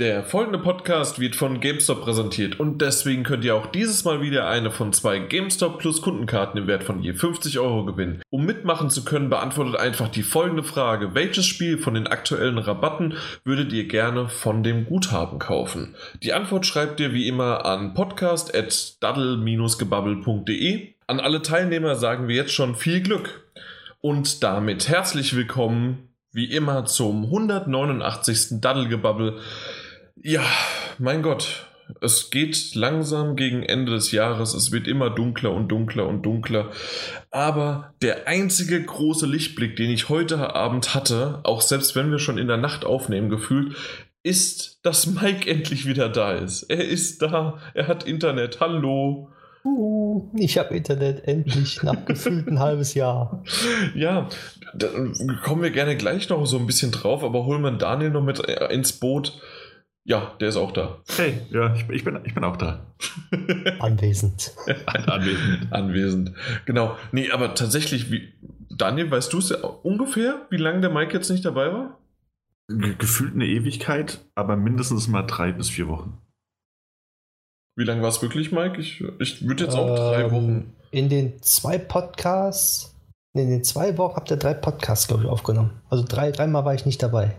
Der folgende Podcast wird von GameStop präsentiert und deswegen könnt ihr auch dieses Mal wieder eine von zwei GameStop Plus Kundenkarten im Wert von je 50 Euro gewinnen. Um mitmachen zu können, beantwortet einfach die folgende Frage. Welches Spiel von den aktuellen Rabatten würdet ihr gerne von dem Guthaben kaufen? Die Antwort schreibt ihr wie immer an podcast.daddle-gebubble.de. An alle Teilnehmer sagen wir jetzt schon viel Glück. Und damit herzlich willkommen, wie immer, zum 189. Daddelgebabbel. Ja, mein Gott, es geht langsam gegen Ende des Jahres, es wird immer dunkler und dunkler und dunkler. Aber der einzige große Lichtblick, den ich heute Abend hatte, auch selbst wenn wir schon in der Nacht aufnehmen gefühlt, ist, dass Mike endlich wieder da ist. Er ist da, er hat Internet, hallo. Uh, ich habe Internet endlich nach gefühlt ein halbes Jahr. Ja, da kommen wir gerne gleich noch so ein bisschen drauf, aber holen wir Daniel noch mit äh, ins Boot. Ja, der ist auch da. Hey, ja, ich, ich, bin, ich bin auch da. Anwesend. anwesend. Anwesend. Genau. Nee, aber tatsächlich, wie, Daniel, weißt du es ja ungefähr, wie lange der Mike jetzt nicht dabei war? Ge gefühlt eine Ewigkeit, aber mindestens mal drei bis vier Wochen. Wie lange war es wirklich, Mike? Ich, ich würde jetzt auch ähm, drei Wochen. In den zwei Podcasts, in den zwei Wochen habt ihr drei Podcasts, glaube ich, aufgenommen. Also drei, dreimal war ich nicht dabei.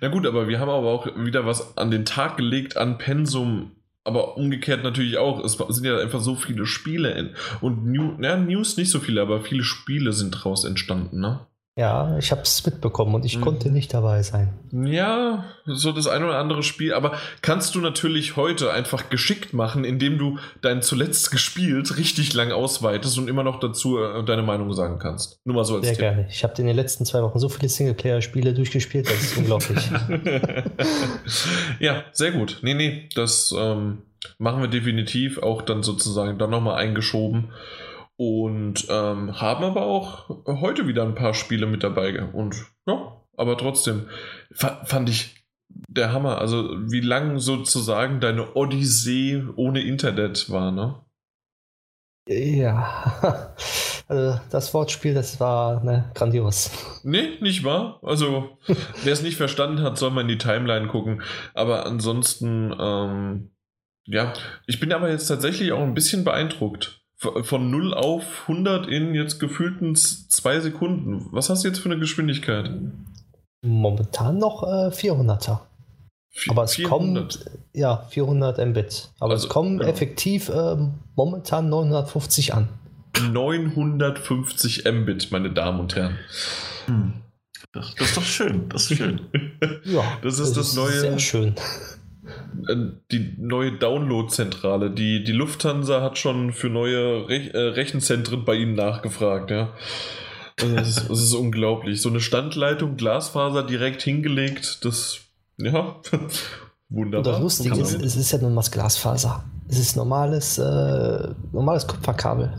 Na gut, aber wir haben aber auch wieder was an den Tag gelegt an Pensum. Aber umgekehrt natürlich auch. Es sind ja einfach so viele Spiele in, und New, na, News nicht so viele, aber viele Spiele sind daraus entstanden, ne? Ja, ich habe es mitbekommen und ich mhm. konnte nicht dabei sein. Ja, so das ein oder andere Spiel. Aber kannst du natürlich heute einfach geschickt machen, indem du dein zuletzt gespielt richtig lang ausweitest und immer noch dazu äh, deine Meinung sagen kannst. Nur mal so als Sehr Tipp. gerne. Ich habe in den letzten zwei Wochen so viele Singleplayer-Spiele durchgespielt, das ist unglaublich. ja, sehr gut. Nee, nee, das ähm, machen wir definitiv auch dann sozusagen dann nochmal eingeschoben. Und ähm, haben aber auch heute wieder ein paar Spiele mit dabei. Und ja, aber trotzdem fand ich der Hammer. Also, wie lang sozusagen deine Odyssee ohne Internet war, ne? Ja, also das Wortspiel, das war ne, grandios. Nee, nicht wahr? Also, wer es nicht verstanden hat, soll mal in die Timeline gucken. Aber ansonsten, ähm, ja, ich bin aber jetzt tatsächlich auch ein bisschen beeindruckt von 0 auf 100 in jetzt gefühlten zwei Sekunden. Was hast du jetzt für eine Geschwindigkeit? Momentan noch äh, 400er. Aber es 400. kommt, ja, 400 Mbit. Aber also, es kommen ja. effektiv äh, momentan 950 an. 950 Mbit, meine Damen und Herren. Hm. Das, das, ist doch schön. Das ist schön. ja, das ist das, das neue. Sehr schön. Äh, die neue Download-Zentrale. Die, die Lufthansa hat schon für neue Rech äh, Rechenzentren bei ihnen nachgefragt, ja. Also das, ist, das ist unglaublich. So eine Standleitung, Glasfaser direkt hingelegt, das, ja, wunderbar. Und das Lustige ist, es ist ja nun mal Glasfaser. Es ist normales, äh, normales Kupferkabel.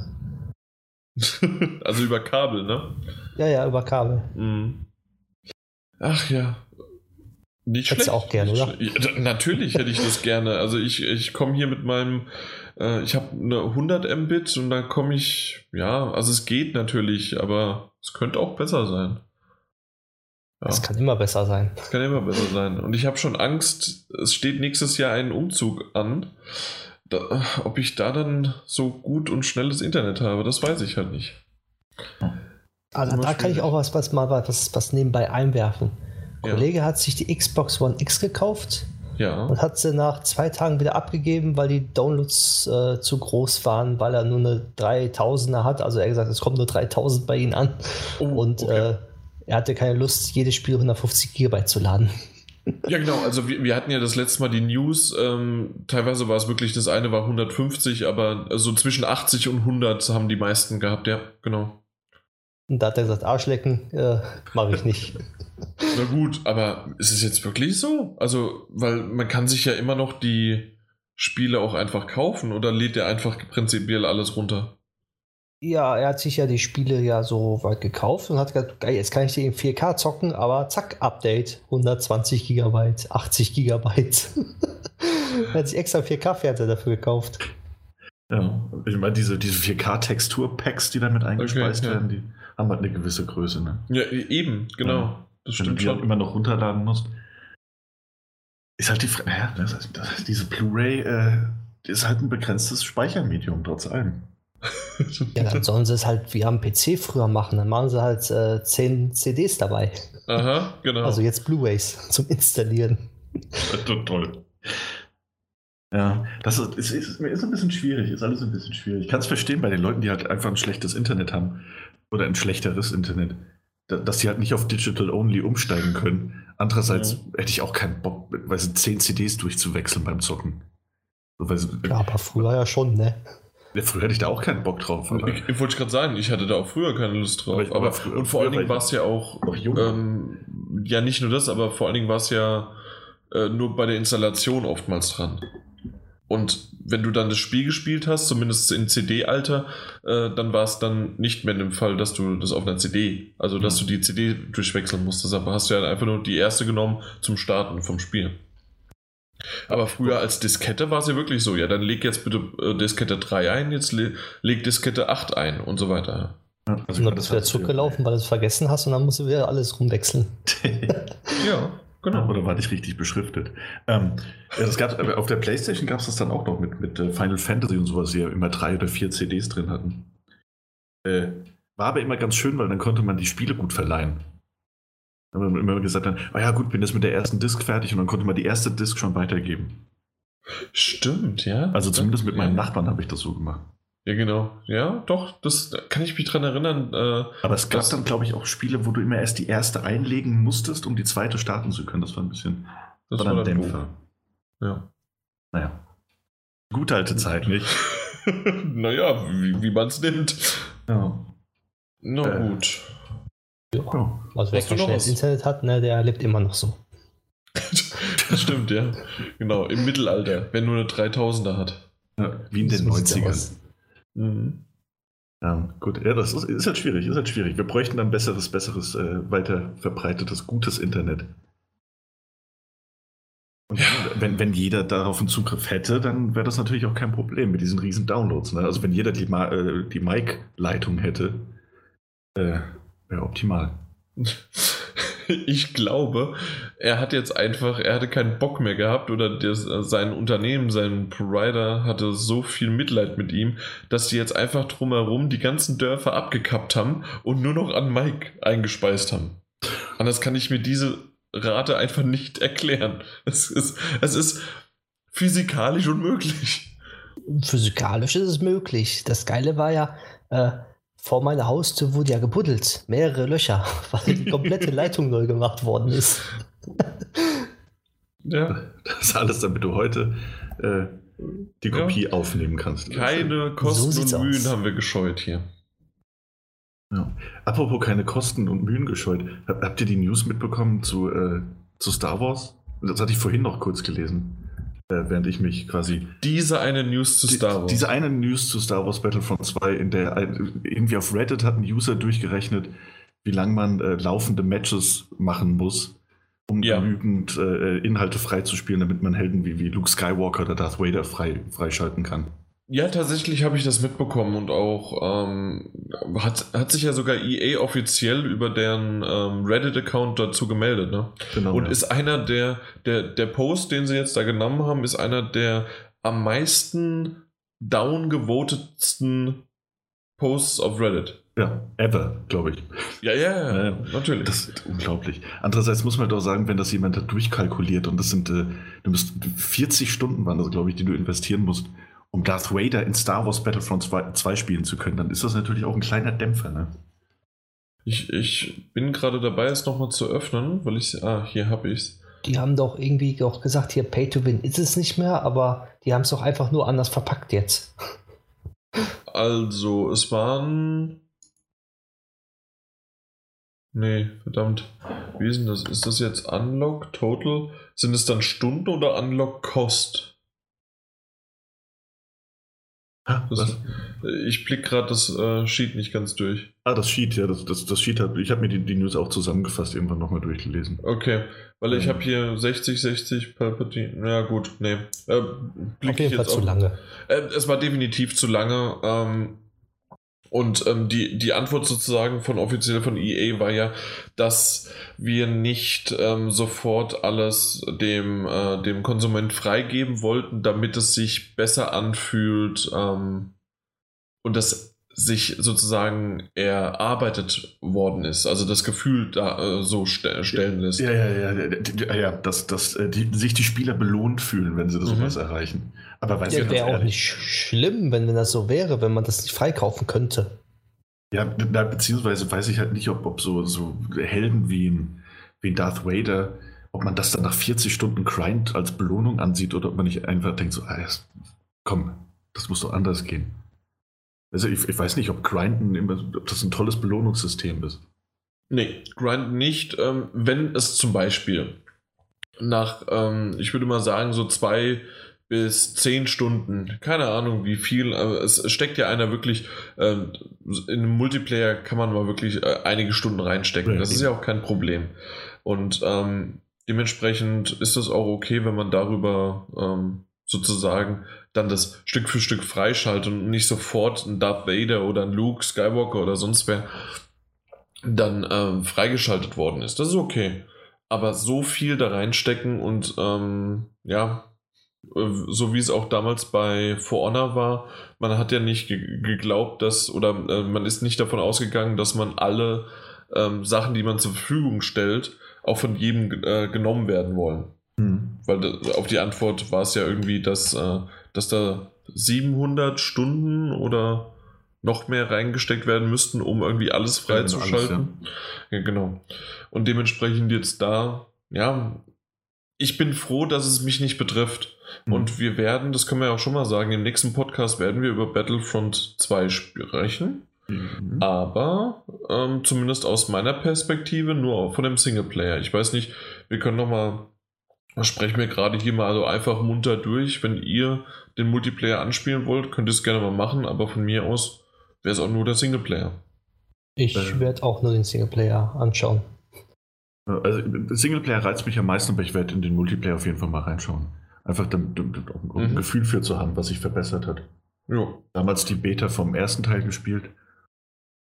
also über Kabel, ne? Ja, ja, über Kabel. Mhm. Ach ja, nicht Hättest schlecht. auch gerne, oder? Ja, natürlich hätte ich das gerne. Also ich, ich komme hier mit meinem, äh, ich habe eine 100 Mbit und dann komme ich, ja, also es geht natürlich, aber es könnte auch besser sein. Es ja. kann immer besser sein. Es kann immer besser sein. Und ich habe schon Angst, es steht nächstes Jahr ein Umzug an. Da, ob ich da dann so gut und schnelles Internet habe, das weiß ich halt nicht. Also da kann ich auch was, was mal was, was nebenbei einwerfen. Ein Kollege hat sich die Xbox One X gekauft ja. und hat sie nach zwei Tagen wieder abgegeben, weil die Downloads äh, zu groß waren, weil er nur eine 3000er hat. Also er hat gesagt, es kommt nur 3000 bei ihm an. Oh, und okay. äh, er hatte keine Lust, jedes Spiel 150 GB zu laden. Ja, genau. Also wir, wir, hatten ja das letzte Mal die News. Ähm, teilweise war es wirklich, das eine war 150, aber so zwischen 80 und 100 haben die meisten gehabt, ja, genau. Und da hat er gesagt, Arschlecken, äh, mache ich nicht. Na gut, aber ist es jetzt wirklich so? Also, weil man kann sich ja immer noch die Spiele auch einfach kaufen oder lädt er einfach prinzipiell alles runter? Ja, er hat sich ja die Spiele ja so weit gekauft und hat gesagt, geil, jetzt kann ich die in 4K zocken, aber zack, Update, 120 GB, 80 GB. er hat sich extra 4K-Fernseher dafür gekauft. Ja, ich meine, diese, diese 4K-Textur-Packs, die damit eingespeist okay, werden, ja. die haben halt eine gewisse Größe. Ne? Ja, e-, eben, genau. Ja. Das Wenn stimmt du die schon. immer noch runterladen musst. Ist halt die Frage, naja, das heißt, das heißt, diese Blu-ray äh, ist halt ein begrenztes Speichermedium trotz allem. Ja, dann sollen sie es halt wie am PC früher machen. Dann machen sie halt äh, 10 CDs dabei. Aha, genau. Also jetzt Blu-rays zum Installieren. toll. Ja, das ist, ist, ist, ist ein bisschen schwierig, ist alles ein bisschen schwierig. Ich kann es verstehen bei den Leuten, die halt einfach ein schlechtes Internet haben oder ein schlechteres Internet, dass die halt nicht auf Digital Only umsteigen können. Andererseits ja. hätte ich auch keinen Bock, weil sie 10 CDs durchzuwechseln beim Zocken. ja, aber früher ja schon, ne? Ja, früher hatte ich da auch keinen Bock drauf. ich, ich wollte gerade sagen, ich hatte da auch früher keine Lust drauf. Aber, ich, aber früher, und vor allen Dingen war es ja auch, ähm, ja nicht nur das, aber vor allen Dingen war es ja äh, nur bei der Installation oftmals dran. Und wenn du dann das Spiel gespielt hast, zumindest in CD-Alter, äh, dann war es dann nicht mehr in dem Fall, dass du das auf einer CD, also dass mhm. du die CD durchwechseln musstest, aber hast du ja einfach nur die erste genommen zum Starten vom Spiel. Aber früher als Diskette war es ja wirklich so, ja, dann leg jetzt bitte äh, Diskette 3 ein, jetzt le leg Diskette 8 ein und so weiter. Also und dann bist du wieder zurückgelaufen, weil du es vergessen hast und dann musst du wieder alles rumwechseln. ja. Genau. Oder war nicht richtig beschriftet. Ähm, ja, das gab, auf der Playstation gab es das dann auch noch mit, mit äh, Final Fantasy und sowas, die ja immer drei oder vier CDs drin hatten. Äh, war aber immer ganz schön, weil dann konnte man die Spiele gut verleihen. Dann haben wir immer gesagt, dann, oh ja gut, bin jetzt mit der ersten Disc fertig und dann konnte man die erste Disc schon weitergeben. Stimmt, ja. Also zumindest mit meinem Nachbarn habe ich das so gemacht. Ja, genau. Ja, doch, das kann ich mich dran erinnern. Äh, Aber es gab dann, glaube ich, auch Spiele, wo du immer erst die erste einlegen musstest, um die zweite starten zu können. Das war ein bisschen. Das war, dann Dämpfer. Ja. Naja. Gute alte Zeit, nicht? naja, wie, wie man es nimmt. Ja. Na äh. gut. Ja. Also wer kein schnelles Internet hat, ne, der lebt immer noch so. das stimmt, ja. Genau, im Mittelalter, wenn nur eine 3000er hat. Ja, wie in den 90ern. Mhm. Ja, gut. Ja, das ist, ist, halt schwierig, ist halt schwierig. Wir bräuchten dann besseres, besseres, äh, weiter verbreitetes, gutes Internet. Und ja. wenn, wenn jeder darauf einen Zugriff hätte, dann wäre das natürlich auch kein Problem mit diesen riesen Downloads. Ne? Also wenn jeder die, äh, die Mic-Leitung hätte, äh, wäre optimal. ich glaube, er hat jetzt einfach, er hatte keinen Bock mehr gehabt oder das, sein Unternehmen, sein Provider hatte so viel Mitleid mit ihm, dass die jetzt einfach drumherum die ganzen Dörfer abgekappt haben und nur noch an Mike eingespeist haben. Anders kann ich mir diese Rate einfach nicht erklären. Es ist, es ist physikalisch unmöglich. Physikalisch ist es möglich. Das Geile war ja, äh, vor meiner Haustür wurde ja gebuddelt. Mehrere Löcher, weil die komplette Leitung neu gemacht worden ist. ja. Das ist alles, damit du heute äh, die Kopie ja. aufnehmen kannst. Keine Kosten so und Mühen aus. haben wir gescheut hier. Ja. Apropos keine Kosten und Mühen gescheut. Habt ihr die News mitbekommen zu, äh, zu Star Wars? Das hatte ich vorhin noch kurz gelesen. Äh, während ich mich quasi. Diese eine News zu Star Wars. Diese eine News zu Star Wars Battlefront 2, in der irgendwie auf Reddit hat ein User durchgerechnet, wie lange man äh, laufende Matches machen muss, um ja. genügend äh, Inhalte freizuspielen, damit man Helden wie, wie Luke Skywalker oder Darth Vader frei, freischalten kann. Ja, tatsächlich habe ich das mitbekommen und auch ähm, hat, hat sich ja sogar EA offiziell über deren ähm, Reddit-Account dazu gemeldet, ne? Genau. Und ja. ist einer der, der, der Post, den sie jetzt da genommen haben, ist einer der am meisten downgevotetsten Posts auf Reddit. Ja, ever, glaube ich. Ja, ja, ja, natürlich. Das ist unglaublich. Andererseits muss man doch sagen, wenn das jemand hat durchkalkuliert und das sind, äh, du musst 40 Stunden waren das, glaube ich, die du investieren musst, um Darth Vader in Star Wars Battlefront 2, 2 spielen zu können, dann ist das natürlich auch ein kleiner Dämpfer. Ne? Ich, ich bin gerade dabei, es nochmal zu öffnen, weil ich. Ah, hier habe ich es. Die haben doch irgendwie auch gesagt, hier Pay to Win ist es nicht mehr, aber die haben es doch einfach nur anders verpackt jetzt. Also, es waren. Nee, verdammt. Wie ist denn das? Ist das jetzt Unlock Total? Sind es dann Stunden oder Unlock Cost? Das, ich blick gerade das äh, Sheet nicht ganz durch. Ah, das Sheet, ja, das, das, das Sheet hat, ich habe mir die, die News auch zusammengefasst, irgendwann nochmal durchgelesen. Okay, weil ich habe hier 60, 60 Palpatine. Ja, gut, nee. Äh, blick Auf jeden Fall zu lange. Äh, es war definitiv zu lange. Ähm, Und ähm, die, die Antwort sozusagen von offiziell von EA war ja, dass wir nicht ähm, sofort alles dem, äh, dem Konsument freigeben wollten, damit es sich besser anfühlt ähm, und das sich sozusagen erarbeitet worden ist. Also das Gefühl da äh, so st stellen lässt. Ja, ja, ja, ja, ja dass, dass äh, die, sich die Spieler belohnt fühlen, wenn sie das mhm. sowas erreichen. Aber weiß ja, wäre auch nicht schlimm, wenn, wenn das so wäre, wenn man das nicht freikaufen könnte. Ja, beziehungsweise weiß ich halt nicht, ob, ob so, so Helden wie ein, wie ein Darth Vader, ob man das dann nach 40 Stunden Grind als Belohnung ansieht oder ob man nicht einfach denkt, so, ah, komm, das muss doch anders gehen. Also ich, ich weiß nicht, ob Grinden immer, ob das ein tolles Belohnungssystem ist. Nee, Grinden nicht. Ähm, wenn es zum Beispiel nach, ähm, ich würde mal sagen, so zwei bis zehn Stunden, keine Ahnung wie viel, aber es steckt ja einer wirklich, ähm, in einem Multiplayer kann man mal wirklich äh, einige Stunden reinstecken. Das ist ja auch kein Problem. Und ähm, dementsprechend ist das auch okay, wenn man darüber ähm, sozusagen dann das Stück für Stück freischaltet und nicht sofort ein Darth Vader oder ein Luke Skywalker oder sonst wer dann ähm, freigeschaltet worden ist. Das ist okay. Aber so viel da reinstecken und ähm, ja, äh, so wie es auch damals bei For Honor war, man hat ja nicht geglaubt, dass, oder äh, man ist nicht davon ausgegangen, dass man alle ähm, Sachen, die man zur Verfügung stellt, auch von jedem äh, genommen werden wollen. Hm. Weil das, auf die Antwort war es ja irgendwie, dass, äh, dass da 700 Stunden oder noch mehr reingesteckt werden müssten, um irgendwie alles freizuschalten. Ja, ja. ja, genau. Und dementsprechend jetzt da, ja, ich bin froh, dass es mich nicht betrifft. Mhm. Und wir werden, das können wir ja auch schon mal sagen, im nächsten Podcast werden wir über Battlefront 2 sprechen. Mhm. Aber ähm, zumindest aus meiner Perspektive nur von dem Singleplayer. Ich weiß nicht, wir können nochmal, sprechen wir gerade hier mal so einfach munter durch. Wenn ihr den Multiplayer anspielen wollt, könnt ihr es gerne mal machen, aber von mir aus wäre es auch nur der Singleplayer. Ich äh. werde auch nur den Singleplayer anschauen. Also Singleplayer reizt mich am meisten, aber ich werde in den Multiplayer auf jeden Fall mal reinschauen. Einfach damit, um ein mhm. Gefühl für zu haben, was sich verbessert hat. Ja. Damals die Beta vom ersten Teil gespielt.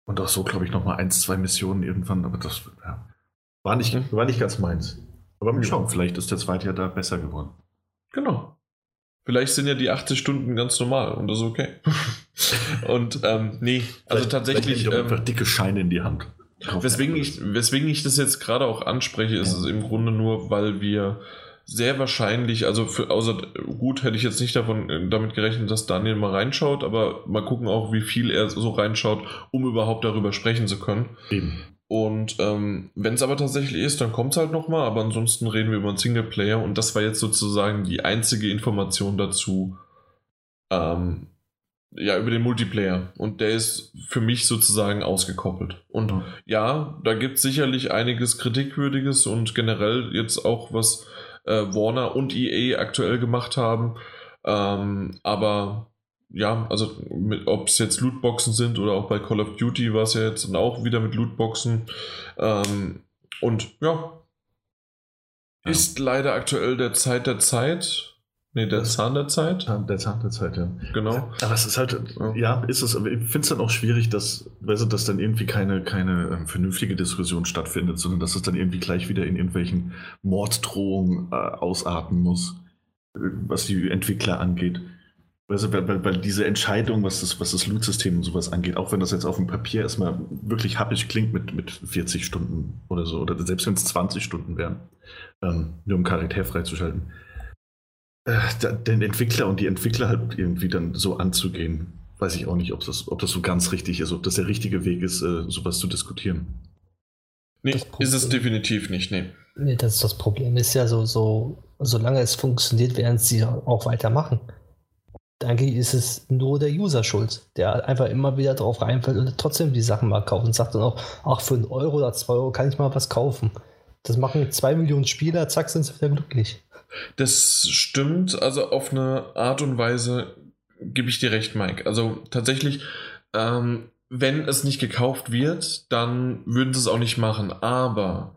Und auch so, glaube ich, nochmal ein, zwei Missionen irgendwann, aber das ja, war, nicht, mhm. war nicht ganz meins. Aber mal schauen, vielleicht ist der zweite ja da besser geworden. Genau. Vielleicht sind ja die 80 Stunden ganz normal und das ist okay. und ähm, nee, also vielleicht, tatsächlich. Vielleicht ähm, einfach dicke Scheine in die Hand. Weswegen ich, weswegen ich das jetzt gerade auch anspreche, ist es im Grunde nur, weil wir sehr wahrscheinlich, also für, außer gut hätte ich jetzt nicht davon äh, damit gerechnet, dass Daniel mal reinschaut, aber mal gucken auch, wie viel er so reinschaut, um überhaupt darüber sprechen zu können. Eben. Und ähm, wenn es aber tatsächlich ist, dann kommt es halt nochmal, aber ansonsten reden wir über einen Singleplayer und das war jetzt sozusagen die einzige Information dazu, ähm, ja, über den Multiplayer. Und der ist für mich sozusagen ausgekoppelt. Und mhm. ja, da gibt es sicherlich einiges Kritikwürdiges und generell jetzt auch, was äh, Warner und EA aktuell gemacht haben. Ähm, aber ja, also ob es jetzt Lootboxen sind oder auch bei Call of Duty war es ja jetzt dann auch wieder mit Lootboxen. Ähm, und ja, ja, ist leider aktuell der Zeit der Zeit. Nee, der Zahn der Zeit. Der Zahn der Zeit, ja. Genau. Aber es ist halt, ja, ist es, aber ich finde es dann auch schwierig, dass, weißt du, dass dann irgendwie keine, keine ähm, vernünftige Diskussion stattfindet, sondern dass es dann irgendwie gleich wieder in irgendwelchen Morddrohungen äh, ausarten muss, äh, was die Entwickler angeht. Weißt du, weil, weil, weil diese Entscheidung, was das, was das Loot-System und sowas angeht, auch wenn das jetzt auf dem Papier erstmal wirklich happig klingt mit, mit 40 Stunden oder so, oder selbst wenn es 20 Stunden wären, ähm, nur um Charakter freizuschalten äh, den Entwickler und die Entwickler halt irgendwie dann so anzugehen, weiß ich auch nicht, ob das, ob das so ganz richtig ist, ob das der richtige Weg ist, äh, sowas zu diskutieren. Nee, ist es definitiv nicht, nee. Nee, das ist das Problem. Ist ja so, so, solange es funktioniert, werden sie auch weitermachen. Eigentlich ist es nur der User schuld, der einfach immer wieder drauf reinfällt und trotzdem die Sachen mal kauft und sagt dann auch, ach, für einen Euro oder zwei Euro kann ich mal was kaufen. Das machen zwei Millionen Spieler, zack, sind sie wieder glücklich. Das stimmt, also auf eine Art und Weise gebe ich dir recht, Mike. Also tatsächlich, ähm, wenn es nicht gekauft wird, dann würden sie es auch nicht machen. Aber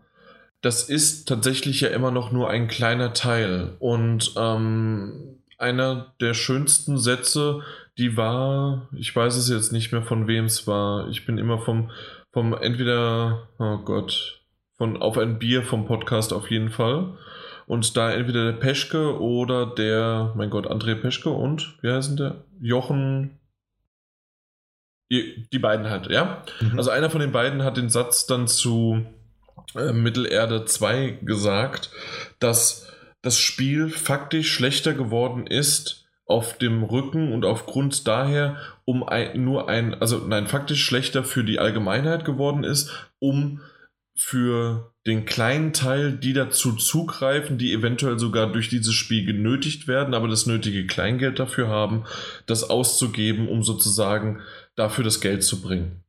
das ist tatsächlich ja immer noch nur ein kleiner Teil. Und ähm, einer der schönsten Sätze, die war, ich weiß es jetzt nicht mehr, von wem es war. Ich bin immer vom, vom entweder, oh Gott, von Auf ein Bier vom Podcast auf jeden Fall. Und da entweder der Peschke oder der, mein Gott, André Peschke und, wie heißt der? Jochen. Die beiden halt, ja. Mhm. Also einer von den beiden hat den Satz dann zu äh, Mittelerde 2 gesagt, dass das Spiel faktisch schlechter geworden ist auf dem Rücken und aufgrund daher um ein, nur ein, also nein, faktisch schlechter für die Allgemeinheit geworden ist, um für den kleinen Teil, die dazu zugreifen, die eventuell sogar durch dieses Spiel genötigt werden, aber das nötige Kleingeld dafür haben, das auszugeben, um sozusagen dafür das Geld zu bringen.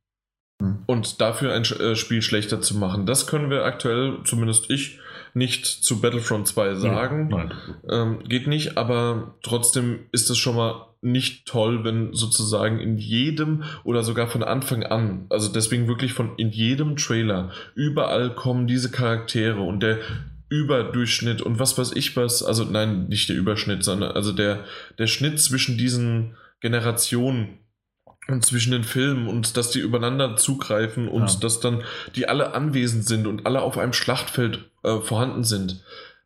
Hm. Und dafür ein äh, Spiel schlechter zu machen. Das können wir aktuell, zumindest ich, nicht zu Battlefront 2 sagen. Nein. Ähm, geht nicht, aber trotzdem ist es schon mal nicht toll, wenn sozusagen in jedem oder sogar von Anfang an, also deswegen wirklich von in jedem Trailer, überall kommen diese Charaktere und der Überdurchschnitt und was weiß ich was, also nein, nicht der Überschnitt, sondern also der, der Schnitt zwischen diesen Generationen und zwischen den Filmen und dass die übereinander zugreifen und ja. dass dann die alle anwesend sind und alle auf einem Schlachtfeld äh, vorhanden sind.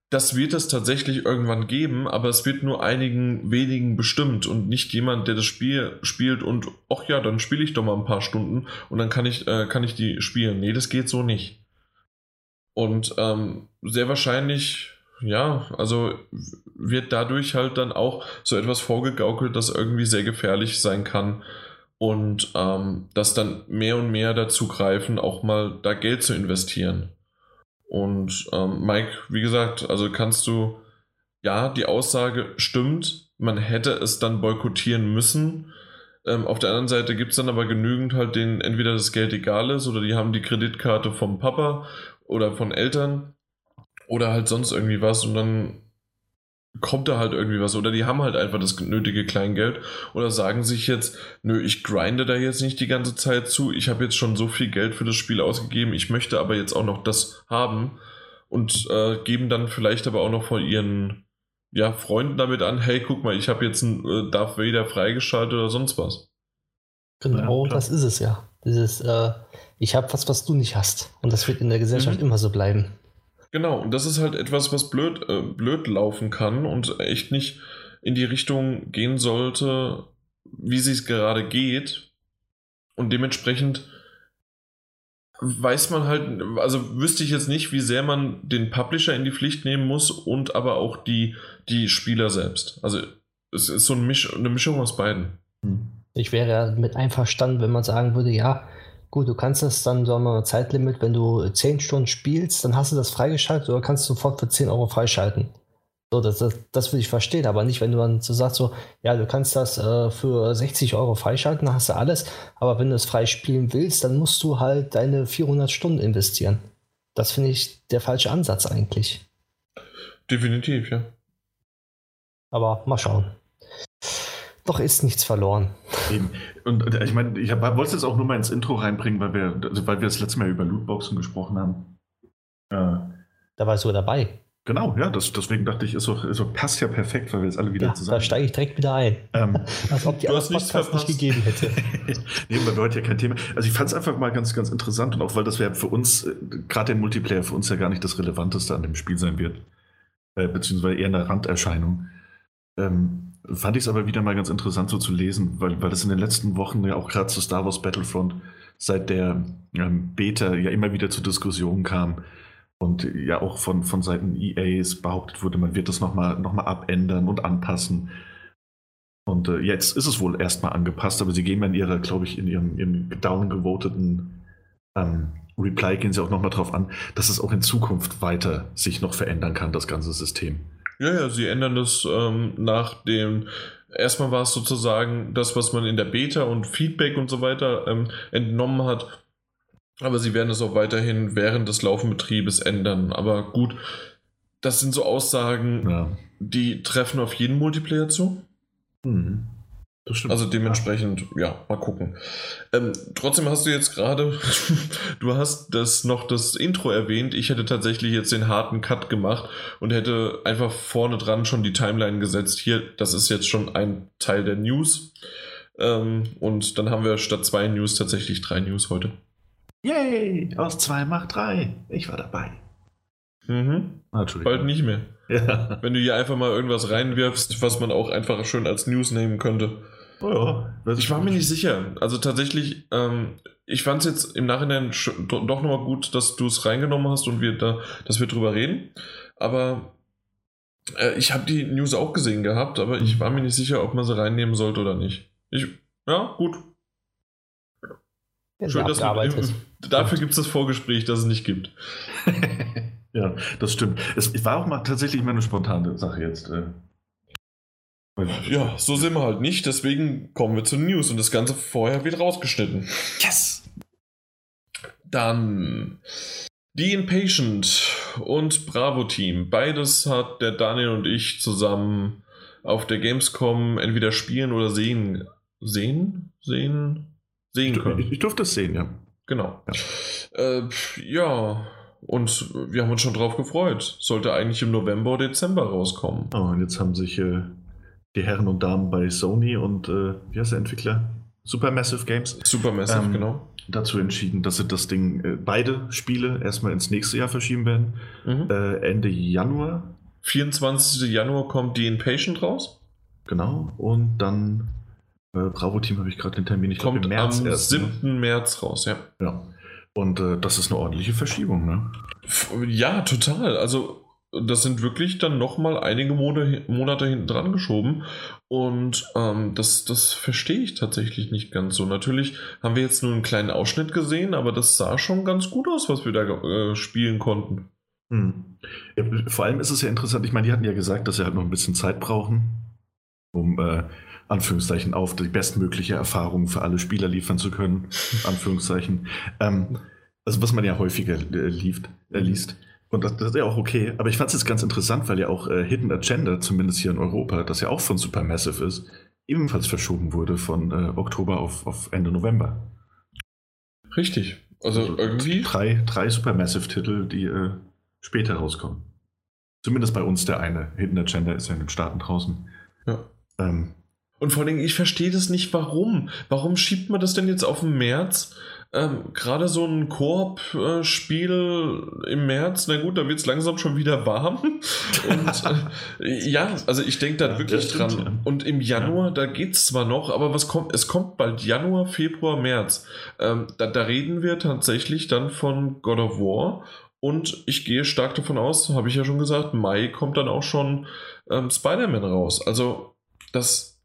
Das wird es tatsächlich irgendwann geben, aber es wird nur einigen wenigen bestimmt und nicht jemand, der das Spiel spielt und ach ja, dann spiele ich doch mal ein paar Stunden und dann kann ich, äh, kann ich die spielen. Nee, das geht so nicht. Und ähm, sehr wahrscheinlich, ja, also wird dadurch halt dann auch so etwas vorgegaukelt, das irgendwie sehr gefährlich sein kann und ähm, dass dann mehr und mehr dazu greifen, auch mal da Geld zu investieren. Und ähm, Mike, wie gesagt, also kannst du, ja, die Aussage stimmt, man hätte es dann boykottieren müssen. Ähm, auf der anderen Seite gibt es dann aber genügend halt, denen entweder das Geld egal ist oder die haben die Kreditkarte vom Papa oder von Eltern oder halt sonst irgendwie was und dann kommt da halt irgendwie was oder die haben halt einfach das nötige Kleingeld oder sagen sich jetzt, nö, ich grinde da jetzt nicht die ganze Zeit zu, ich habe jetzt schon so viel Geld für das Spiel ausgegeben, ich möchte aber jetzt auch noch das haben und äh, geben dann vielleicht aber auch noch von ihren ja, Freunden damit an, hey, guck mal, ich habe jetzt einen äh, Darth Vader freigeschaltet oder sonst was. Genau, ja, das ist es ja. Dieses, äh, ich habe was, was du nicht hast. Und das wird in der Gesellschaft mhm. immer so bleiben. Genau, und das ist halt etwas, was blöd, äh, blöd laufen kann und echt nicht in die Richtung gehen sollte, wie sie es gerade geht. Und dementsprechend weiß man halt, also wüsste ich jetzt nicht, wie sehr man den Publisher in die Pflicht nehmen muss und aber auch die, die Spieler selbst. Also es ist so eine, Misch eine Mischung aus beiden. Ich wäre ja mit einverstanden, wenn man sagen würde, ja, Gut, du kannst das dann, sagen wir mal, Zeitlimit, wenn du 10 Stunden spielst, dann hast du das freigeschaltet oder kannst du sofort für 10 Euro freischalten. So, das, das, das will ich verstehen, aber nicht, wenn du dann so sagst, so, ja, du kannst das äh, für 60 Euro freischalten, dann hast du alles, aber wenn du es frei spielen willst, dann musst du halt deine 400 Stunden investieren. Das finde ich der falsche Ansatz eigentlich. Definitiv, ja. Aber mal schauen. Doch ist nichts verloren. Eben. Und ich meine, ich wollte es jetzt auch nur mal ins Intro reinbringen, weil wir, also weil wir das letzte Mal über Lootboxen gesprochen haben. Äh, da warst du dabei. Genau, ja, das, deswegen dachte ich, ist doch, ist doch, passt ja perfekt, weil wir jetzt alle wieder ja, zusammen. Da steige ich direkt wieder ein. Ähm, Als ob die du hast nichts nicht gegeben hätte. nee, weil wir heute ja kein Thema. Also ich fand es einfach mal ganz, ganz interessant und auch weil das ja für uns, äh, gerade den Multiplayer, für uns ja gar nicht das Relevanteste an dem Spiel sein wird. Äh, beziehungsweise eher eine Randerscheinung. Ähm, Fand ich es aber wieder mal ganz interessant so zu lesen, weil, weil das in den letzten Wochen ja auch gerade zu Star Wars Battlefront seit der ähm, Beta ja immer wieder zu Diskussionen kam und ja auch von, von Seiten EAs behauptet wurde, man wird das nochmal noch mal abändern und anpassen. Und äh, jetzt ist es wohl erstmal angepasst, aber sie gehen in ihrer, glaube ich, in ihrem, ihrem downgevoteten ähm, Reply gehen sie auch nochmal drauf an, dass es auch in Zukunft weiter sich noch verändern kann, das ganze System. Ja, ja, sie ändern das ähm, nach dem. Erstmal war es sozusagen das, was man in der Beta und Feedback und so weiter ähm, entnommen hat. Aber sie werden es auch weiterhin während des Laufenbetriebes ändern. Aber gut, das sind so Aussagen, ja. die treffen auf jeden Multiplayer zu. Mhm. Also dementsprechend, ja. mal gucken. Ähm, trotzdem hast du jetzt gerade, du hast das noch das Intro erwähnt. Ich hätte tatsächlich jetzt den harten Cut gemacht und hätte einfach vorne dran schon die Timeline gesetzt. Hier, das ist jetzt schon ein Teil der News. Ähm, und dann haben wir statt zwei News tatsächlich drei News heute. Yay! Aus zwei macht drei. Ich war dabei. Mhm. Ah, Bald nicht mehr. Ja. Wenn du hier einfach mal irgendwas reinwirfst, was man auch einfach schön als News nehmen könnte. Oh ja, ich war mir nicht sicher. Also tatsächlich, ähm, ich fand es jetzt im Nachhinein doch nochmal gut, dass du es reingenommen hast und wir da, dass wir drüber reden. Aber äh, ich habe die News auch gesehen gehabt, aber ich war mir nicht sicher, ob man sie reinnehmen sollte oder nicht. Ich, ja, gut. Schön, dass du, dafür gibt es das Vorgespräch, das es nicht gibt. ja, das stimmt. Es war auch mal tatsächlich mal eine spontane Sache jetzt. Äh. Ja, so sind wir halt nicht, deswegen kommen wir zu News und das Ganze vorher wird rausgeschnitten. Yes! Dann The Impatient und Bravo Team. Beides hat der Daniel und ich zusammen auf der Gamescom entweder spielen oder sehen. Sehen? Sehen? Sehen können. Ich, ich durfte es sehen, ja. Genau. Ja. Äh, ja, und wir haben uns schon drauf gefreut. Sollte eigentlich im November oder Dezember rauskommen. Oh, und jetzt haben sich äh, die Herren und Damen bei Sony und äh, wie heißt der Entwickler? Supermassive Games. Supermassive, ähm, genau. Dazu entschieden, dass sie das Ding, äh, beide Spiele erstmal ins nächste Jahr verschieben werden. Mhm. Äh, Ende Januar. 24. Januar kommt die Inpatient raus. Genau. Und dann äh, Bravo Team habe ich gerade den Termin. Ich kommt glaub, im März am erst, 7. Ne? März raus, ja. Ja. Und äh, das ist eine ordentliche Verschiebung, ne? Ja, total. Also das sind wirklich dann nochmal einige Monate, hinten dran geschoben. Und ähm, das, das verstehe ich tatsächlich nicht ganz so. Natürlich haben wir jetzt nur einen kleinen Ausschnitt gesehen, aber das sah schon ganz gut aus, was wir da äh, spielen konnten. Hm. Ja, vor allem ist es ja interessant, ich meine, die hatten ja gesagt, dass sie halt noch ein bisschen Zeit brauchen, um äh, Anführungszeichen auf die bestmögliche Erfahrung für alle Spieler liefern zu können. Anführungszeichen. Ähm, also was man ja häufiger äh, lieft, äh, liest. Und das, das, ist ja auch okay. Aber ich fand es jetzt ganz interessant, weil ja auch äh, Hidden Agenda, zumindest hier in Europa, das ja auch von Supermassive ist, ebenfalls verschoben wurde von äh, Oktober auf, auf Ende November. Richtig. Also, also irgendwie. Drei, drei Supermassive-Titel, die äh, später rauskommen. Zumindest bei uns der eine. Hidden Agenda ist ja in den Staaten draußen. Ja. Ähm, und vor allem, ich verstehe das nicht, warum. Warum schiebt man das denn jetzt auf den März? Ähm, Gerade so ein Koop-Spiel im März, na gut, da wird es langsam schon wieder warm. Und äh, ja, also ich denke da ja, wirklich dran. ja. Und im Januar, ja. da geht es zwar noch, aber was kommt? Es kommt bald Januar, Februar, März. Ähm, da, da reden wir tatsächlich dann von God of War. Und ich gehe stark davon aus, habe ich ja schon gesagt, Mai kommt dann auch schon ähm, Spider-Man raus. Also das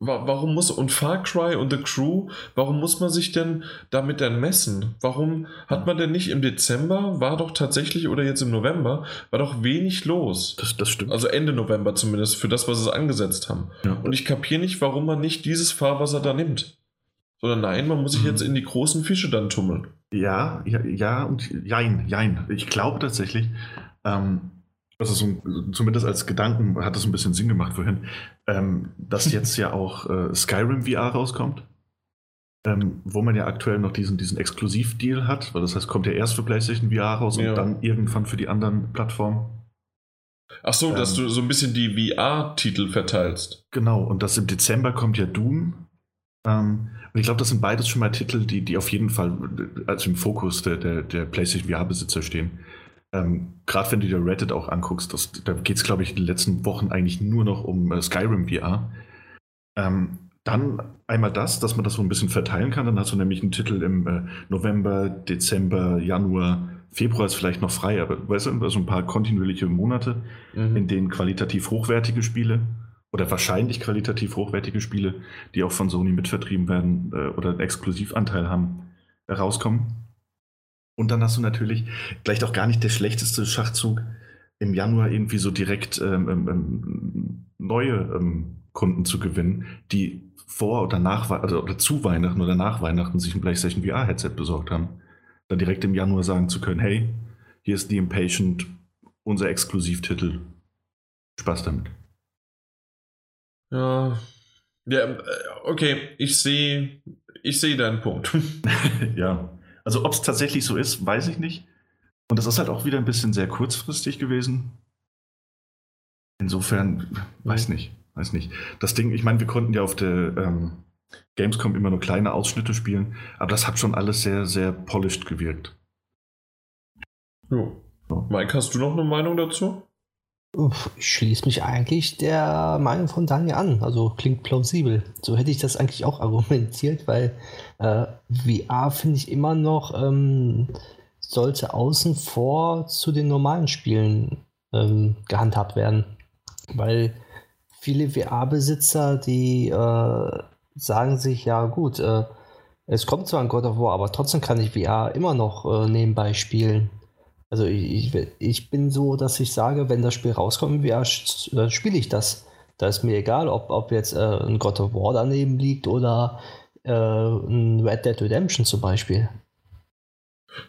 Warum muss, und Far Cry und The Crew, warum muss man sich denn damit dann messen? Warum hat man denn nicht im Dezember, war doch tatsächlich, oder jetzt im November, war doch wenig los. Das, das stimmt. Also Ende November zumindest, für das, was sie angesetzt haben. Ja. Und ich kapiere nicht, warum man nicht dieses Fahrwasser da nimmt. Sondern nein, man muss sich mhm. jetzt in die großen Fische dann tummeln. Ja, ja, ja und jein, jein. Ich glaube tatsächlich, ähm, also so, zumindest als Gedanken hat das ein bisschen Sinn gemacht vorhin, ähm, dass jetzt ja auch äh, Skyrim VR rauskommt, ähm, wo man ja aktuell noch diesen, diesen Exklusivdeal hat, weil das heißt, kommt ja erst für PlayStation VR raus ja. und dann irgendwann für die anderen Plattformen. Ach so, ähm, dass du so ein bisschen die VR-Titel verteilst. Genau, und das im Dezember kommt ja Doom. Ähm, und ich glaube, das sind beides schon mal Titel, die, die auf jeden Fall also im Fokus der, der, der PlayStation VR-Besitzer stehen. Ähm, Gerade wenn du dir Reddit auch anguckst, das, da geht es, glaube ich, in den letzten Wochen eigentlich nur noch um äh, Skyrim VR. Ähm, dann einmal das, dass man das so ein bisschen verteilen kann. Dann hast du nämlich einen Titel im äh, November, Dezember, Januar, Februar ist vielleicht noch frei, aber weißt du, also ein paar kontinuierliche Monate, mhm. in denen qualitativ hochwertige Spiele oder wahrscheinlich qualitativ hochwertige Spiele, die auch von Sony mitvertrieben werden äh, oder einen Exklusivanteil haben, rauskommen. Und dann hast du natürlich vielleicht auch gar nicht der schlechteste Schachzug, im Januar irgendwie so direkt ähm, ähm, ähm, neue ähm, Kunden zu gewinnen, die vor oder nach also, oder zu Weihnachten oder nach Weihnachten sich ein PlayStation VR-Headset besorgt haben. Dann direkt im Januar sagen zu können, hey, hier ist The Impatient, unser Exklusivtitel. Spaß damit. Ja. Ja, äh, okay, ich sehe ich sehe deinen Punkt. ja. Also ob es tatsächlich so ist, weiß ich nicht. Und das ist halt auch wieder ein bisschen sehr kurzfristig gewesen. Insofern, weiß nicht, weiß nicht. Das Ding, ich meine, wir konnten ja auf der, ähm, Gamescom immer nur kleine Ausschnitte spielen, aber das hat schon alles sehr, sehr polished gewirkt. Jo. Mike, hast du noch eine Meinung dazu? Ich schließe mich eigentlich der Meinung von Daniel an. Also klingt plausibel. So hätte ich das eigentlich auch argumentiert, weil äh, VR finde ich immer noch ähm, sollte außen vor zu den normalen Spielen ähm, gehandhabt werden. Weil viele VR-Besitzer, die äh, sagen sich, ja gut, äh, es kommt zwar ein God of War, aber trotzdem kann ich VR immer noch äh, nebenbei spielen. Also ich, ich bin so, dass ich sage, wenn das Spiel rauskommt, wie dann spiele ich das. Da ist mir egal, ob, ob jetzt äh, ein God of War daneben liegt oder äh, ein Red Dead Redemption zum Beispiel.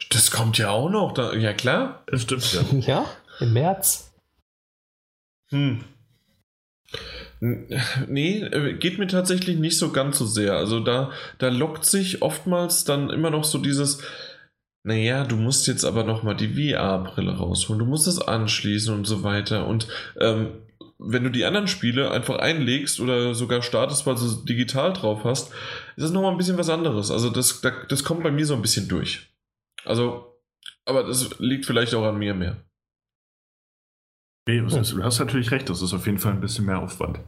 Das kommt ja auch noch. Da, ja, klar. Das stimmt ja. ja, im März. Hm. Nee, äh, geht mir tatsächlich nicht so ganz so sehr. Also da, da lockt sich oftmals dann immer noch so dieses, naja, du musst jetzt aber nochmal die VR-Brille rausholen, du musst es anschließen und so weiter. Und ähm, wenn du die anderen Spiele einfach einlegst oder sogar startest, weil du es digital drauf hast, ist das nochmal ein bisschen was anderes. Also das, das kommt bei mir so ein bisschen durch. Also, aber das liegt vielleicht auch an mir mehr. Nee, du hast natürlich recht, das ist auf jeden Fall ein bisschen mehr Aufwand.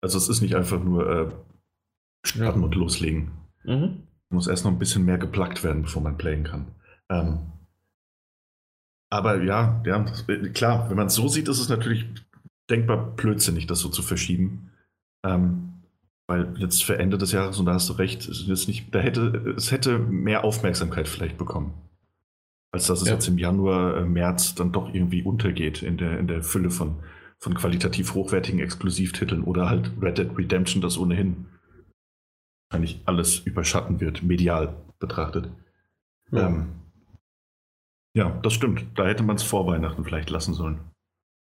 Also es ist nicht einfach nur äh, starten ja. und loslegen. Mhm. Muss erst noch ein bisschen mehr geplagt werden, bevor man playen kann. Ähm, aber ja, ja, das, klar, wenn man es so sieht, ist es natürlich denkbar blödsinnig, das so zu verschieben. Ähm, weil jetzt für Ende des Jahres, und da hast du recht, ist nicht, da hätte, es hätte mehr Aufmerksamkeit vielleicht bekommen. Als dass es ja. jetzt im Januar, äh, März dann doch irgendwie untergeht in der, in der Fülle von, von qualitativ hochwertigen Exklusivtiteln oder halt Red Dead Redemption, das ohnehin wahrscheinlich alles überschatten wird, medial betrachtet. Ja, ähm, ja das stimmt. Da hätte man es vor Weihnachten vielleicht lassen sollen.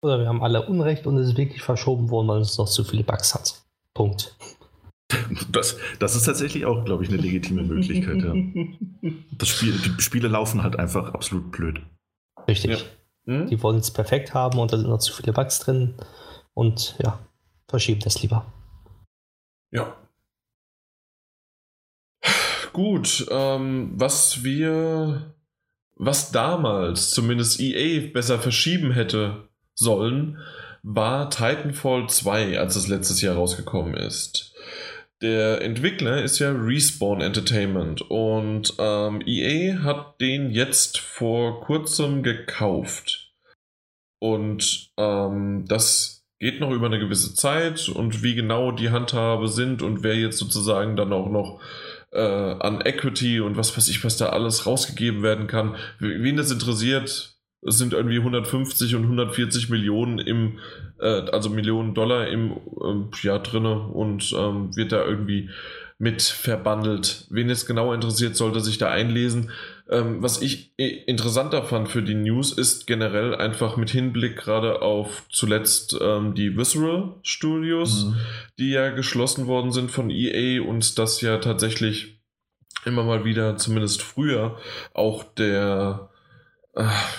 Oder wir haben alle Unrecht und es ist wirklich verschoben worden, weil es noch zu viele Bugs hat. Punkt. Das, das ist tatsächlich auch, glaube ich, eine legitime Möglichkeit. Ja. Das Spiel, die Spiele laufen halt einfach absolut blöd. Richtig. Ja. Hm? Die wollen es perfekt haben und da sind noch zu viele Bugs drin. Und ja, verschieben das lieber. Ja, Gut, ähm, was wir, was damals zumindest EA besser verschieben hätte sollen, war Titanfall 2, als es letztes Jahr rausgekommen ist. Der Entwickler ist ja Respawn Entertainment und ähm, EA hat den jetzt vor kurzem gekauft. Und ähm, das geht noch über eine gewisse Zeit und wie genau die Handhabe sind und wer jetzt sozusagen dann auch noch äh, an Equity und was weiß ich, was da alles rausgegeben werden kann. Wen das interessiert, es sind irgendwie 150 und 140 Millionen im, äh, also Millionen Dollar im äh, Jahr drinne und ähm, wird da irgendwie mit verbandelt. Wen es genau interessiert, sollte sich da einlesen. Ähm, was ich interessanter fand für die News ist generell einfach mit Hinblick gerade auf zuletzt ähm, die Visceral Studios, mhm. die ja geschlossen worden sind von EA und das ja tatsächlich immer mal wieder, zumindest früher, auch der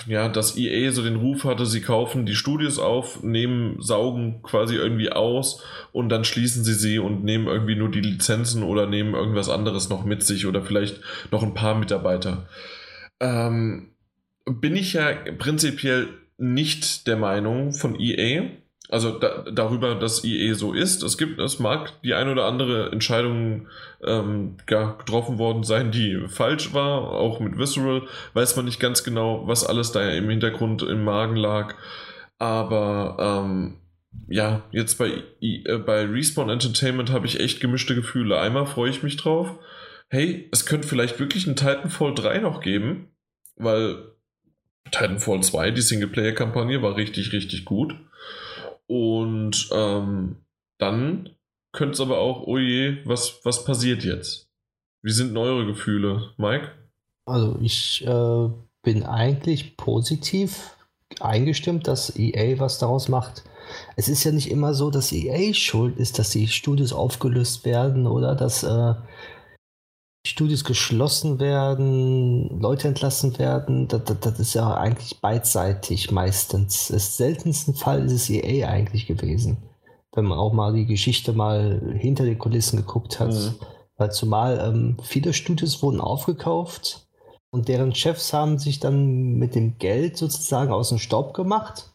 ja, dass EA so den Ruf hatte, sie kaufen die Studios auf, nehmen, saugen quasi irgendwie aus und dann schließen sie sie und nehmen irgendwie nur die Lizenzen oder nehmen irgendwas anderes noch mit sich oder vielleicht noch ein paar Mitarbeiter. Ähm, bin ich ja prinzipiell nicht der Meinung von EA, also da, darüber, dass EA so ist. Es gibt, es mag die ein oder andere Entscheidung ähm, getroffen worden sein, die falsch war. Auch mit Visceral weiß man nicht ganz genau, was alles da im Hintergrund im Magen lag. Aber ähm, ja, jetzt bei, äh, bei Respawn Entertainment habe ich echt gemischte Gefühle. Einmal freue ich mich drauf. Hey, es könnte vielleicht wirklich ein Titanfall 3 noch geben, weil Titanfall 2, die Singleplayer-Kampagne, war richtig, richtig gut. Und ähm, dann könnte es aber auch, oh je, was, was passiert jetzt? Wie sind eure Gefühle, Mike? Also ich äh, bin eigentlich positiv eingestimmt, dass EA was daraus macht. Es ist ja nicht immer so, dass EA schuld ist, dass die Studios aufgelöst werden oder dass äh, Studios geschlossen werden, Leute entlassen werden, das, das, das, ist ja eigentlich beidseitig meistens. Das seltensten Fall ist es EA eigentlich gewesen. wenn man auch mal die Geschichte mal hinter den Kulissen geguckt hat. Mhm. Weil zumal ähm, viele Studios wurden aufgekauft und deren Chefs haben sich dann mit dem Geld sozusagen aus dem Staub gemacht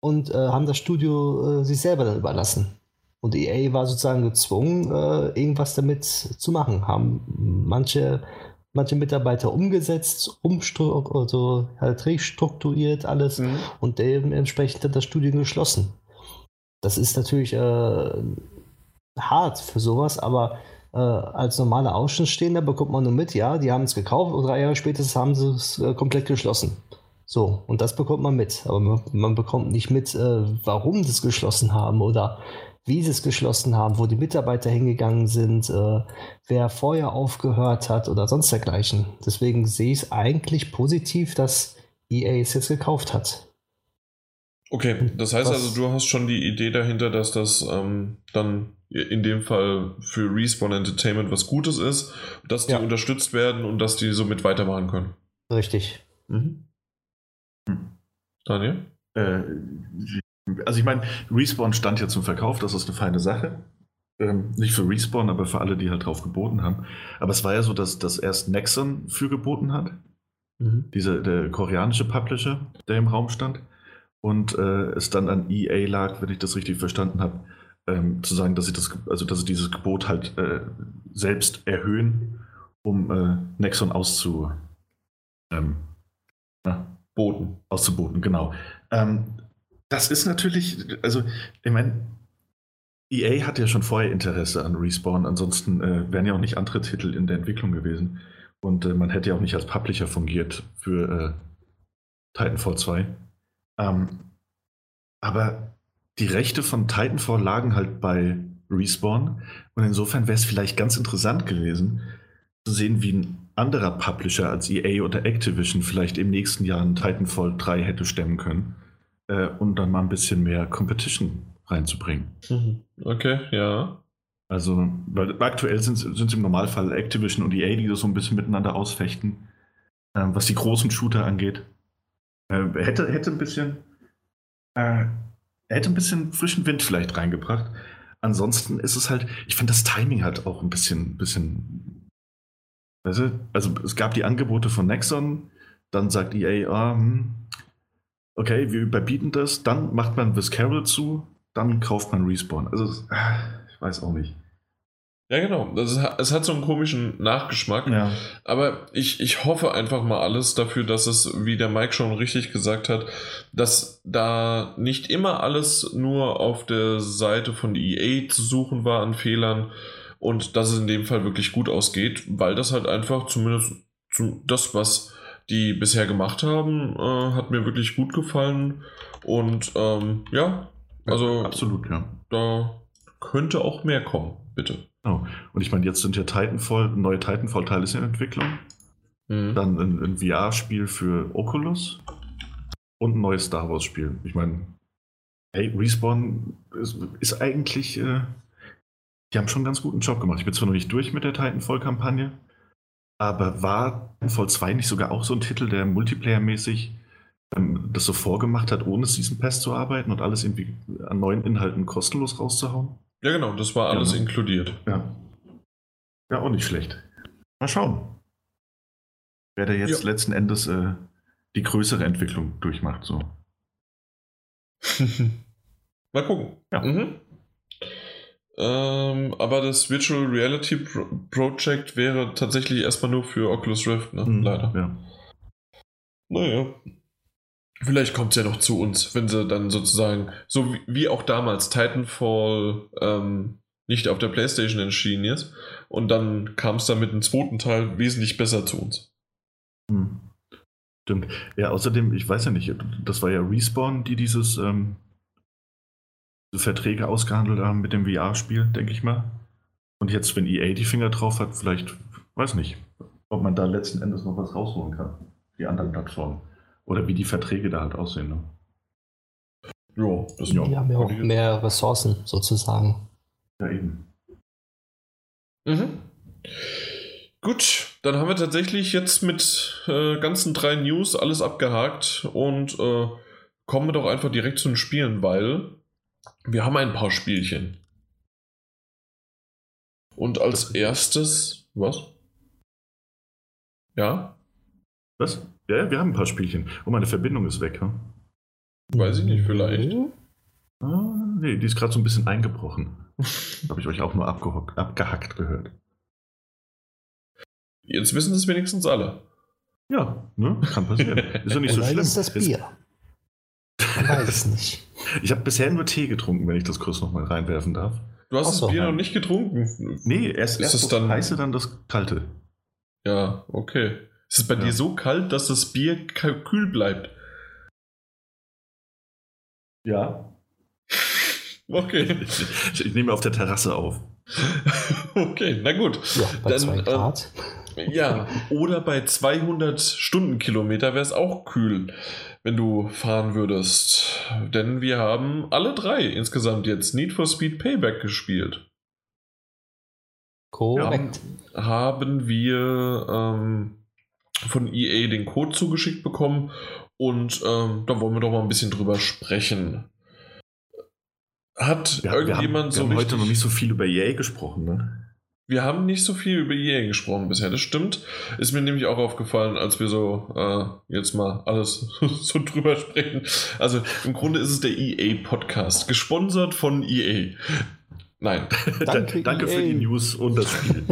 und äh, haben das Studio äh, sich selber dann überlassen. Und EA war sozusagen gezwungen, äh, irgendwas damit zu machen. Haben manche, manche Mitarbeiter umgesetzt, umstru also halt restrukturiert alles mhm. und dementsprechend hat das Studio geschlossen. Das ist natürlich äh, hart für sowas, aber äh, als normaler Außenstehender bekommt man nur mit, ja, die haben es gekauft und drei Jahre später haben sie es äh, komplett geschlossen. So, und das bekommt man mit. Aber man, man bekommt nicht mit, äh, warum sie es geschlossen haben oder wie sie es geschlossen haben, wo die Mitarbeiter hingegangen sind, äh, wer vorher aufgehört hat oder sonst dergleichen. Deswegen sehe ich es eigentlich positiv, dass EA es jetzt gekauft hat. Okay, das heißt Was, also, du hast schon die Idee dahinter, dass das ähm, dann in dem Fall für Respawn Entertainment was Gutes ist, dass die ja. unterstützt werden und dass die somit weitermachen können. Richtig. Mhm. Daniel? Äh, also ich meine, Respawn stand ja zum Verkauf, das ist eine feine Sache. Ähm, nicht für Respawn, aber für alle, die halt drauf geboten haben. Aber es war ja so, dass, dass erst Nexon für geboten hat. Mhm. Diese, der koreanische Publisher, der im Raum stand. Und äh, es dann an EA lag, wenn ich das richtig verstanden habe, ähm, zu sagen, dass sie das, also dass sie dieses Gebot halt äh, selbst erhöhen, um äh, Nexon auszu, ähm, na, boten, auszuboten, genau. Ähm, das ist natürlich, also ich meine, EA hat ja schon vorher Interesse an Respawn, ansonsten äh, wären ja auch nicht andere Titel in der Entwicklung gewesen. Und äh, man hätte ja auch nicht als Publisher fungiert für äh, Titanfall 2. Ähm, aber die Rechte von Titanfall lagen halt bei Respawn. Und insofern wäre es vielleicht ganz interessant gewesen, zu sehen, wie ein anderer Publisher als EA oder Activision vielleicht im nächsten Jahr ein Titanfall 3 hätte stemmen können äh, und dann mal ein bisschen mehr Competition reinzubringen. Mhm. Okay, ja. Also, weil aktuell sind es im Normalfall Activision und EA, die das so ein bisschen miteinander ausfechten, äh, was die großen Shooter angeht. Äh, hätte, hätte ein bisschen, äh, hätte ein bisschen frischen Wind vielleicht reingebracht. Ansonsten ist es halt, ich finde das Timing halt auch ein bisschen, bisschen, weißt du, also es gab die Angebote von Nexon, dann sagt EA, ah, hm, okay, wir überbieten das, dann macht man Visceral zu, dann kauft man Respawn. Also, ich weiß auch nicht. Ja, genau. Das es hat so einen komischen Nachgeschmack. Ja. Aber ich, ich hoffe einfach mal alles dafür, dass es, wie der Mike schon richtig gesagt hat, dass da nicht immer alles nur auf der Seite von EA zu suchen war an Fehlern und dass es in dem Fall wirklich gut ausgeht, weil das halt einfach zumindest das, was die bisher gemacht haben, äh, hat mir wirklich gut gefallen. Und ähm, ja, also ja, absolut, ja. Da könnte auch mehr kommen, bitte. Oh. Und ich meine, jetzt sind ja Titanfall, neue Titanfall-Teile in Entwicklung. Mhm. Dann ein, ein VR-Spiel für Oculus und ein neues Star Wars-Spiel. Ich meine, hey, Respawn ist, ist eigentlich, äh, die haben schon einen ganz guten Job gemacht. Ich bin zwar noch nicht durch mit der Titanfall-Kampagne, aber war Fall 2 nicht sogar auch so ein Titel, der Multiplayer-mäßig ähm, das so vorgemacht hat, ohne Season Pass zu arbeiten und alles irgendwie an neuen Inhalten kostenlos rauszuhauen? Ja, genau, das war alles ja, ne? inkludiert. Ja. Ja, auch nicht schlecht. Mal schauen. Wer da jetzt ja. letzten Endes äh, die größere Entwicklung durchmacht, so. Mal gucken. Ja. Mhm. Ähm, aber das Virtual Reality Pro Project wäre tatsächlich erstmal nur für Oculus Rift, ne? Mhm, Leider. Ja. Naja. Vielleicht kommt es ja noch zu uns, wenn sie dann sozusagen, so wie, wie auch damals Titanfall ähm, nicht auf der PlayStation erschienen ist. Und dann kam es dann mit dem zweiten Teil wesentlich besser zu uns. Hm. Stimmt. Ja, außerdem, ich weiß ja nicht, das war ja Respawn, die dieses ähm, Verträge ausgehandelt haben mit dem VR-Spiel, denke ich mal. Und jetzt, wenn EA die Finger drauf hat, vielleicht, weiß nicht, ob man da letzten Endes noch was rausholen kann. Die anderen Plattformen. Oder wie die Verträge da halt aussehen. Ne? Ja, das ja. Die haben ja auch mehr Ressourcen sozusagen. Ja, eben. Mhm. Gut, dann haben wir tatsächlich jetzt mit äh, ganzen drei News alles abgehakt und äh, kommen wir doch einfach direkt zu den Spielen, weil wir haben ein paar Spielchen. Und als erstes, was? Ja? Was? Ja, wir haben ein paar Spielchen. Oh, meine Verbindung ist weg, hm? Weiß ich nicht, vielleicht. Ah, nee, die ist gerade so ein bisschen eingebrochen. Habe ich euch auch nur abgehackt gehört. Jetzt wissen es wenigstens alle. Ja, ne? kann passieren. Ist ja nicht so schlimm. ist das Bier. Ich weiß es nicht. Ich habe bisher nur Tee getrunken, wenn ich das kurz nochmal reinwerfen darf. Du hast so. das Bier noch nicht getrunken. Nee, erst, Ist erst es das dann- heiße, dann das kalte. Ja, okay. Ist es bei Ja. dir so kalt, dass das Bier kühl bleibt? Ja. Okay. Ich, ich nehme auf der Terrasse auf. okay, na gut. Ja, bei Dann, zwei äh, Grad. Ja, oder bei 200 Stundenkilometer wäre es auch kühl, wenn du fahren würdest. Denn wir haben alle drei insgesamt jetzt Need for Speed Payback gespielt. Korrekt. Haben wir ähm, von EA den Code zugeschickt bekommen und ähm, da wollen wir doch mal ein bisschen drüber sprechen. Hat Wir, wir haben, irgendjemand wir so haben heute noch nicht so viel über EA gesprochen, ne? Wir haben nicht so viel über EA gesprochen bisher, das stimmt. Ist mir nämlich auch aufgefallen, als wir so äh, jetzt mal alles so drüber sprechen. Also im Grunde ist es der EA-Podcast, gesponsert von EA. Nein, Danke, Danke für die News und das Spiel.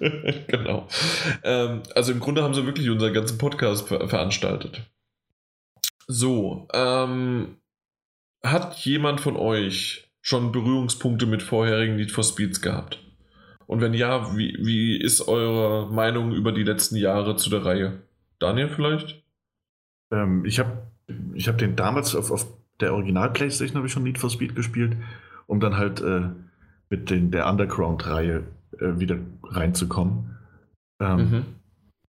genau. Ähm, also im Grunde haben sie wirklich unseren ganzen Podcast ver veranstaltet. So, ähm, hat jemand von euch schon Berührungspunkte mit vorherigen Need for Speeds gehabt? Und wenn ja, wie, wie ist eure Meinung über die letzten Jahre zu der Reihe? Daniel vielleicht? ähm, ich habe ich hab den damals auf, auf der Original-Playstation habe ich schon Need for Speed gespielt, um dann halt äh, mit den, der Underground-Reihe äh, wieder reinzukommen. Ähm, Mhm.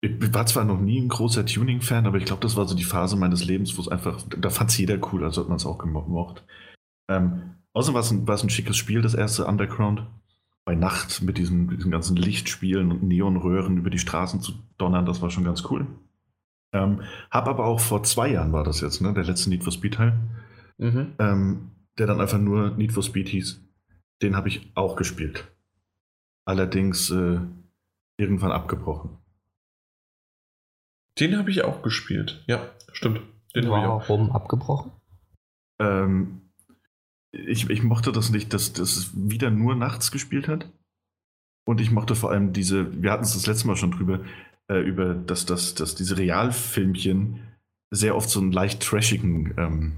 Ich war zwar noch nie ein großer Tuning-Fan, aber ich glaube, das war so die Phase meines Lebens, wo es einfach, da fand es jeder cool, also hat man es auch gemocht. Ähm, außerdem war es ein, war es ein schickes Spiel, das erste Underground. Bei Nacht mit diesen, diesen ganzen Lichtspielen und Neonröhren über die Straßen zu donnern, das war schon ganz cool. Ähm, hab aber auch vor zwei Jahren war das jetzt, ne, der letzte Need for Speed Teil, Mhm. ähm, der dann einfach nur Need for Speed hieß. Den habe ich auch gespielt. Allerdings äh, irgendwann abgebrochen. Den habe ich auch gespielt. Ja, stimmt. Den habe ich auch. Warum abgebrochen? Ähm, ich, ich mochte das nicht, dass das wieder nur nachts gespielt hat. Und ich mochte vor allem diese, wir hatten es das letzte Mal schon drüber, äh, über dass, dass, dass diese Realfilmchen sehr oft so einen leicht trashigen ähm,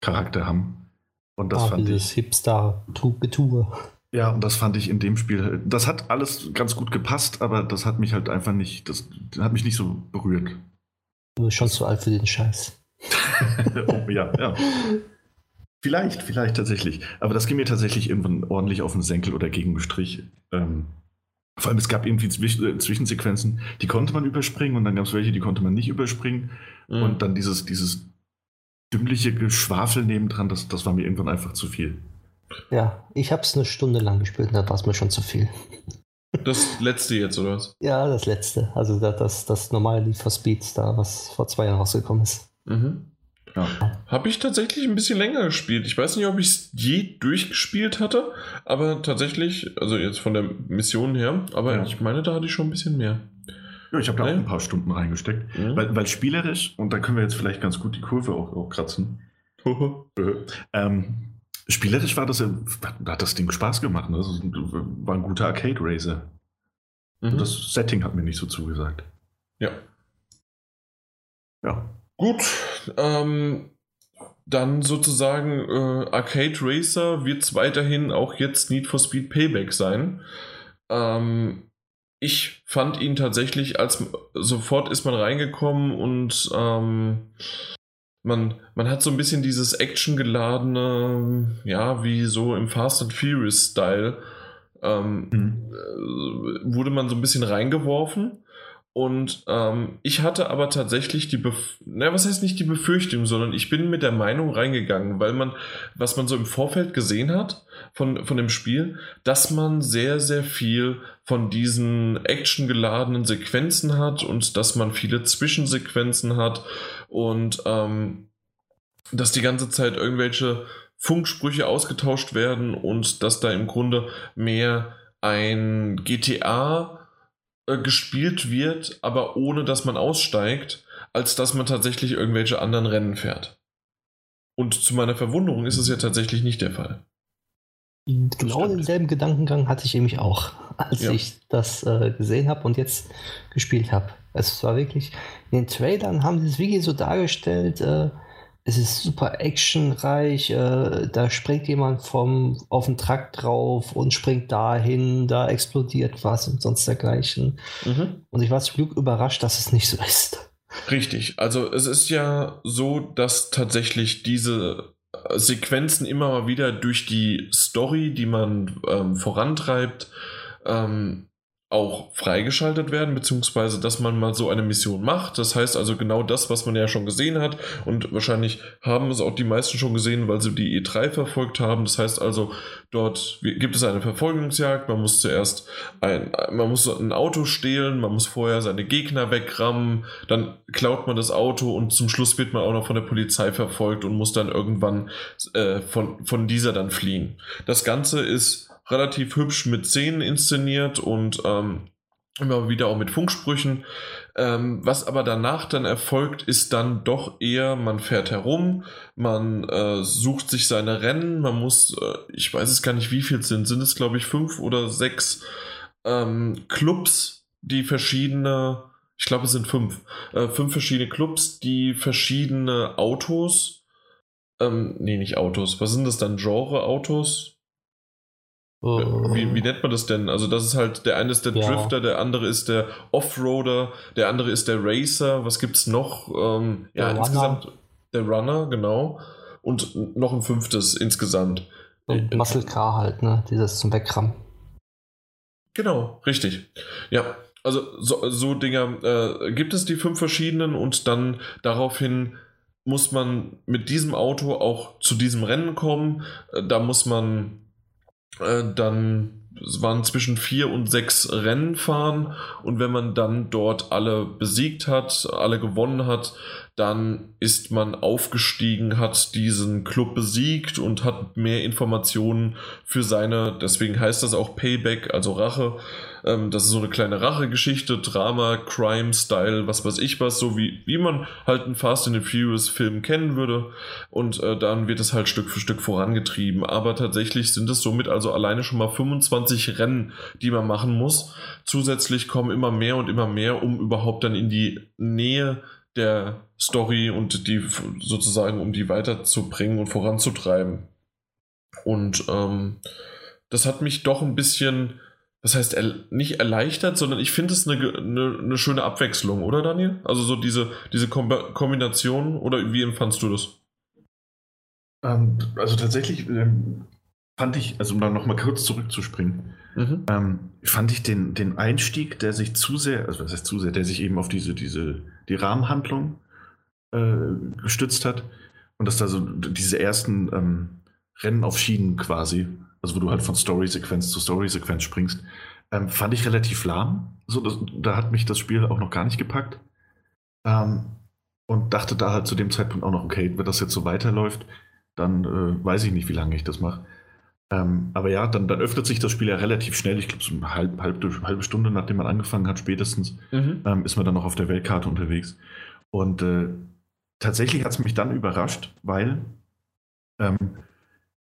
Charakter haben. Und das ah, fand dieses ich. Hipster-Getue. Ja, und das fand ich in dem Spiel. Das hat alles ganz gut gepasst, aber das hat mich halt einfach nicht, das hat mich nicht so berührt. Du bist schon zu alt für den Scheiß. oh, ja, ja. Vielleicht, vielleicht tatsächlich. Aber das ging mir tatsächlich irgendwann ordentlich auf den Senkel oder gegen den Strich. Ähm, vor allem, es gab irgendwie Zwisch äh, Zwischensequenzen, die konnte man überspringen und dann gab es welche, die konnte man nicht überspringen. Mhm. Und dann dieses, dieses dümmliche Geschwafel nebendran, das, das war mir irgendwann einfach zu viel. Ja, ich habe es eine Stunde lang gespielt und da war es mir schon zu viel. Das letzte jetzt, oder was? Ja, das letzte. Also das, das, das normale Need for Speed da, was vor zwei Jahren rausgekommen ist. Mhm. Ja. Habe ich tatsächlich ein bisschen länger gespielt. Ich weiß nicht, ob ich es je durchgespielt hatte, aber tatsächlich, also jetzt von der Mission her, aber Ja. ich meine, da hatte ich schon ein bisschen mehr. Ja, ich habe da Ja. auch ein paar Stunden reingesteckt. Mhm. Weil, weil spielerisch, und da können wir jetzt vielleicht ganz gut die Kurve auch, auch kratzen. Ähm, spielerisch war das hat das Ding Spaß gemacht. Ne? Das war ein guter Arcade Racer. Mhm. Das Setting hat mir nicht so zugesagt. ja. Ja. Gut, ähm, dann sozusagen äh, Arcade Racer wird es weiterhin auch jetzt Need for Speed Payback sein. Ähm, ich fand ihn tatsächlich, als sofort ist man reingekommen und ähm, man, man hat so ein bisschen dieses actiongeladene, ja, wie so im Fast and Furious Style, ähm, äh, wurde man so ein bisschen reingeworfen. Und ähm, ich hatte aber tatsächlich die, Bef na, was heißt nicht die Befürchtung, sondern ich bin mit der Meinung reingegangen, weil man, was man so im Vorfeld gesehen hat von, von dem Spiel, dass man sehr, sehr viel von diesen actiongeladenen Sequenzen hat und dass man viele Zwischensequenzen hat und ähm, dass die ganze Zeit irgendwelche Funksprüche ausgetauscht werden und dass da im Grunde mehr ein GTA äh, gespielt wird, aber ohne dass man aussteigt, als dass man tatsächlich irgendwelche anderen Rennen fährt. Und zu meiner Verwunderung ist es ja tatsächlich nicht der Fall. Genau denselben Gedankengang hatte ich nämlich auch, als ja. ich das äh, gesehen habe und jetzt gespielt habe. Es war wirklich, in den Trailern haben sie es wirklich so dargestellt, äh, es ist super actionreich, äh, da springt jemand vom, auf den Trakt drauf und springt dahin, da explodiert was und sonst dergleichen. Mhm. Und ich war zum Glück überrascht, dass es nicht so ist. Richtig, also es ist ja so, dass tatsächlich diese äh, Sequenzen immer mal wieder durch die Story, die man ähm, vorantreibt, ähm, auch freigeschaltet werden, beziehungsweise dass man mal so eine Mission macht. Das heißt also genau das, was man ja schon gesehen hat und wahrscheinlich haben es auch die meisten schon gesehen, weil sie die E3 verfolgt haben. Das heißt also, dort gibt es eine Verfolgungsjagd, man muss zuerst ein, man muss ein Auto stehlen, man muss vorher seine Gegner wegrammen, dann klaut man das Auto und zum Schluss wird man auch noch von der Polizei verfolgt und muss dann irgendwann äh, von, von dieser dann fliehen. Das Ganze ist relativ hübsch mit Szenen inszeniert und ähm, immer wieder auch mit Funksprüchen. Ähm, was aber danach dann erfolgt, ist dann doch eher, man fährt herum, man äh, sucht sich seine Rennen, man muss, äh, ich weiß es gar nicht, wie viel sind, sind es glaube ich fünf oder sechs ähm, Clubs, die verschiedene, ich glaube es sind fünf, äh, fünf verschiedene Clubs, die verschiedene Autos, ähm, nee, nicht Autos, was sind das dann, Genre-Autos? Wie, wie, nennt man das denn? Also, das ist halt, der eine ist der ja. Drifter, der andere ist der Offroader, der andere ist der Racer. Was gibt's noch? Ähm, ja, der insgesamt Runner. der Runner, genau. Und noch ein fünftes insgesamt. Und Muscle Car halt, ne? Dieses zum Wegrammen. Genau, richtig. Ja, also so, so Dinger äh, gibt es die fünf verschiedenen und dann daraufhin muss man mit diesem Auto auch zu diesem Rennen kommen. Äh, da muss man äh, dann es waren zwischen vier und sechs Rennen fahren. Und wenn man dann dort alle besiegt hat, alle gewonnen hat, dann ist man aufgestiegen, hat diesen Club besiegt und hat mehr Informationen für seine, deswegen heißt das auch Payback, also Rache, ähm, das ist so eine kleine Rachegeschichte, Drama, Crime-Style, was weiß ich was, so wie, wie man halt einen Fast and the Furious-Film kennen würde. Und äh, dann wird es halt Stück für Stück vorangetrieben. Aber tatsächlich sind es somit also alleine schon mal 25 Rennen, die man machen muss. Zusätzlich kommen immer mehr und immer mehr, um überhaupt dann in die Nähe der Story und die sozusagen, um die weiterzubringen und voranzutreiben. Und ähm, das hat mich doch ein bisschen das heißt, er, nicht erleichtert, sondern ich finde es eine, eine, eine, schöne Abwechslung, oder Daniel? Also so diese, diese Kombination, oder wie empfandst du das? Ähm, also tatsächlich ähm, fand ich, also um da nochmal kurz zurückzuspringen, mhm. ähm, fand ich den, den Einstieg, der sich zu sehr, also was heißt zu sehr, der sich eben auf diese, diese, die Rahmenhandlung äh, gestützt hat und dass da so diese ersten ähm, Rennen auf Schienen quasi also wo du halt von Story-Sequenz zu Story-Sequenz springst, ähm, fand ich relativ lahm. So, das, da hat mich das Spiel auch noch gar nicht gepackt. Ähm, und dachte da halt zu dem Zeitpunkt auch noch, okay, wenn das jetzt so weiterläuft, dann äh, weiß ich nicht, wie lange ich das mache. Ähm, aber ja, dann, dann, öffnet sich das Spiel ja relativ schnell. Ich glaube, so eine halb, halb, halbe Stunde, nachdem man angefangen hat, spätestens, mhm. ähm, ist man dann noch auf der Weltkarte unterwegs. Und äh, tatsächlich hat es mich dann überrascht, weil ähm,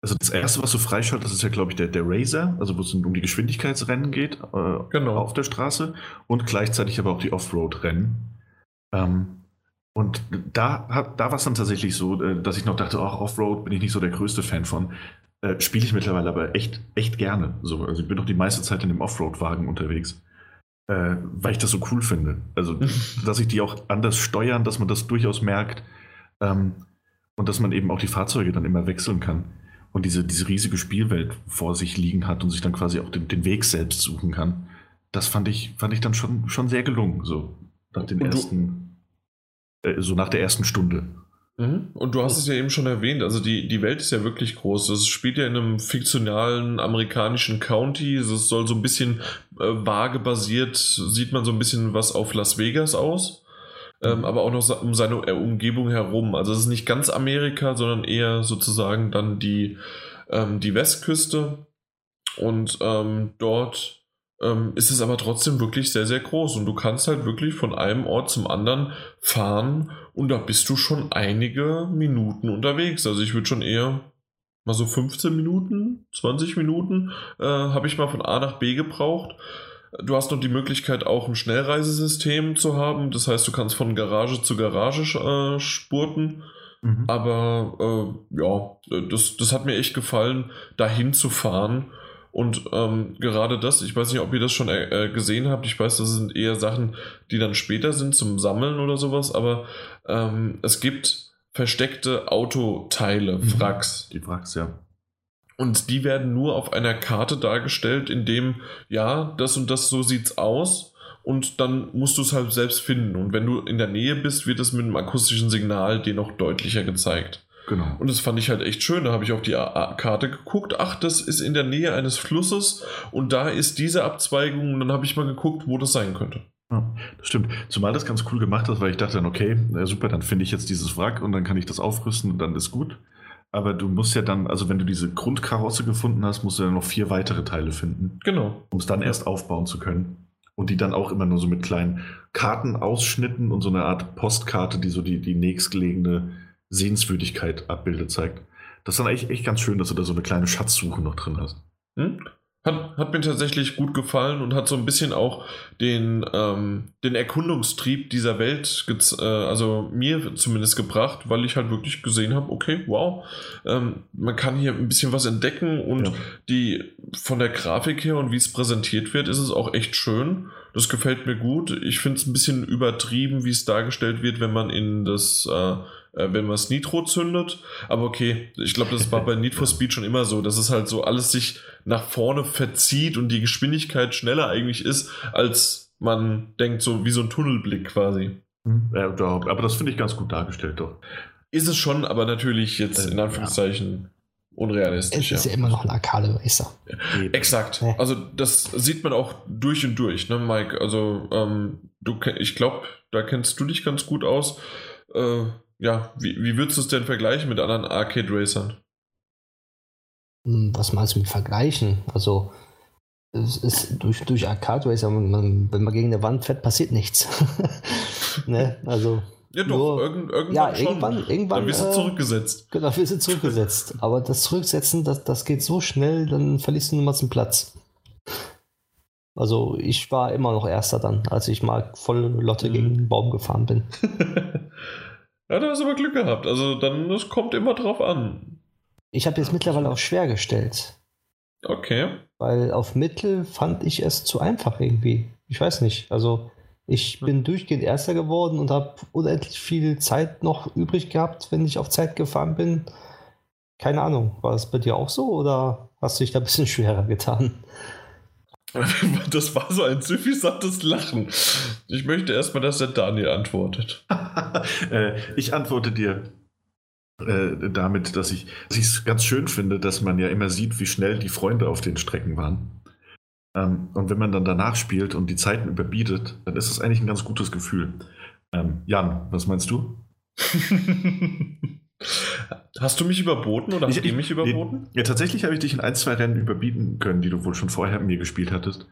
also das erste, was du freischaltest, das ist ja, glaube ich, der, der Razer, also wo es um die Geschwindigkeitsrennen geht äh, genau. auf der Straße und gleichzeitig aber auch die Offroad-Rennen. Ähm, und da, da war es dann tatsächlich so, äh, dass ich noch dachte, ach, Offroad bin ich nicht so der größte Fan von. Äh, Spiele ich mittlerweile aber echt, echt gerne. So, also ich bin noch die meiste Zeit in dem Offroad-Wagen unterwegs. Äh, weil ich das so cool finde. Also, dass ich die auch anders steuern, dass man das durchaus merkt. Ähm, und dass man eben auch die Fahrzeuge dann immer wechseln kann und diese, diese riesige Spielwelt vor sich liegen hat und sich dann quasi auch den, den Weg selbst suchen kann. Das fand ich, fand ich dann schon, schon sehr gelungen, so nach den ersten, äh, so nach der ersten Stunde. Mhm. Und du hast es ja eben schon erwähnt, also die, die Welt ist ja wirklich groß. Es spielt ja in einem fiktionalen amerikanischen County. Es soll so ein bisschen äh, vage basiert, sieht man so ein bisschen was auf Las Vegas aus. Ähm, aber auch noch um seine äh, Umgebung herum. Also es ist nicht ganz Amerika, sondern eher sozusagen dann die, ähm, die Westküste. Und ähm, dort ähm, ist es aber trotzdem wirklich sehr, sehr groß. Und du kannst halt wirklich von einem Ort zum anderen fahren und da bist du schon einige Minuten unterwegs. Also ich würde schon eher mal so 15 Minuten, 20 Minuten äh, habe ich mal von A nach B gebraucht. Du hast noch die Möglichkeit, auch ein Schnellreisesystem zu haben. Das heißt, du kannst von Garage zu Garage äh, spurten. Mhm. Aber äh, ja, das, das hat mir echt gefallen, dahin zu fahren. Und ähm, gerade das, ich weiß nicht, ob ihr das schon äh, gesehen habt. Ich weiß, das sind eher Sachen, die dann später sind zum Sammeln oder sowas. Aber ähm, es gibt versteckte Autoteile, mhm. Wracks. Die Wracks, ja. Und die werden nur auf einer Karte dargestellt, in dem, ja, das und das so sieht's aus. Und dann musst du es halt selbst finden. Und wenn du in der Nähe bist, wird es mit einem akustischen Signal dir noch deutlicher gezeigt. Genau. Und das fand ich halt echt schön. Da habe ich auf die Karte geguckt. Ach, das ist in der Nähe eines Flusses und da ist diese Abzweigung. Und dann habe ich mal geguckt, wo das sein könnte. Ja, das stimmt. Zumal das ganz cool gemacht ist, weil ich dachte dann, okay, super, dann finde ich jetzt dieses Wrack und dann kann ich das aufrüsten und dann ist gut. Aber du musst ja dann, also wenn du diese Grundkarosse gefunden hast, musst du dann noch vier weitere Teile finden. Genau. Um es dann erst aufbauen zu können. Und die dann auch immer nur so mit kleinen Kartenausschnitten und so eine Art Postkarte, die so die, die nächstgelegene Sehenswürdigkeit abbildet, zeigt. Das ist dann eigentlich echt ganz schön, dass du da so eine kleine Schatzsuche noch drin hast. Hm? Hat, hat mir tatsächlich gut gefallen und hat so ein bisschen auch den, ähm, den Erkundungstrieb dieser Welt, äh, also mir zumindest gebracht, weil ich halt wirklich gesehen habe, okay, wow, ähm, man kann hier ein bisschen was entdecken und ja. die von der Grafik her und wie es präsentiert wird, ist es auch echt schön. Das gefällt mir gut. Ich finde es ein bisschen übertrieben, wie es dargestellt wird, wenn man in das äh, wenn man es Nitro zündet. Aber okay, ich glaube, das war bei Need for Speed schon immer so, dass es halt so alles sich nach vorne verzieht und die Geschwindigkeit schneller eigentlich ist, als man denkt, so wie so ein Tunnelblick quasi. Mhm. Ja, aber das finde ich ganz gut dargestellt, doch. Ist es schon, aber natürlich jetzt in Anführungszeichen unrealistisch. Es ist ja, ja immer noch ein Arcade-Racer. Exakt. Ja. Also das sieht man auch durch und durch, ne, Mike? Also ähm, du, ich glaube, da kennst du dich ganz gut aus. Äh, ja, wie, wie würdest du es denn vergleichen mit anderen Arcade Racern? Hm, was meinst du mit vergleichen? Also, es ist durch, durch Arcade Racer, man, wenn man gegen eine Wand fährt, passiert nichts. ne? Also. Ja, doch, nur, irgend, irgendwann, ja, irgendwann, schon. irgendwann. Dann wirst du äh, zurückgesetzt. Genau, wirst du zurückgesetzt. Aber das Zurücksetzen, das, das geht so schnell, dann verlierst du niemals einen Platz. Also, ich war immer noch Erster dann, als ich mal voll Lotte mhm. gegen den Baum gefahren bin. Ja, da hast du aber Glück gehabt. Also dann, das kommt immer drauf an. Ich habe jetzt mittlerweile auf schwer gestellt. Okay. Weil auf Mittel fand ich es zu einfach irgendwie. Ich weiß nicht. Also ich bin durchgehend Erster geworden und habe unendlich viel Zeit noch übrig gehabt, wenn ich auf Zeit gefahren bin. Keine Ahnung, war es bei dir auch so oder hast du dich da ein bisschen schwerer getan? Das war so ein suffisantes Lachen. Ich möchte erstmal, dass der Daniel antwortet. Äh, ich antworte dir äh, damit, dass ich es ganz schön finde, dass man ja immer sieht, wie schnell die Freunde auf den Strecken waren. Ähm, und wenn man dann danach spielt und die Zeiten überbietet, dann ist das eigentlich ein ganz gutes Gefühl. Ähm, Jan, was meinst du? Hast du mich überboten oder ich, hast du mich überboten? Ja, tatsächlich habe ich dich in ein, zwei Rennen überbieten können, die du wohl schon vorher mit mir gespielt hattest.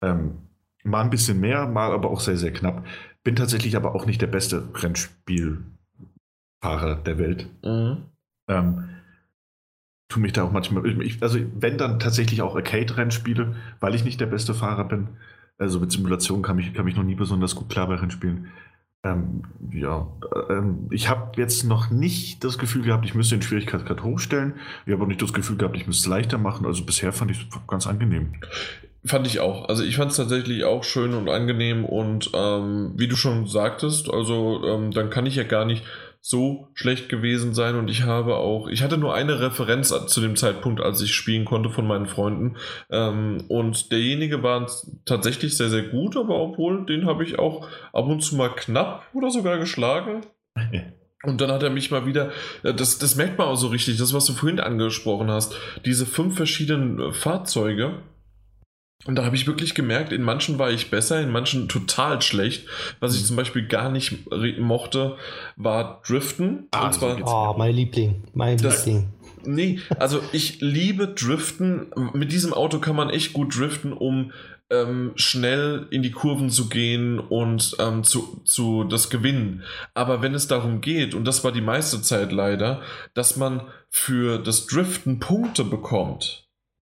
Ähm, mal ein bisschen mehr, mal aber auch sehr, sehr knapp. Bin tatsächlich aber auch nicht der beste Rennspielfahrer der Welt. Mhm. Ähm, tu mich da auch manchmal. Ich, also, wenn dann tatsächlich auch Arcade-Rennspiele, weil ich nicht der beste Fahrer bin. Also mit Simulation kam ich, kam ich noch nie besonders gut klar bei Rennspielen. Ähm, ja, ähm, ich habe jetzt noch nicht das Gefühl gehabt, ich müsste den Schwierigkeitsgrad hochstellen. Ich habe auch nicht das Gefühl gehabt, ich müsste es leichter machen. Also bisher fand ich es ganz angenehm. Fand ich auch. Also ich fand es tatsächlich auch schön und angenehm und ähm, wie du schon sagtest, also ähm, dann kann ich ja gar nicht so schlecht gewesen sein und ich habe auch, ich hatte nur eine Referenz zu dem Zeitpunkt, als ich spielen konnte von meinen Freunden ähm, und derjenige war tatsächlich sehr, sehr gut, aber obwohl, den habe ich auch ab und zu mal knapp oder sogar geschlagen. Und dann hat er mich mal wieder, das, das merkt man auch so richtig, das, was du vorhin angesprochen hast, diese fünf verschiedenen äh, Fahrzeuge, Und da habe ich wirklich gemerkt, in manchen war ich besser, in manchen total schlecht. Was ich zum Beispiel gar nicht mochte, war Driften. Ah, und zwar, oh, mein Liebling. Mein das, Liebling. Nee, also ich liebe Driften. Mit diesem Auto kann man echt gut driften, um ähm, schnell in die Kurven zu gehen und ähm, zu, zu das Gewinnen. Aber wenn es darum geht, und das war die meiste Zeit leider, dass man für das Driften Punkte bekommt,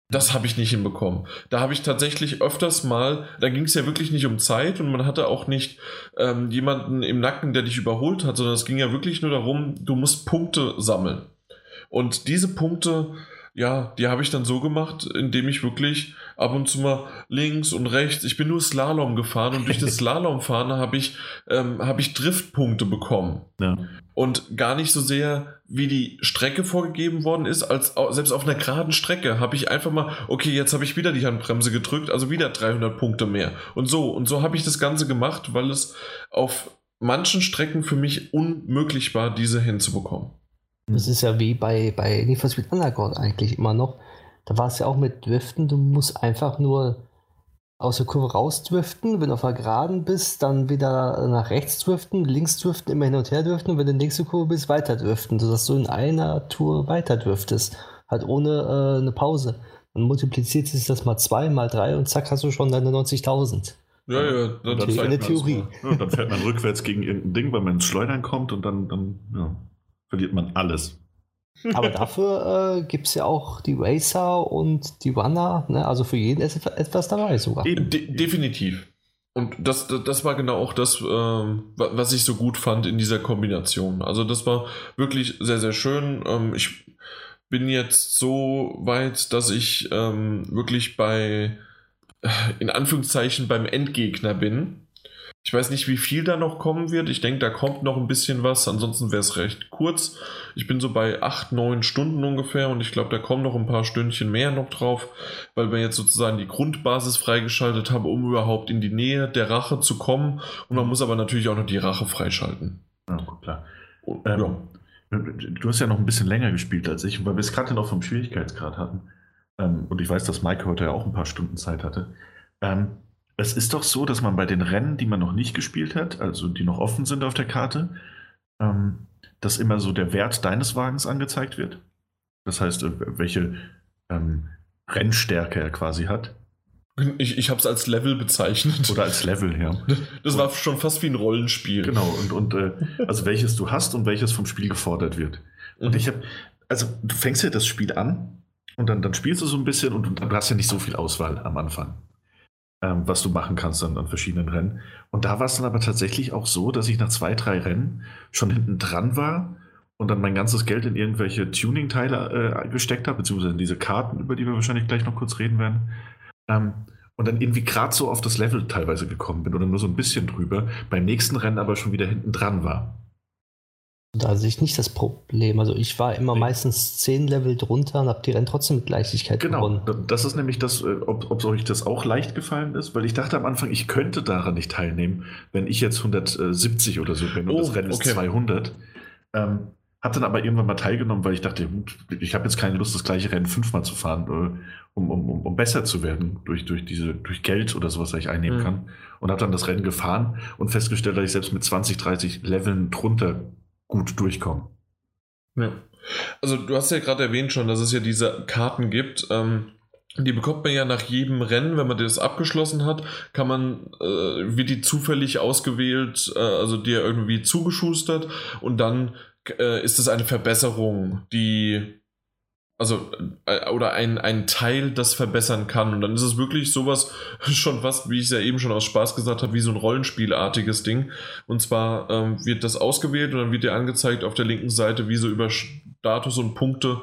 das habe ich nicht hinbekommen. Da habe ich tatsächlich öfters mal, da ging es ja wirklich nicht um Zeit und man hatte auch nicht ähm, jemanden im Nacken, der dich überholt hat, sondern es ging ja wirklich nur darum, du musst Punkte sammeln. Und diese Punkte, ja, die habe ich dann so gemacht, indem ich wirklich ab und zu mal links und rechts, ich bin nur Slalom gefahren und durch das Slalomfahren habe ich, ähm, hab ich Driftpunkte bekommen. Ja. Und gar nicht so sehr, wie die Strecke vorgegeben worden ist, als selbst auf einer geraden Strecke habe ich einfach mal, okay, jetzt habe ich wieder die Handbremse gedrückt, also wieder 300 Punkte mehr. Und so, und so habe ich das Ganze gemacht, weil es auf manchen Strecken für mich unmöglich war, diese hinzubekommen. Das ist ja wie bei, bei Need for Speed Underground eigentlich immer noch. Da war es ja auch mit Driften, du musst einfach nur aus der Kurve rausdriften, wenn du auf der Geraden bist, dann wieder nach rechts driften, links driften, immer hin und her driften und wenn du in der nächsten Kurve bist, weiter driften, sodass du in einer Tour weiter driftest, halt ohne äh, eine Pause. Dann multipliziert sich das mal zwei, mal drei und zack hast du schon deine 90.000. Ja, ja, dann, dann, eine Theorie. Ja, dann fährt man rückwärts gegen irgendein Ding, weil man ins Schleudern kommt und dann, dann ja, verliert man alles. Aber dafür äh, gibt es ja auch die Racer und die Runner. Ne? Also für jeden ist etwas dabei sogar. De definitiv. Und das, das war genau auch das, ähm, was ich so gut fand in dieser Kombination. Also das war wirklich sehr, sehr schön. Ähm, ich bin jetzt so weit, dass ich ähm, wirklich bei, äh, in Anführungszeichen, beim Endgegner bin. Ich weiß nicht, wie viel da noch kommen wird. Ich denke, da kommt noch ein bisschen was. Ansonsten wäre es recht kurz. Ich bin so bei 8, 9 Stunden ungefähr und ich glaube, da kommen noch ein paar Stündchen mehr noch drauf, weil wir jetzt sozusagen die Grundbasis freigeschaltet haben, um überhaupt in die Nähe der Rache zu kommen. Und man muss aber natürlich auch noch die Rache freischalten. Ja, klar. Und, ähm, ja. Du hast ja noch ein bisschen länger gespielt als ich, weil wir es gerade noch vom Schwierigkeitsgrad hatten. Ähm, und ich weiß, dass Mike heute ja auch ein paar Stunden Zeit hatte. Ähm, es ist doch so, dass man bei den Rennen, die man noch nicht gespielt hat, also die noch offen sind auf der Karte, ähm, dass immer so der Wert deines Wagens angezeigt wird. Das heißt, äh, welche ähm, Rennstärke er quasi hat. Ich, ich habe es als Level bezeichnet. Oder als Level, ja. Das war schon fast wie ein Rollenspiel. Genau, und, und äh, also welches du hast und welches vom Spiel gefordert wird. Und mhm. ich habe, also du fängst ja das Spiel an und dann, dann spielst du so ein bisschen und, und du hast ja nicht so viel Auswahl am Anfang ähm, was du machen kannst an, an verschiedenen Rennen. Und da war es dann aber tatsächlich auch so, dass ich nach zwei, drei Rennen schon hinten dran war und dann mein ganzes Geld in irgendwelche Tuning-Teile äh, gesteckt habe, beziehungsweise in diese Karten, über die wir wahrscheinlich gleich noch kurz reden werden. Ähm, und dann irgendwie gerade so auf das Level teilweise gekommen bin oder nur so ein bisschen drüber, beim nächsten Rennen aber schon wieder hinten dran war. Da sehe ich nicht das Problem. Also ich war immer meistens zehn Level drunter und habe die Rennen trotzdem mit Leichtigkeit genau. gewonnen. Genau, das ist nämlich das, äh, ob, ob euch das auch leicht gefallen ist, weil ich dachte am Anfang, ich könnte daran nicht teilnehmen, wenn ich jetzt 170 oder so bin und oh, das Rennen okay. ist 200. Ähm, habe dann aber irgendwann mal teilgenommen, weil ich dachte, ich habe jetzt keine Lust, das gleiche Rennen fünfmal zu fahren, äh, um, um, um, um besser zu werden durch, durch, diese, durch Geld oder sowas, was ich einnehmen mhm. kann. Und habe dann das Rennen gefahren und festgestellt, dass ich selbst mit 20, 30 Leveln drunter gut durchkommen. Ja. Also du hast ja gerade erwähnt schon, dass es ja diese Karten gibt. Ähm, die bekommt man ja nach jedem Rennen, wenn man das abgeschlossen hat, kann man, äh, wird die zufällig ausgewählt, äh, also dir irgendwie zugeschustert und dann äh, ist es eine Verbesserung, die also äh, oder ein, ein Teil, das verbessern kann. Und dann ist es wirklich sowas schon fast, wie ich es ja eben schon aus Spaß gesagt habe, wie so ein Rollenspielartiges Ding. Und zwar ähm, wird das ausgewählt und dann wird dir angezeigt auf der linken Seite, wie so über Status und Punkte,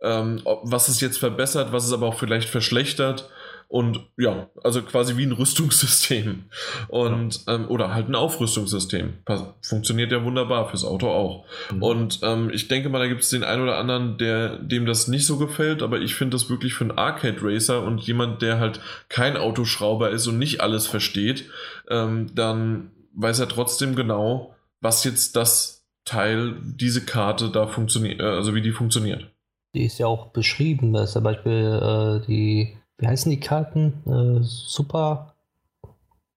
ähm, ob, was es jetzt verbessert, was es aber auch vielleicht verschlechtert. Und ja, also quasi wie ein Rüstungssystem. Und, ähm, oder halt ein Aufrüstungssystem. Funktioniert ja wunderbar fürs Auto auch. Mhm. Und ähm, ich denke mal, da gibt es den einen oder anderen, der, dem das nicht so gefällt, aber ich finde das wirklich für einen Arcade Racer und jemand, der halt kein Autoschrauber ist und nicht alles versteht, ähm, dann weiß er trotzdem genau, was jetzt das Teil, diese Karte da funktioniert, äh, also wie die funktioniert. Die ist ja auch beschrieben, da ist zum Beispiel äh, die wie heißen die Karten? Äh, super.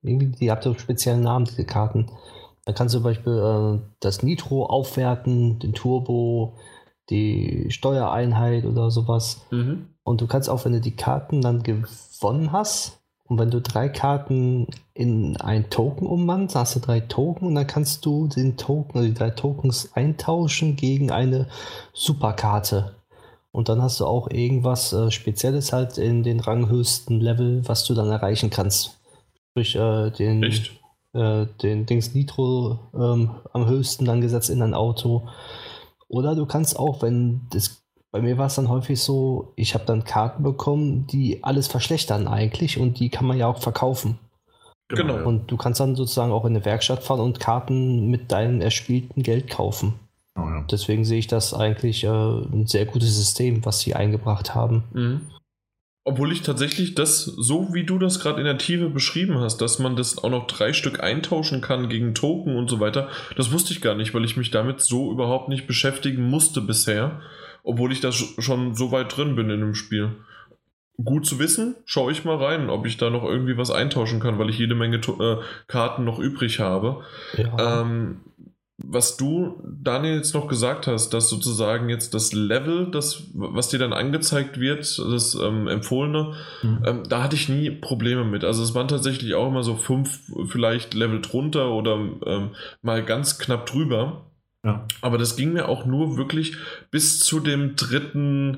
Irgendwie, die habt ihr speziellen Namen, diese Karten. Da kannst du zum Beispiel äh, das Nitro aufwerten, den Turbo, die Steuereinheit oder sowas. Mhm. Und du kannst auch, wenn du die Karten dann gewonnen hast, und wenn du drei Karten in ein Token umwandst, hast du drei Token und dann kannst du den Token, also die drei Tokens eintauschen gegen eine Superkarte. Und dann hast du auch irgendwas äh, Spezielles halt in den ranghöchsten Level, was du dann erreichen kannst. Sprich, äh, den, äh, den Dings Nitro ähm, am höchsten dann gesetzt in dein Auto. Oder du kannst auch, wenn das bei mir war es dann häufig so, ich habe dann Karten bekommen, die alles verschlechtern eigentlich und die kann man ja auch verkaufen. Genau. Und du kannst dann sozusagen auch in eine Werkstatt fahren und Karten mit deinem erspielten Geld kaufen. Oh ja. Deswegen sehe ich das eigentlich äh, ein sehr gutes System, was sie eingebracht haben. Mhm. Obwohl ich tatsächlich das, so wie du das gerade in der Tiefe beschrieben hast, dass man das auch noch drei Stück eintauschen kann gegen Token und so weiter, das wusste ich gar nicht, weil ich mich damit so überhaupt nicht beschäftigen musste bisher, obwohl ich da schon so weit drin bin in dem Spiel. Gut zu wissen, schaue ich mal rein, ob ich da noch irgendwie was eintauschen kann, weil ich jede Menge äh, Karten noch übrig habe. Ja. Ähm, was du, Daniel, jetzt noch gesagt hast, dass sozusagen jetzt das Level, das, was dir dann angezeigt wird, das ähm, Empfohlene, mhm. ähm, da hatte ich nie Probleme mit. Also es waren tatsächlich auch immer so fünf vielleicht Level drunter oder ähm, mal ganz knapp drüber. Ja. Aber das ging mir auch nur wirklich bis zu dem dritten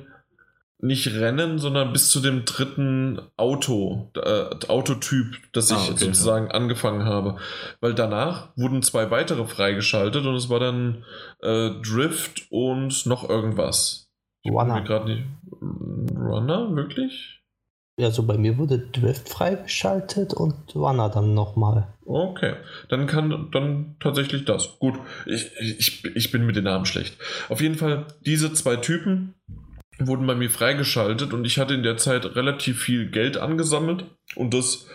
nicht Rennen, sondern bis zu dem dritten Auto, äh, Autotyp, das ich ah, okay, sozusagen ja. angefangen habe. Weil danach wurden zwei weitere freigeschaltet und es war dann äh, Drift und noch irgendwas. Runner. Nicht, Runner, wirklich? Ja, so bei mir wurde Drift freigeschaltet und Runner dann nochmal. Okay, dann kann dann tatsächlich das. Gut, ich, ich, ich bin mit den Namen schlecht. Auf jeden Fall diese zwei Typen wurden bei mir freigeschaltet und ich hatte in der Zeit relativ viel Geld angesammelt und das,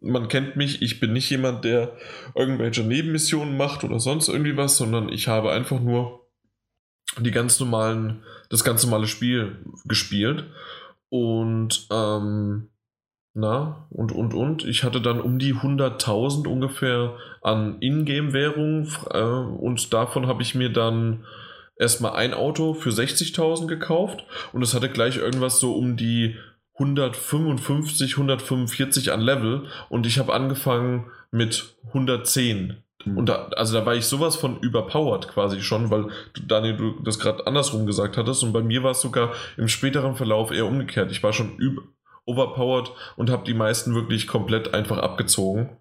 man kennt mich, ich bin nicht jemand, der irgendwelche Nebenmissionen macht oder sonst irgendwie was, sondern ich habe einfach nur die ganz normalen, das ganz normale Spiel gespielt und ähm, na, und, und, und. Ich hatte dann um die 100.000 ungefähr an Ingame-Währung äh, und davon habe ich mir dann erstmal ein Auto für 60.000 gekauft und es hatte gleich irgendwas so um die 155, 145 an Level und ich habe angefangen mit 110. Mhm. Und da, also da war ich sowas von überpowered quasi schon, weil Daniel, du das gerade andersrum gesagt hattest und bei mir war es sogar im späteren Verlauf eher umgekehrt. Ich war schon über, overpowered und habe die meisten wirklich komplett einfach abgezogen.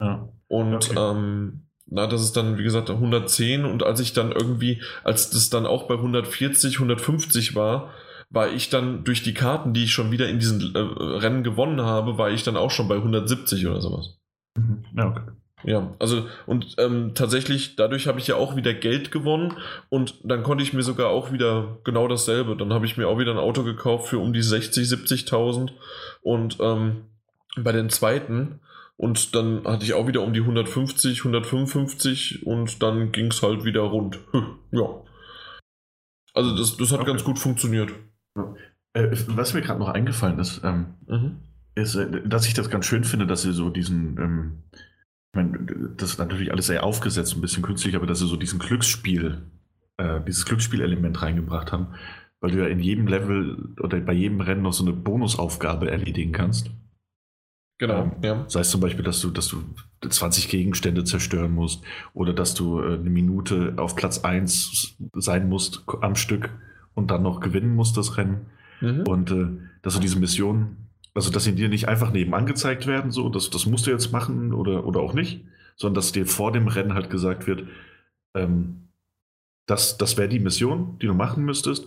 Ja. Und okay. ähm, na, das ist dann, wie gesagt, 110 und als ich dann irgendwie, als das dann auch bei 140, 150 war, war ich dann durch die Karten, die ich schon wieder in diesen äh, Rennen gewonnen habe, war ich dann auch schon bei 170 oder sowas. Mhm. Ja, okay. Ja, also und ähm, tatsächlich, dadurch habe ich ja auch wieder Geld gewonnen und dann konnte ich mir sogar auch wieder genau dasselbe. Dann habe ich mir auch wieder ein Auto gekauft für um die 60, 70.000 und ähm, bei den zweiten und dann hatte ich auch wieder um die 150, 155 und dann ging es halt wieder rund. ja. Also das, das hat okay. ganz gut funktioniert. Äh, was mir gerade noch eingefallen ist, ähm, mhm. ist, äh, dass ich das ganz schön finde, dass sie so diesen, ähm, ich meine, das ist natürlich alles sehr aufgesetzt, ein bisschen künstlich, aber dass sie so diesen Glücksspiel, äh, dieses Glücksspielelement reingebracht haben, weil du ja in jedem Level oder bei jedem Rennen noch so eine Bonusaufgabe erledigen kannst. Genau, ähm, ja. Sei es zum Beispiel, dass du, dass du 20 Gegenstände zerstören musst oder dass du äh, eine Minute auf Platz 1 sein musst am Stück und dann noch gewinnen musst das Rennen. Mhm. Und äh, dass du diese Mission, also dass sie dir nicht einfach nebenan gezeigt werden, so, das, das musst du jetzt machen oder, oder auch nicht, sondern dass dir vor dem Rennen halt gesagt wird, ähm, das, das wäre die Mission, die du machen müsstest.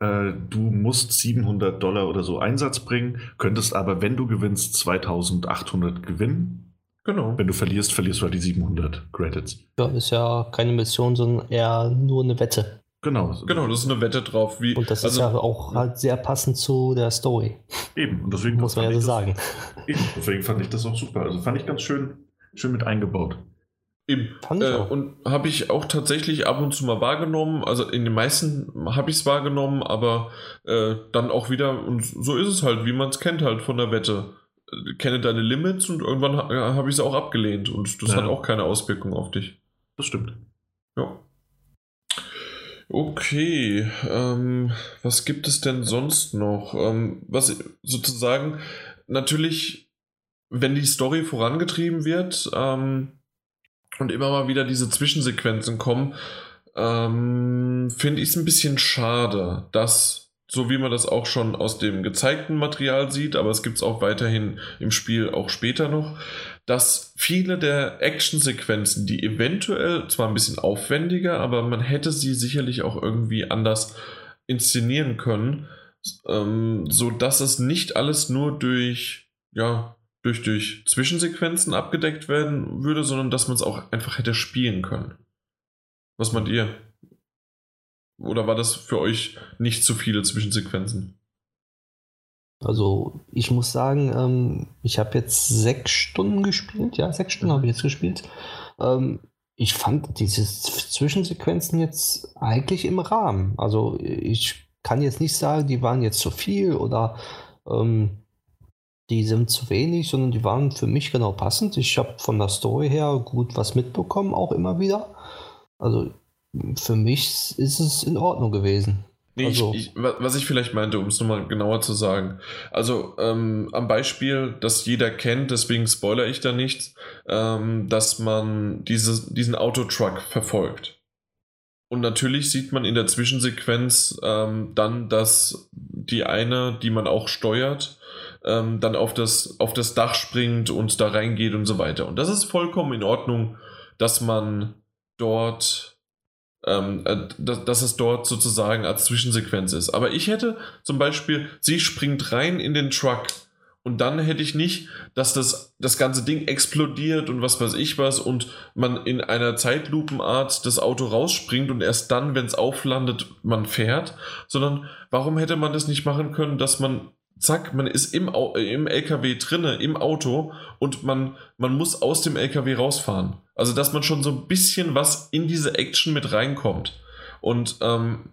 Äh, du musst 700 Dollar oder so Einsatz bringen, könntest aber, wenn du gewinnst, 2800 gewinnen. Genau. Wenn du verlierst, verlierst du halt die 700 Credits. Ja, ist ja keine Mission, sondern eher nur eine Wette. Genau. Genau, das ist eine Wette drauf. Wie, und das also, ist ja auch halt sehr passend zu der Story. Eben, und deswegen muss man ja so sagen. Eben, deswegen fand ich das auch super. Also fand ich ganz schön, schön mit eingebaut. Eben. Äh. Und habe ich auch tatsächlich ab und zu mal wahrgenommen. Also in den meisten habe ich es wahrgenommen, aber äh, dann auch wieder, und so ist es halt, wie man es kennt halt von der Wette. Äh, kenne deine Limits und irgendwann ha habe ich es auch abgelehnt und das ja. hat auch keine Auswirkung auf dich. Das stimmt. Ja. Okay, ähm, was gibt es denn sonst noch? Ähm, was sozusagen natürlich, wenn die Story vorangetrieben wird ähm, und immer mal wieder diese Zwischensequenzen kommen, ähm, finde ich es ein bisschen schade, dass, so wie man das auch schon aus dem gezeigten Material sieht, aber es gibt es auch weiterhin im Spiel auch später noch, dass viele der Actionsequenzen, die eventuell zwar ein bisschen aufwendiger, aber man hätte sie sicherlich auch irgendwie anders inszenieren können, ähm, so dass es nicht alles nur durch, ja, durch, durch Zwischensequenzen abgedeckt werden würde, sondern dass man es auch einfach hätte spielen können. Was meint ihr? Oder war das für euch nicht zu viele Zwischensequenzen? Also ich muss sagen, ähm, ich habe jetzt sechs Stunden gespielt. Ja, sechs Stunden habe ich jetzt gespielt. Ähm, ich fand diese Zwischensequenzen jetzt eigentlich im Rahmen. Also ich kann jetzt nicht sagen, die waren jetzt zu viel oder ähm, die sind zu wenig, sondern die waren für mich genau passend. Ich habe von der Story her gut was mitbekommen, auch immer wieder. Also für mich ist es in Ordnung gewesen. Nee, also. ich, ich, was ich vielleicht meinte, um es nochmal genauer zu sagen. Also ähm, am Beispiel, das jeder kennt, deswegen spoiler ich da nichts, ähm, dass man diese, diesen Autotruck verfolgt. Und natürlich sieht man in der Zwischensequenz ähm, dann, dass die eine, die man auch steuert, ähm, dann auf das, auf das Dach springt und da reingeht und so weiter. Und das ist vollkommen in Ordnung, dass man dort ähm, äh, dass, es dort sozusagen als Zwischensequenz ist. Aber ich hätte zum Beispiel, sie springt rein in den Truck und dann hätte ich nicht, dass das, das ganze Ding explodiert und was weiß ich was und man in einer Zeitlupenart das Auto rausspringt und erst dann, wenn es auflandet, man fährt, sondern warum hätte man das nicht machen können, dass man zack, man ist im, im LKW drinne, im Auto und man, man muss aus dem LKW rausfahren. Also, dass man schon so ein bisschen was in diese Action mit reinkommt. Und ähm,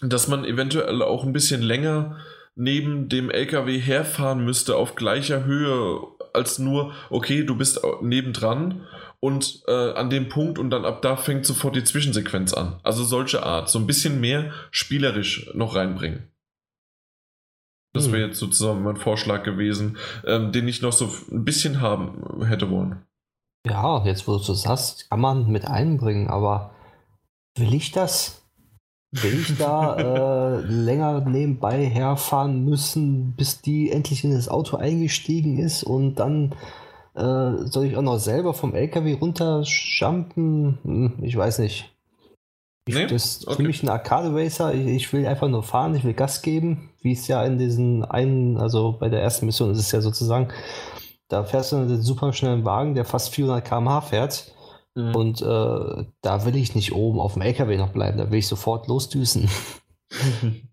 dass man eventuell auch ein bisschen länger neben dem LKW herfahren müsste auf gleicher Höhe als nur, okay, du bist nebendran und äh, an dem Punkt und dann ab da fängt sofort die Zwischensequenz an. Also solche Art, so ein bisschen mehr spielerisch noch reinbringen. Das wäre hm. jetzt sozusagen mein Vorschlag gewesen, ähm, den ich noch so ein bisschen haben hätte wollen. Ja, jetzt wo du es sagst, kann man mit einbringen, aber will ich das? Will ich da äh, länger nebenbei herfahren müssen, bis die endlich in das Auto eingestiegen ist und dann äh, soll ich auch noch selber vom LKW runterjumpen? Hm, ich weiß nicht. Ich, nee? Das ist okay. für mich ein Arcade Racer. Ich, ich, will einfach nur fahren, ich will Gas geben, wie es ja in diesen einen, also bei der ersten Mission ist es ja sozusagen, da fährst du einen super schnellen Wagen, der fast 400 km/h fährt. Mhm. Und äh, da will ich nicht oben auf dem LKW noch bleiben, da will ich sofort losdüsen.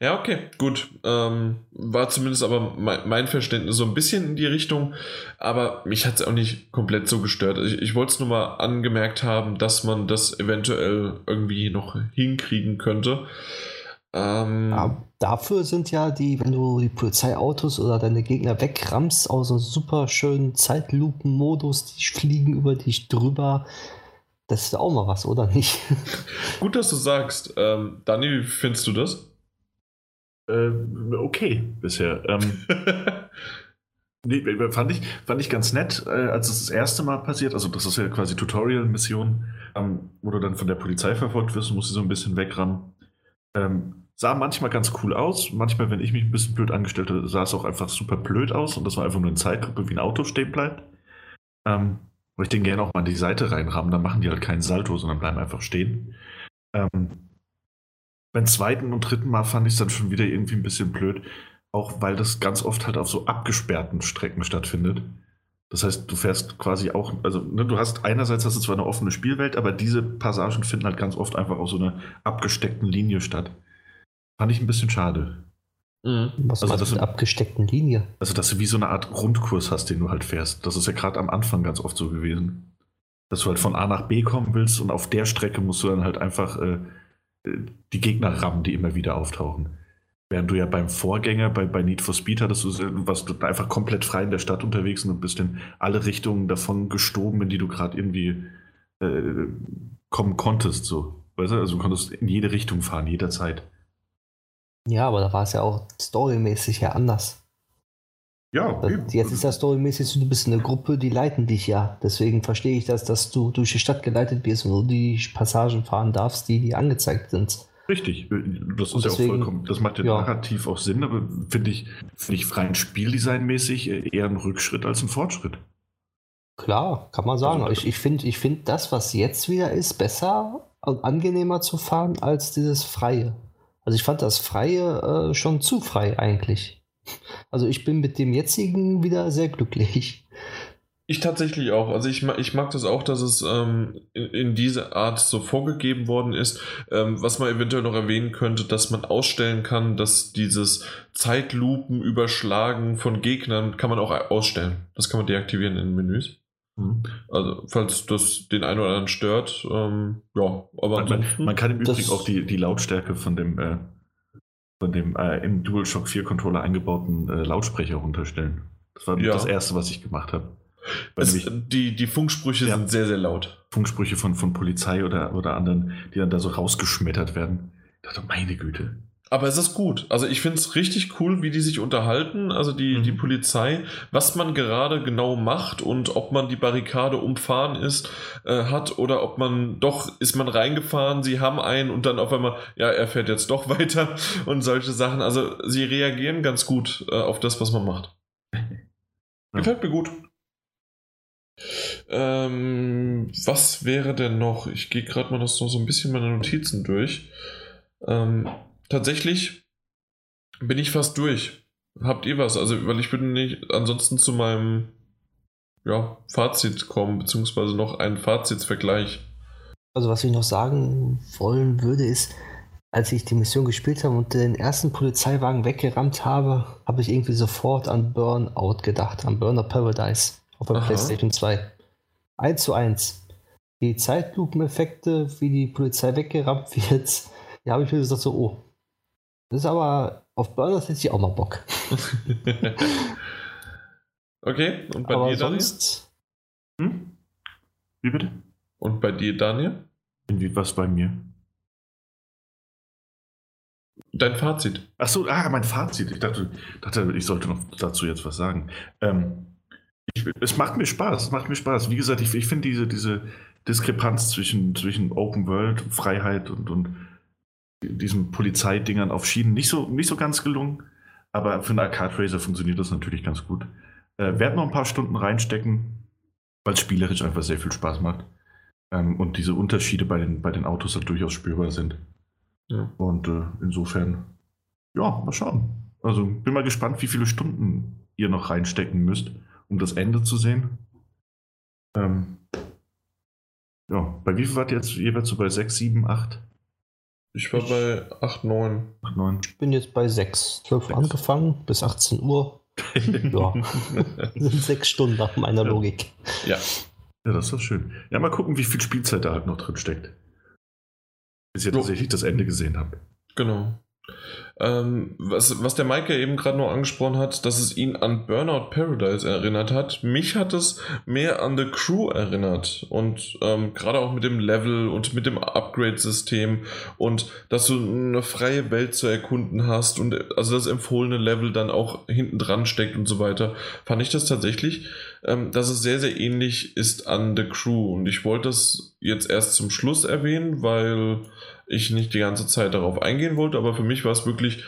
Ja, okay, gut. Ähm, war zumindest aber mein, mein, Verständnis so ein bisschen in die Richtung, aber mich hat es auch nicht komplett so gestört. Ich, ich wollte es nur mal angemerkt haben, dass man das eventuell irgendwie noch hinkriegen könnte. Ähm, ja, dafür sind ja die, wenn du die Polizeiautos oder deine Gegner wegrammst, aus so super schönen Zeitlupen-Modus, die fliegen über dich drüber. Das ist auch mal was, oder nicht? Gut, dass du sagst. Ähm, Dani, wie findest du das? Äh, okay bisher. Ähm, nee, fand, ich, fand ich ganz nett, äh, als es das erste Mal passiert. Also, das ist ja quasi Tutorial-Mission, ähm, wo du dann von der Polizei verfolgt wirst und musst sie so ein bisschen wegrammen. Ähm, sah manchmal ganz cool aus. Manchmal, wenn ich mich ein bisschen blöd angestellt habe, sah es auch einfach super blöd aus und das war einfach nur eine Zeitgruppe, wie ein Auto stehen bleibt. Ähm, ich den gerne auch mal an die Seite reinrammen, dann machen die halt keinen Salto, sondern bleiben einfach stehen. Ähm, beim zweiten und dritten Mal fand ich es dann schon wieder irgendwie ein bisschen blöd, auch weil das ganz oft halt auf so abgesperrten Strecken stattfindet. Das heißt, du fährst quasi auch, also ne, du hast einerseits hast du zwar eine offene Spielwelt, aber diese Passagen finden halt ganz oft einfach auf so einer abgesteckten Linie statt. Fand ich ein bisschen schade. Mhm. Was also, dass du, abgesteckten Linie? Also, dass du wie so eine Art Rundkurs hast, den du halt fährst. Das ist ja gerade am Anfang ganz oft so gewesen. dass du halt von A nach B kommen willst und auf der Strecke musst du dann halt einfach äh die Gegner rammen, die immer wieder auftauchen. Während du ja beim Vorgänger, bei, bei Need for Speed hattest du, du einfach komplett frei in der Stadt unterwegs und bist in alle Richtungen davon gestoben, in die du gerade irgendwie äh, kommen konntest. So. Weißt du? Also du konntest in jede Richtung fahren, jederzeit. Ja, aber da war es ja auch storymäßig ja anders. Ja, das, jetzt ist das storymäßig du bist in einer Gruppe, die leiten dich ja. Deswegen verstehe ich das, dass du durch die Stadt geleitet wirst und nur die Passagen fahren darfst, die, die angezeigt sind. Richtig, das ist deswegen, ja auch vollkommen, das macht ja, ja. narrativ auch Sinn, aber finde ich, finde ich rein spieldesignmäßig eher ein Rückschritt als ein Fortschritt. Klar, kann man sagen. Also, ich ich finde ich find das, was jetzt wieder ist, besser und angenehmer zu fahren als dieses Freie. Also ich fand das Freie äh, schon zu frei eigentlich. Also ich bin mit dem jetzigen wieder sehr glücklich. Ich tatsächlich auch. Also ich, ich mag das auch, dass es ähm, in, in diese Art so vorgegeben worden ist. Ähm, was man eventuell noch erwähnen könnte, dass man ausstellen kann, dass dieses Zeitlupen überschlagen von Gegnern kann man auch ausstellen. Das kann man deaktivieren in den Menüs. Mhm. Also, falls das den einen oder anderen stört, ähm, ja, aber man, man, kann im Übrigen auch die, die Lautstärke von dem, äh, von dem äh, im DualShock 4 Controller eingebauten äh, Lautsprecher runterstellen. Das war ja. das erste, was ich gemacht habe. Die, die Funksprüche ja, sind sehr, sehr laut. Funksprüche von, von Polizei oder, oder anderen, die dann da so rausgeschmettert werden. Ich dachte, meine Güte. Aber es ist gut. Also ich finde es richtig cool, wie die sich unterhalten, also die, mhm. die Polizei, was man gerade genau macht und ob man die Barrikade umfahren ist, äh, hat oder ob man doch, ist man reingefahren, sie haben einen und dann auf einmal, ja, er fährt jetzt doch weiter und solche Sachen. Also sie reagieren ganz gut äh, auf das, was man macht. Gefällt mir gut. Ähm, was wäre denn noch? Ich gehe gerade mal noch so, ein bisschen meine Notizen durch. Ähm, tatsächlich bin ich fast durch. Habt ihr was? Also, weil ich bin nicht ansonsten zu meinem ja, Fazit kommen, beziehungsweise noch einen Fazitsvergleich. Also, was ich noch sagen wollen würde, ist, als ich die Mission gespielt habe und den ersten Polizeiwagen weggerammt habe, habe ich irgendwie sofort an Burnout gedacht, an Burner Paradise auf der Aha. PlayStation 2. 1 zu 1. Die Zeitlupeneffekte, wie die Polizei weggerammt wird, da habe ich mir gesagt so, oh, das ist aber, auf Burners hätte ich auch mal Bock. okay, und bei aber dir, sonst, Daniel? Hm? Wie bitte? Und bei dir, Daniel? Wie was bei mir? Dein Fazit. Ach so, ah, mein Fazit. Ich dachte, dachte, ich sollte noch dazu jetzt was sagen. Ähm, ich, es macht mir Spaß, es macht mir Spaß. Wie gesagt, ich, ich finde diese, diese Diskrepanz zwischen, zwischen Open World, Freiheit und, und diesen Polizeidingern auf Schienen nicht so, nicht so ganz gelungen. Aber für einen Arcade Racer funktioniert das natürlich ganz gut. Äh, werde noch ein paar Stunden reinstecken, weil es spielerisch einfach sehr viel Spaß macht. Ähm, und diese Unterschiede bei den, bei den Autos halt durchaus spürbar sind. Ja. Und äh, insofern, ja, mal schauen. Also bin mal gespannt, wie viele Stunden ihr noch reinstecken müsst, um das Ende zu sehen. Ähm, ja, bei wie viel wart ihr jetzt jeweils so bei 6, 7, 8? Ich war bei 8, 9. 8, 9. Ich bin jetzt bei 6. 12 Uhr angefangen bis 18 Uhr. ja. sind sechs Stunden nach meiner ja. Logik. Ja. Ja, das ist doch schön. Ja, mal gucken, wie viel Spielzeit da halt noch drin steckt. Bis ihr tatsächlich das Ende gesehen habt. Genau. Ähm, was, was der Maike eben gerade noch angesprochen hat, dass es ihn an Burnout Paradise erinnert hat. Mich hat es mehr an The Crew erinnert. Und ähm, gerade auch mit dem Level und mit dem Upgrade-System und dass du eine freie Welt zu erkunden hast und also das empfohlene Level dann auch hinten dran steckt und so weiter, fand ich das tatsächlich, ähm, dass es sehr, sehr ähnlich ist an The Crew. Und ich wollte das jetzt erst zum Schluss erwähnen, weil ich nicht die ganze Zeit darauf eingehen wollte, aber für mich war es wirklich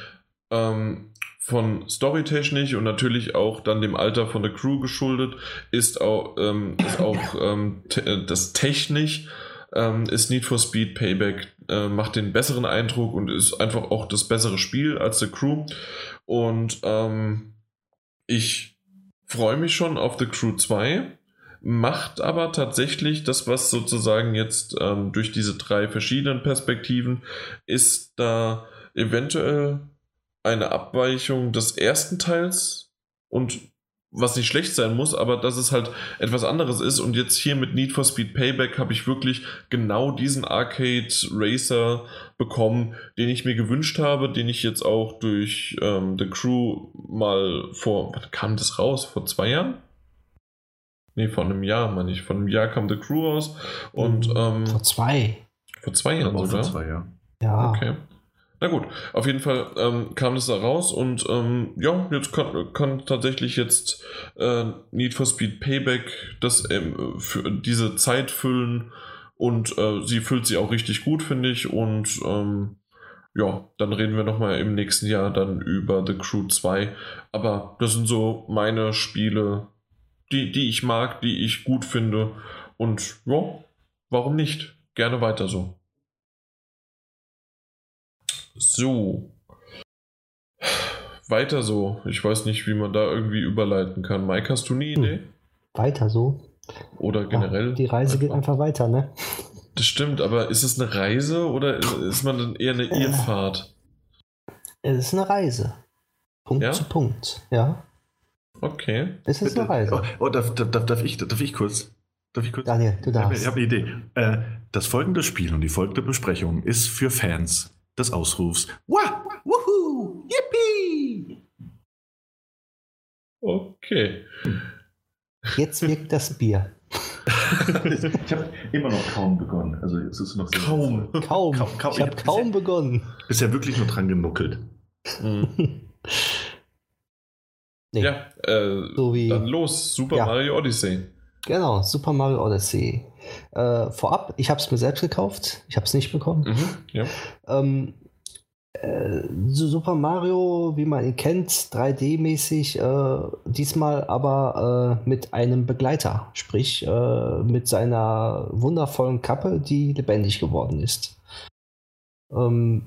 ähm, von storytechnisch und natürlich auch dann dem Alter von der Crew geschuldet, ist auch, ähm, ist auch ähm, te das technisch ähm, ist Need for Speed Payback, äh, macht den besseren Eindruck und ist einfach auch das bessere Spiel als The Crew. Und ähm, ich freue mich schon auf The Crew 2 macht aber tatsächlich das, was sozusagen jetzt ähm, durch diese drei verschiedenen Perspektiven ist da eventuell eine Abweichung des ersten Teils und was nicht schlecht sein muss, aber dass es halt etwas anderes ist. Und jetzt hier mit Need for Speed Payback habe ich wirklich genau diesen Arcade Racer bekommen, den ich mir gewünscht habe, den ich jetzt auch durch ähm, The Crew mal vor, wann kam das raus? Vor zwei Jahren? Nee, vor einem Jahr, meine ich. Vor einem Jahr kam The Crew raus. Und, Mhm. ähm, Vor zwei. vor zwei Jahren Aber auch sogar. vor zwei Jahren. Ja. Okay. Na gut, auf jeden Fall ähm, kam das da raus und ähm, ja, jetzt kann, kann tatsächlich jetzt äh, Need for Speed Payback das ähm, für diese Zeit füllen und äh, sie füllt sie auch richtig gut, finde ich. Und ähm, ja, dann reden wir nochmal im nächsten Jahr dann über The Crew 2. Aber das sind so meine Spiele, die, die ich mag, die ich gut finde. Und ja, warum nicht? Gerne weiter so. So. Weiter so. Ich weiß nicht, wie man da irgendwie überleiten kann. Mike, hast du eine Idee? Weiter so. Oder generell? Ja, die Reise geht einfach weiter, ne? Das stimmt, aber ist es eine Reise oder ist, ist man dann eher eine Äh. Irrfahrt? Es ist eine Reise. Punkt Ja? zu Punkt. Ja, Okay. es ist eine Oh, Reise. oh darf, darf, darf, darf, ich, darf ich kurz? Darf ich kurz? Daniel, du Ich habe darfst. hab eine Idee. Äh, das folgende Spiel und die folgende Besprechung ist für Fans des Ausrufs Wah! Wuhu! Yippie! Okay. Jetzt wirkt das Bier. ich habe immer noch kaum begonnen. Also es ist noch sehr Kaum. Kaum. Kaum, kaum. Ich habe hab kaum bisher- begonnen. Bisher wirklich nur dran genuckelt. Mhm. Nee, Ja, äh, so wie. dann los. Super Ja. Mario Odyssey. Genau, Super Mario Odyssey. Äh, vorab, ich habe es mir selbst gekauft. Ich habe es nicht bekommen. Mhm. Ja. Ähm, äh, Super Mario, wie man ihn kennt, 3D-mäßig, äh, diesmal aber äh, mit einem Begleiter, sprich äh, mit seiner wundervollen Kappe, die lebendig geworden ist. Ähm,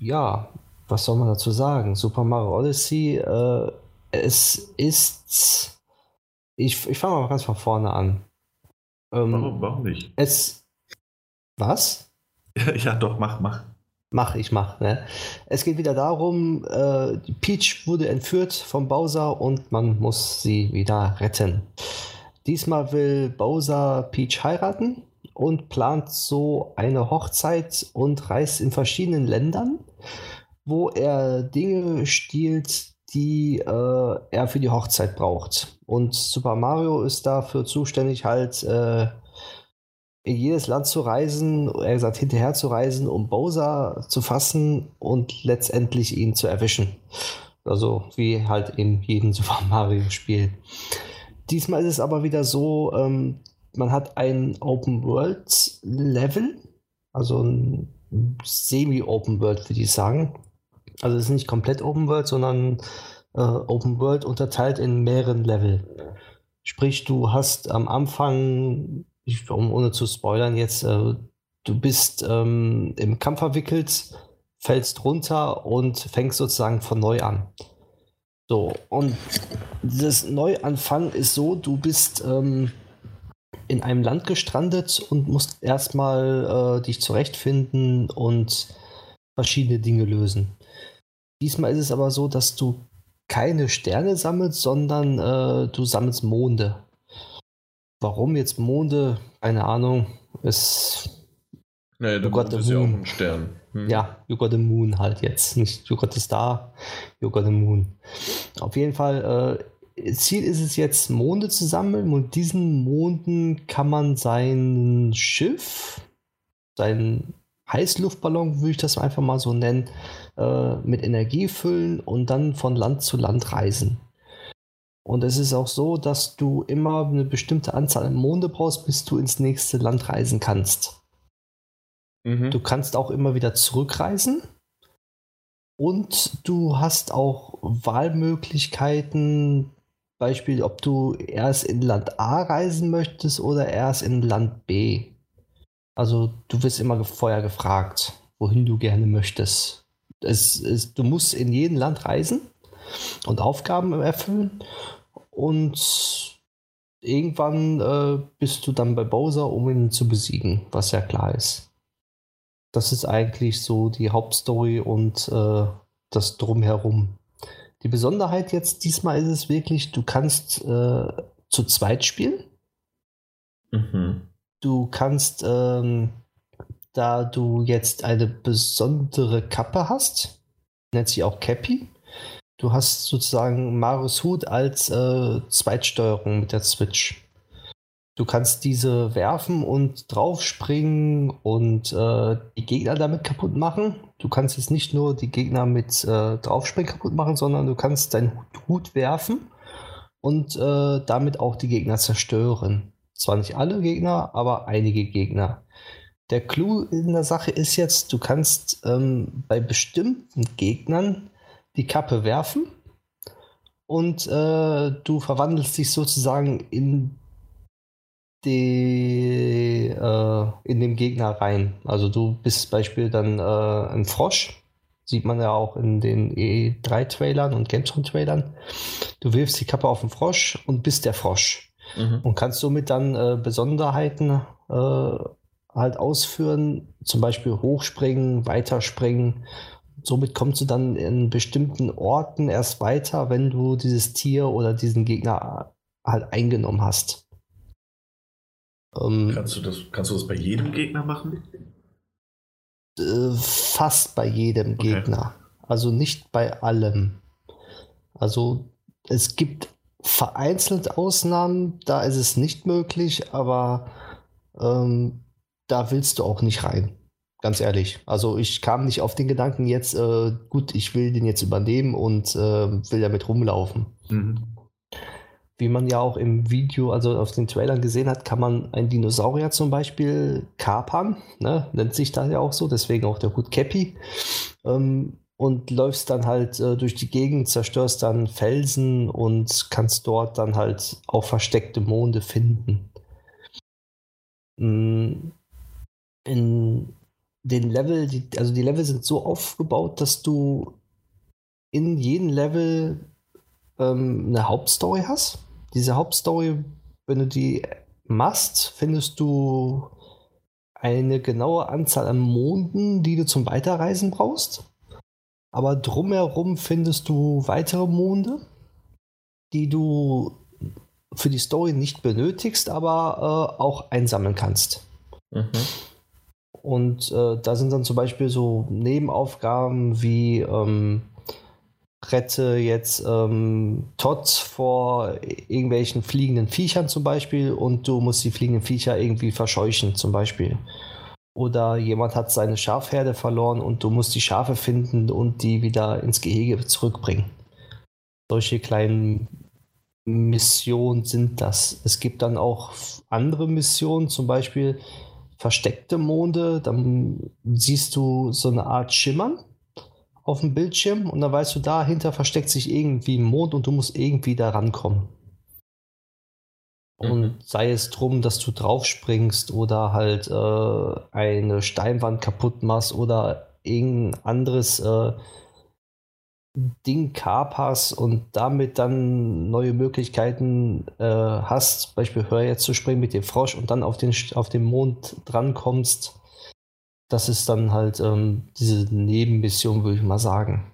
ja, was soll man dazu sagen? Super Mario Odyssey, äh, es ist. Ich, ich fange mal ganz von vorne an. Ähm, Warum, warum nicht? Es. Was? ja, doch, mach, mach. Mach, ich mach. Ne? Es geht wieder darum, äh, Peach wurde entführt vom Bowser und man muss sie wieder retten. Diesmal will Bowser Peach heiraten und plant so eine Hochzeit und reist in verschiedenen Ländern, wo er Dinge stiehlt, die äh, er für die Hochzeit braucht. Und Super Mario ist dafür zuständig, halt äh, in jedes Land zu reisen, er gesagt, hinterher zu reisen, um Bowser zu fassen und letztendlich ihn zu erwischen. Also wie halt in jedem Super Mario-Spiel. Diesmal ist es aber wieder so, ähm, man hat ein Open-World-Level, also ein Semi-Open-World, würde ich sagen. Also es ist nicht komplett Open-World, sondern äh, Open-World unterteilt in mehreren Level. Sprich, du hast am Anfang, ich, um, ohne zu spoilern jetzt, äh, du bist ähm, im Kampf verwickelt, fällst runter und fängst sozusagen von neu an. So, und das Neuanfang ist so, du bist ähm, in einem Land gestrandet und musst erstmal äh, dich zurechtfinden und verschiedene Dinge lösen. Diesmal ist es aber so, dass du keine Sterne sammelst, sondern äh, du sammelst Monde. Warum jetzt Monde? Keine Ahnung. Es, Naja, der Gott, Mond ist ja auch Moon. ein Stern. Hm. ja, You got the Moon halt jetzt. Nicht You got the Star, You got the Moon. Auf jeden Fall, äh, Ziel ist es jetzt, Monde zu sammeln und diesen Monden kann man sein Schiff, sein Heißluftballon, würde ich das einfach mal so nennen, äh, mit Energie füllen und dann von Land zu Land reisen. Und es ist auch so, dass du immer eine bestimmte Anzahl an Monde brauchst, bis du ins nächste Land reisen kannst. Mhm. Du kannst auch immer wieder zurückreisen. Und du hast auch Wahlmöglichkeiten, Beispiel, ob du erst in Land A reisen möchtest oder erst in Land B. Also du wirst immer vorher gefragt, wohin du gerne möchtest. Es ist, du musst in jedem Land reisen und Aufgaben erfüllen. Und irgendwann äh, bist du dann bei Bowser, um ihn zu besiegen, was ja klar ist. Das ist eigentlich so die Hauptstory und äh, das Drumherum. Die Besonderheit jetzt diesmal ist es wirklich, du kannst äh, zu zweit spielen. Mhm. Du kannst, ähm, da du jetzt eine besondere Kappe hast, nennt sie auch Cappy. Du hast sozusagen Marius Hut als äh, Zweitsteuerung mit der Switch. Du kannst diese werfen und draufspringen und äh, die Gegner damit kaputt machen. Du kannst jetzt nicht nur die Gegner mit äh, draufspringen kaputt machen, sondern du kannst deinen Hut werfen und äh, damit auch die Gegner zerstören. Zwar nicht alle Gegner, aber einige Gegner. Der Clou in der Sache ist jetzt, du kannst ähm, bei bestimmten Gegnern die Kappe werfen und äh, du verwandelst dich sozusagen in die, äh, in den Gegner rein. Also du bist zum Beispiel dann äh, ein Frosch, sieht man ja auch in den E3-Trailern und Gamescom-Trailern. Du wirfst die Kappe auf den Frosch und bist der Frosch. Mhm. Und kannst somit dann äh, Besonderheiten äh, halt ausführen, zum Beispiel hochspringen, weiterspringen. Somit kommst du dann in bestimmten Orten erst weiter, wenn du dieses Tier oder diesen Gegner halt eingenommen hast. Ähm, kannst, du das, kannst du das bei jedem Gegner machen? Äh, fast bei jedem okay. Gegner. Also nicht bei allem. Also es gibt vereinzelt Ausnahmen, da ist es nicht möglich, aber ähm, da willst du auch nicht rein. Ganz ehrlich. Also ich kam nicht auf den Gedanken jetzt, äh, gut, ich will den jetzt übernehmen und äh, will damit rumlaufen. Mhm. Wie man ja auch im Video, also auf den Trailern gesehen hat, kann man einen Dinosaurier zum Beispiel kapern, ne? nennt sich da ja auch so, deswegen auch der Hut Cappy. Ähm, und läufst dann halt äh, durch die Gegend, zerstörst dann Felsen und kannst dort dann halt auch versteckte Monde finden. Mm, in den Level, die, also die Level sind so aufgebaut, dass du in jedem Level ähm, eine Hauptstory hast diese Hauptstory, wenn du die machst, findest du eine genaue Anzahl an Monden, die du zum Weiterreisen brauchst. Aber drumherum findest du weitere Monde, die du für die Story nicht benötigst, aber äh, auch einsammeln kannst. Mhm. Und äh, da sind dann zum Beispiel so Nebenaufgaben wie ähm, rette jetzt ähm, Todd vor irgendwelchen fliegenden Viechern zum Beispiel und du musst die fliegenden Viecher irgendwie verscheuchen zum Beispiel. Oder jemand hat seine Schafherde verloren und du musst die Schafe finden und die wieder ins Gehege zurückbringen. Solche kleinen Missionen sind das. Es gibt dann auch andere Missionen, zum Beispiel versteckte Monde. Dann siehst du so eine Art Schimmern auf dem Bildschirm und dann weißt du, dahinter versteckt sich irgendwie ein Mond und du musst irgendwie da rankommen. Und mhm. sei es drum, dass du draufspringst oder halt äh, eine Steinwand kaputt machst oder irgendein anderes äh, Ding kaperst und damit dann neue Möglichkeiten äh, hast, zum Beispiel hör jetzt zu springen mit dem Frosch und dann auf den, auf den Mond drankommst das ist dann halt ähm, diese Nebenmission, würde ich mal sagen.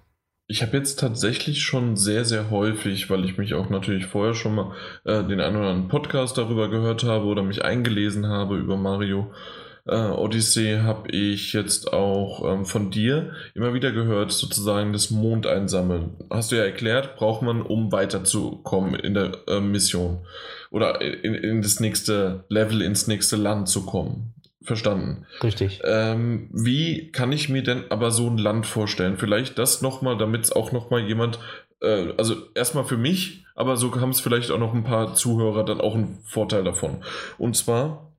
Ich habe jetzt tatsächlich schon sehr, sehr häufig, weil ich mich auch natürlich vorher schon mal äh, den einen oder anderen Podcast darüber gehört habe oder mich eingelesen habe über Mario äh, Odyssey, habe ich jetzt auch ähm, von dir immer wieder gehört, sozusagen das Mond einsammeln. Hast du ja erklärt, braucht man, um weiterzukommen in der äh, Mission oder in, in das nächste Level, ins nächste Land zu kommen. Verstanden. Richtig. Ähm, wie kann ich mir denn aber so ein Land vorstellen? Vielleicht das nochmal, damit es auch nochmal jemand, äh, also erstmal für mich, aber so haben es vielleicht auch noch ein paar Zuhörer dann auch einen Vorteil davon. Und zwar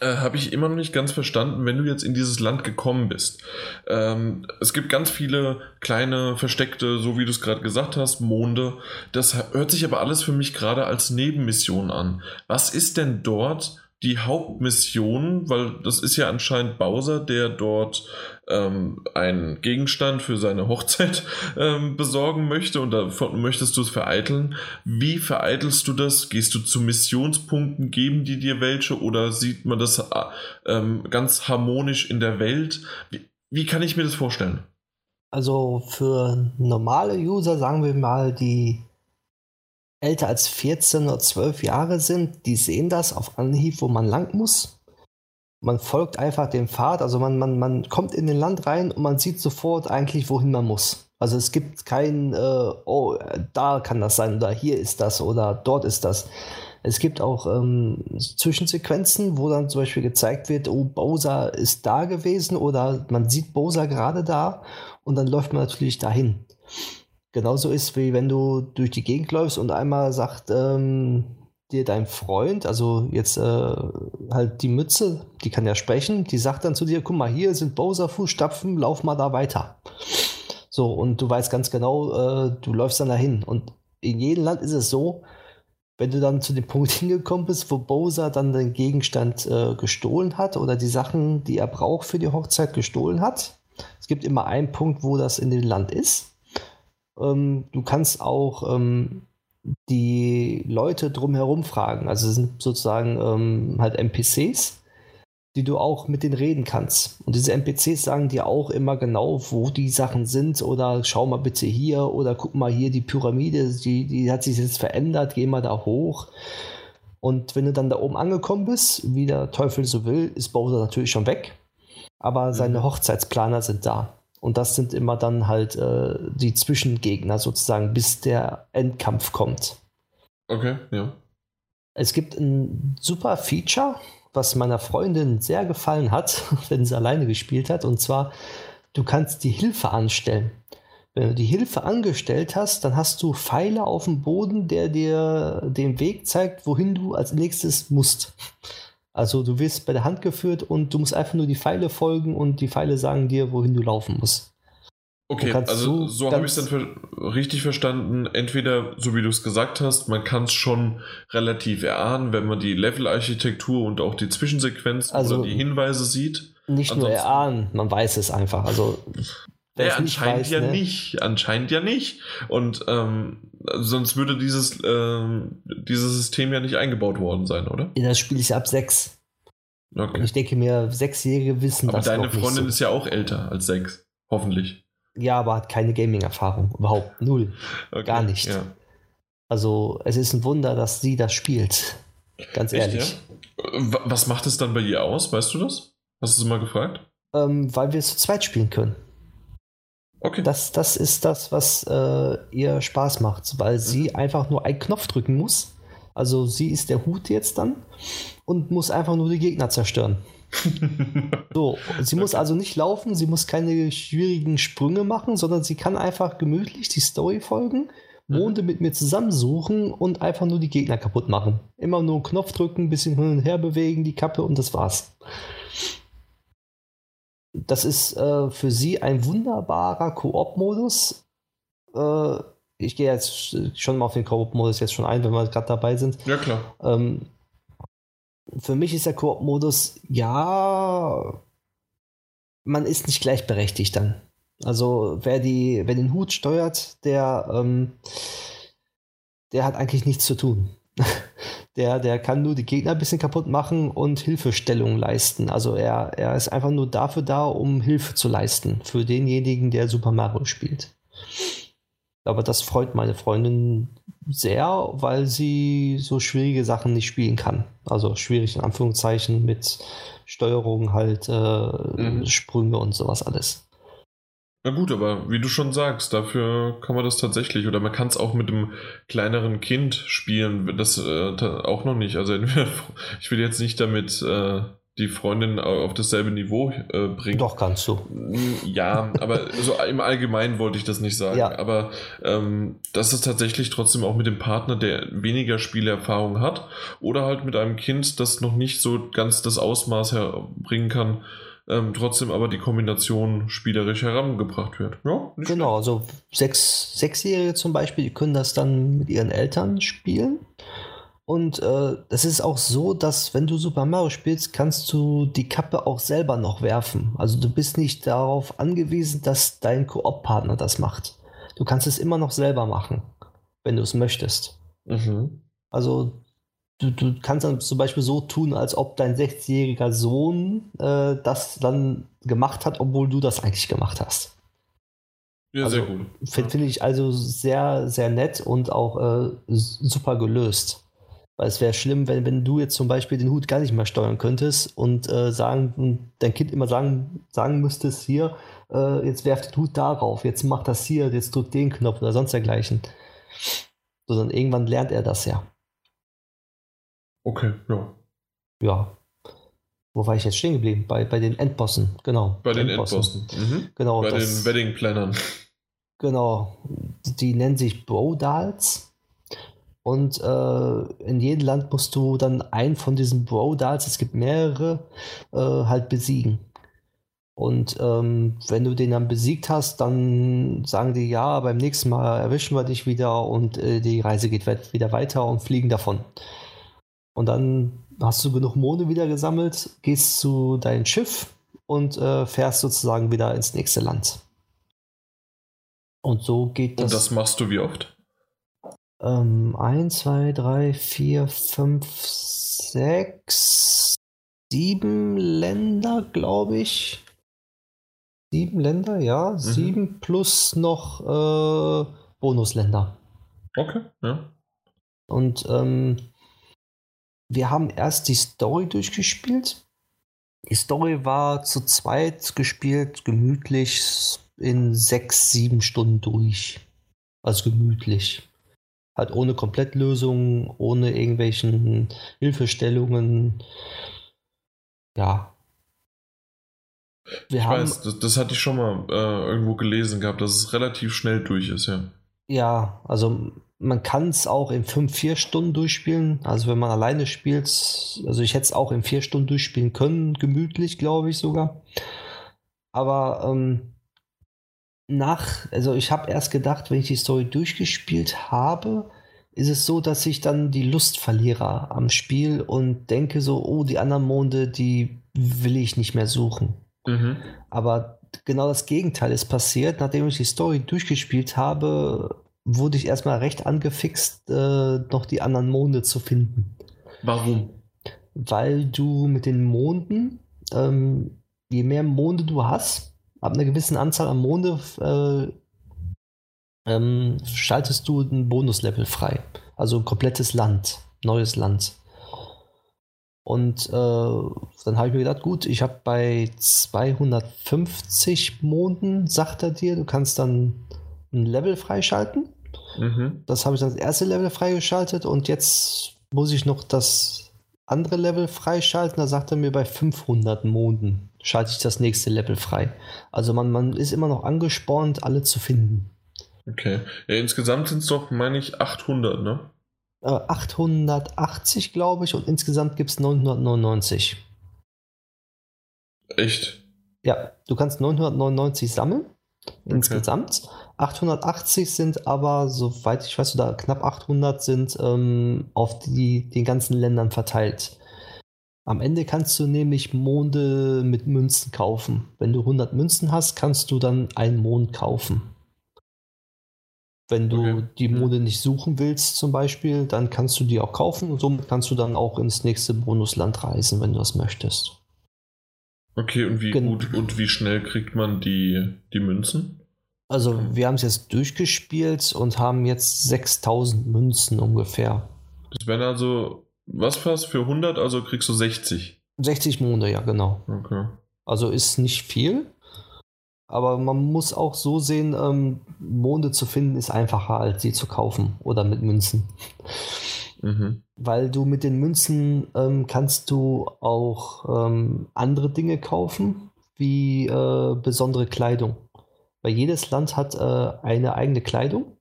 äh, habe ich immer noch nicht ganz verstanden, wenn du jetzt in dieses Land gekommen bist. Ähm, es gibt ganz viele kleine versteckte, so wie du es gerade gesagt hast, Monde. Das hört sich aber alles für mich gerade als Nebenmission an. Was ist denn dort die Hauptmission, weil das ist ja anscheinend Bowser, der dort ähm, einen Gegenstand für seine Hochzeit ähm, besorgen möchte und davon möchtest du es vereiteln. Wie vereitelst du das? Gehst du zu Missionspunkten, geben die dir welche oder sieht man das äh, ähm, ganz harmonisch in der Welt? Wie, wie kann ich mir das vorstellen? Also für normale User, sagen wir mal, die älter als 14 oder 12 Jahre sind, die sehen das auf Anhieb, wo man lang muss. Man folgt einfach dem Pfad, also man, man, man kommt in den Land rein und man sieht sofort eigentlich, wohin man muss. Also es gibt kein, äh, oh, da kann das sein oder hier ist das oder dort ist das. Es gibt auch ähm, Zwischensequenzen, wo dann zum Beispiel gezeigt wird, oh, Bowser ist da gewesen oder man sieht Bowser gerade da und dann läuft man natürlich dahin. Genauso ist, wie wenn du durch die Gegend läufst und einmal sagt ähm, dir dein Freund, also jetzt äh, halt die Mütze, die kann ja sprechen, die sagt dann zu dir, guck mal, hier sind Bowser-Fußstapfen, lauf mal da weiter. So, und du weißt ganz genau, äh, du läufst dann dahin. Und in jedem Land ist es so, wenn du dann zu dem Punkt hingekommen bist, wo Bowser dann den Gegenstand äh, gestohlen hat oder die Sachen, die er braucht für die Hochzeit, gestohlen hat. Es gibt immer einen Punkt, wo das in dem Land ist. Ähm, du kannst auch ähm, die Leute drumherum fragen. Also es sind sozusagen ähm, halt NPCs, die du auch mit denen reden kannst. Und diese NPCs sagen dir auch immer genau, wo die Sachen sind oder schau mal bitte hier oder guck mal hier die Pyramide, die, die hat sich jetzt verändert, geh mal da hoch. Und wenn du dann da oben angekommen bist, wie der Teufel so will, ist Bowser natürlich schon weg. Aber seine mhm. Hochzeitsplaner sind da. Und das sind immer dann halt äh, die Zwischengegner sozusagen, bis der Endkampf kommt. Okay, ja. Es gibt ein super Feature, was meiner Freundin sehr gefallen hat, wenn sie alleine gespielt hat. Und zwar, du kannst die Hilfe anstellen. Wenn du die Hilfe angestellt hast, dann hast du Pfeile auf dem Boden, der dir den Weg zeigt, wohin du als nächstes musst. Also du wirst bei der Hand geführt und du musst einfach nur die Pfeile folgen und die Pfeile sagen dir, wohin du laufen musst. Okay, also so habe ich es dann für, richtig verstanden. Entweder, so wie du es gesagt hast, man kann es schon relativ erahnen, wenn man die Level-Architektur und auch die Zwischensequenzen also oder die Hinweise sieht. Nicht Ansonsten, nur erahnen, man weiß es einfach. Also ja, anscheinend weiß, ja ne? nicht. Anscheinend ja nicht. Und ähm, sonst würde dieses, ähm, dieses System ja nicht eingebaut worden sein, oder? Ja, das Spiel ist ja ab 6. Okay. Ich denke mir, Sechsjährige wissen aber das. Aber deine Freundin so. ist ja auch älter als sechs. Hoffentlich. Ja, aber hat keine Gaming-Erfahrung. Überhaupt null. Okay, Gar nicht. Ja. Also, es ist ein Wunder, dass sie das spielt. Ganz Echt, ehrlich. Ja? Was macht es dann bei ihr aus? Weißt du das? Hast du es mal gefragt? Ähm, weil wir es zu zweit spielen können. Okay. Das, das ist das, was äh, ihr Spaß macht, weil sie einfach nur einen Knopf drücken muss. Also sie ist der Hut jetzt dann und muss einfach nur die Gegner zerstören. so, sie muss also nicht laufen, sie muss keine schwierigen Sprünge machen, sondern sie kann einfach gemütlich die Story folgen, mhm. Monde mit mir zusammensuchen und einfach nur die Gegner kaputt machen. Immer nur einen Knopf drücken, ein bisschen hin und her bewegen, die Kappe und das war's das ist äh, für sie ein wunderbarer Koop-Modus. Äh, ich gehe jetzt schon mal auf den Koop-Modus jetzt schon ein, wenn wir gerade dabei sind. Ja, klar. Ähm, für mich ist der Koop-Modus, ja, man ist nicht gleichberechtigt dann. Also wer, die, wer den Hut steuert, der, ähm, der hat eigentlich nichts zu tun. der, der kann nur die Gegner ein bisschen kaputt machen und Hilfestellung leisten. Also er, er ist einfach nur dafür da, um Hilfe zu leisten für denjenigen, der Super Mario spielt. Aber das freut meine Freundin sehr, weil sie so schwierige Sachen nicht spielen kann. Also schwierig in Anführungszeichen mit Steuerung halt, äh, mhm. Sprünge und sowas alles. Na gut, aber wie du schon sagst, dafür kann man das tatsächlich oder man kann es auch mit einem kleineren Kind spielen, das äh, auch noch nicht. Also ich will jetzt nicht damit äh, die Freundin auf dasselbe Niveau äh, bringen. Doch, kannst du. Ja, aber so im Allgemeinen wollte ich das nicht sagen. Ja. Aber ähm, das ist tatsächlich trotzdem auch mit dem Partner, der weniger Spielerfahrung hat oder halt mit einem Kind, das noch nicht so ganz das Ausmaß herbringen kann, ähm, trotzdem aber die Kombination spielerisch herangebracht wird. Ja, genau, also sechs, Sechsjährige zum Beispiel, die können das dann mit ihren Eltern spielen. Und äh, es ist auch so, dass wenn du Super Mario spielst, kannst du die Kappe auch selber noch werfen. Also du bist nicht darauf angewiesen, dass dein Koop-Partner das macht. Du kannst es immer noch selber machen, wenn du es möchtest. Mhm. Also du, du kannst dann zum Beispiel so tun, als ob dein 60-jähriger Sohn äh, das dann gemacht hat, obwohl du das eigentlich gemacht hast. Ja, also, sehr gut. Finde find ich also sehr, sehr nett und auch äh, super gelöst. Weil es wäre schlimm, wenn, wenn du jetzt zum Beispiel den Hut gar nicht mehr steuern könntest und äh, sagen, dein Kind immer sagen, sagen müsstest, hier, äh, jetzt werft den Hut darauf, jetzt macht das hier, jetzt drückt den Knopf oder sonst dergleichen. Sondern irgendwann lernt er das ja. Okay, ja. Ja. Wo war ich jetzt stehen geblieben? Bei, bei den Endbossen, genau. Bei den Endbossen. Mhm. Genau. Bei das, den Wedding-Plannern. Genau. Die nennen sich Brodals. Und äh, in jedem Land musst du dann einen von diesen Brodals, es gibt mehrere, äh, halt besiegen. Und ähm, wenn du den dann besiegt hast, dann sagen die, ja, beim nächsten Mal erwischen wir dich wieder und äh, die Reise geht wieder weiter und fliegen davon. Und dann hast du genug Monde wieder gesammelt, gehst zu deinem Schiff und äh, fährst sozusagen wieder ins nächste Land. Und so geht das. Und das machst du wie oft? Ähm, 1, 2, 3, 4, 5, 6, 7 Länder, glaube ich. Sieben Länder, ja. Mhm. Sieben plus noch äh, Bonusländer. Okay, ja. Und ähm, wir haben erst die Story durchgespielt. Die Story war zu zweit gespielt, gemütlich in sechs, sieben Stunden durch. Also gemütlich. Halt ohne Komplettlösung, ohne irgendwelchen Hilfestellungen. Ja, wir ich haben, weiß, das, das, hatte ich schon mal äh, irgendwo gelesen gehabt, dass es relativ schnell durch ist, ja. Ja, also man kann es auch in 5, 4 Stunden durchspielen. Also wenn man alleine spielt, also ich hätte es auch in 4 Stunden durchspielen können, gemütlich, glaube ich sogar. Aber ähm, nach, also ich habe erst gedacht, wenn ich die Story durchgespielt habe, ist es so, dass ich dann die Lust verliere am Spiel und denke so, oh, die anderen Monde, die will ich nicht mehr suchen. Mhm. Aber genau das Gegenteil ist passiert. Nachdem ich die Story durchgespielt habe, wurde ich erstmal recht angefixt, äh, noch die anderen Monde zu finden. Warum? Weil du mit den Monden, ähm, je mehr Monde du hast, ab einer gewissen Anzahl an Monde äh, ähm, schaltest du ein Bonuslevel frei. Also ein komplettes Land, neues Land. Und äh, dann habe ich mir gedacht, gut, ich habe bei 250 Monden, sagt er dir, du kannst dann ein Level freischalten. Mhm. Das habe ich dann das erste Level freigeschaltet und jetzt muss ich noch das andere Level freischalten. Da sagt er mir, bei 500 Monden schalte ich das nächste Level frei. Also man, man ist immer noch angespornt, alle zu finden. Okay. Ja, insgesamt sind es doch, meine ich, 800, ne? 880, äh, glaube ich, und insgesamt gibt es 999. Echt? Ja, du kannst 999 sammeln. Okay. Insgesamt. 880 sind aber, soweit ich weiß, oder knapp 800 sind ähm, auf die, den ganzen Ländern verteilt. Am Ende kannst du nämlich Monde mit Münzen kaufen. Wenn du 100 Münzen hast, kannst du dann einen Mond kaufen. Wenn du okay. die Mode nicht suchen willst, zum Beispiel, dann kannst du die auch kaufen und somit kannst du dann auch ins nächste Bonusland reisen, wenn du das möchtest. Okay, und wie Gen gut und wie schnell kriegt man die, die Münzen? Also, wir haben es jetzt durchgespielt und haben jetzt 6000 Münzen ungefähr. Das wären also, was fast für 100, also kriegst du 60. 60 Monde, ja, genau. Okay. Also ist nicht viel. Aber man muss auch so sehen, ähm, Monde zu finden ist einfacher, als sie zu kaufen oder mit Münzen. Mhm. Weil du mit den Münzen ähm, kannst du auch ähm, andere Dinge kaufen, wie äh, besondere Kleidung. Weil jedes Land hat äh, eine eigene Kleidung.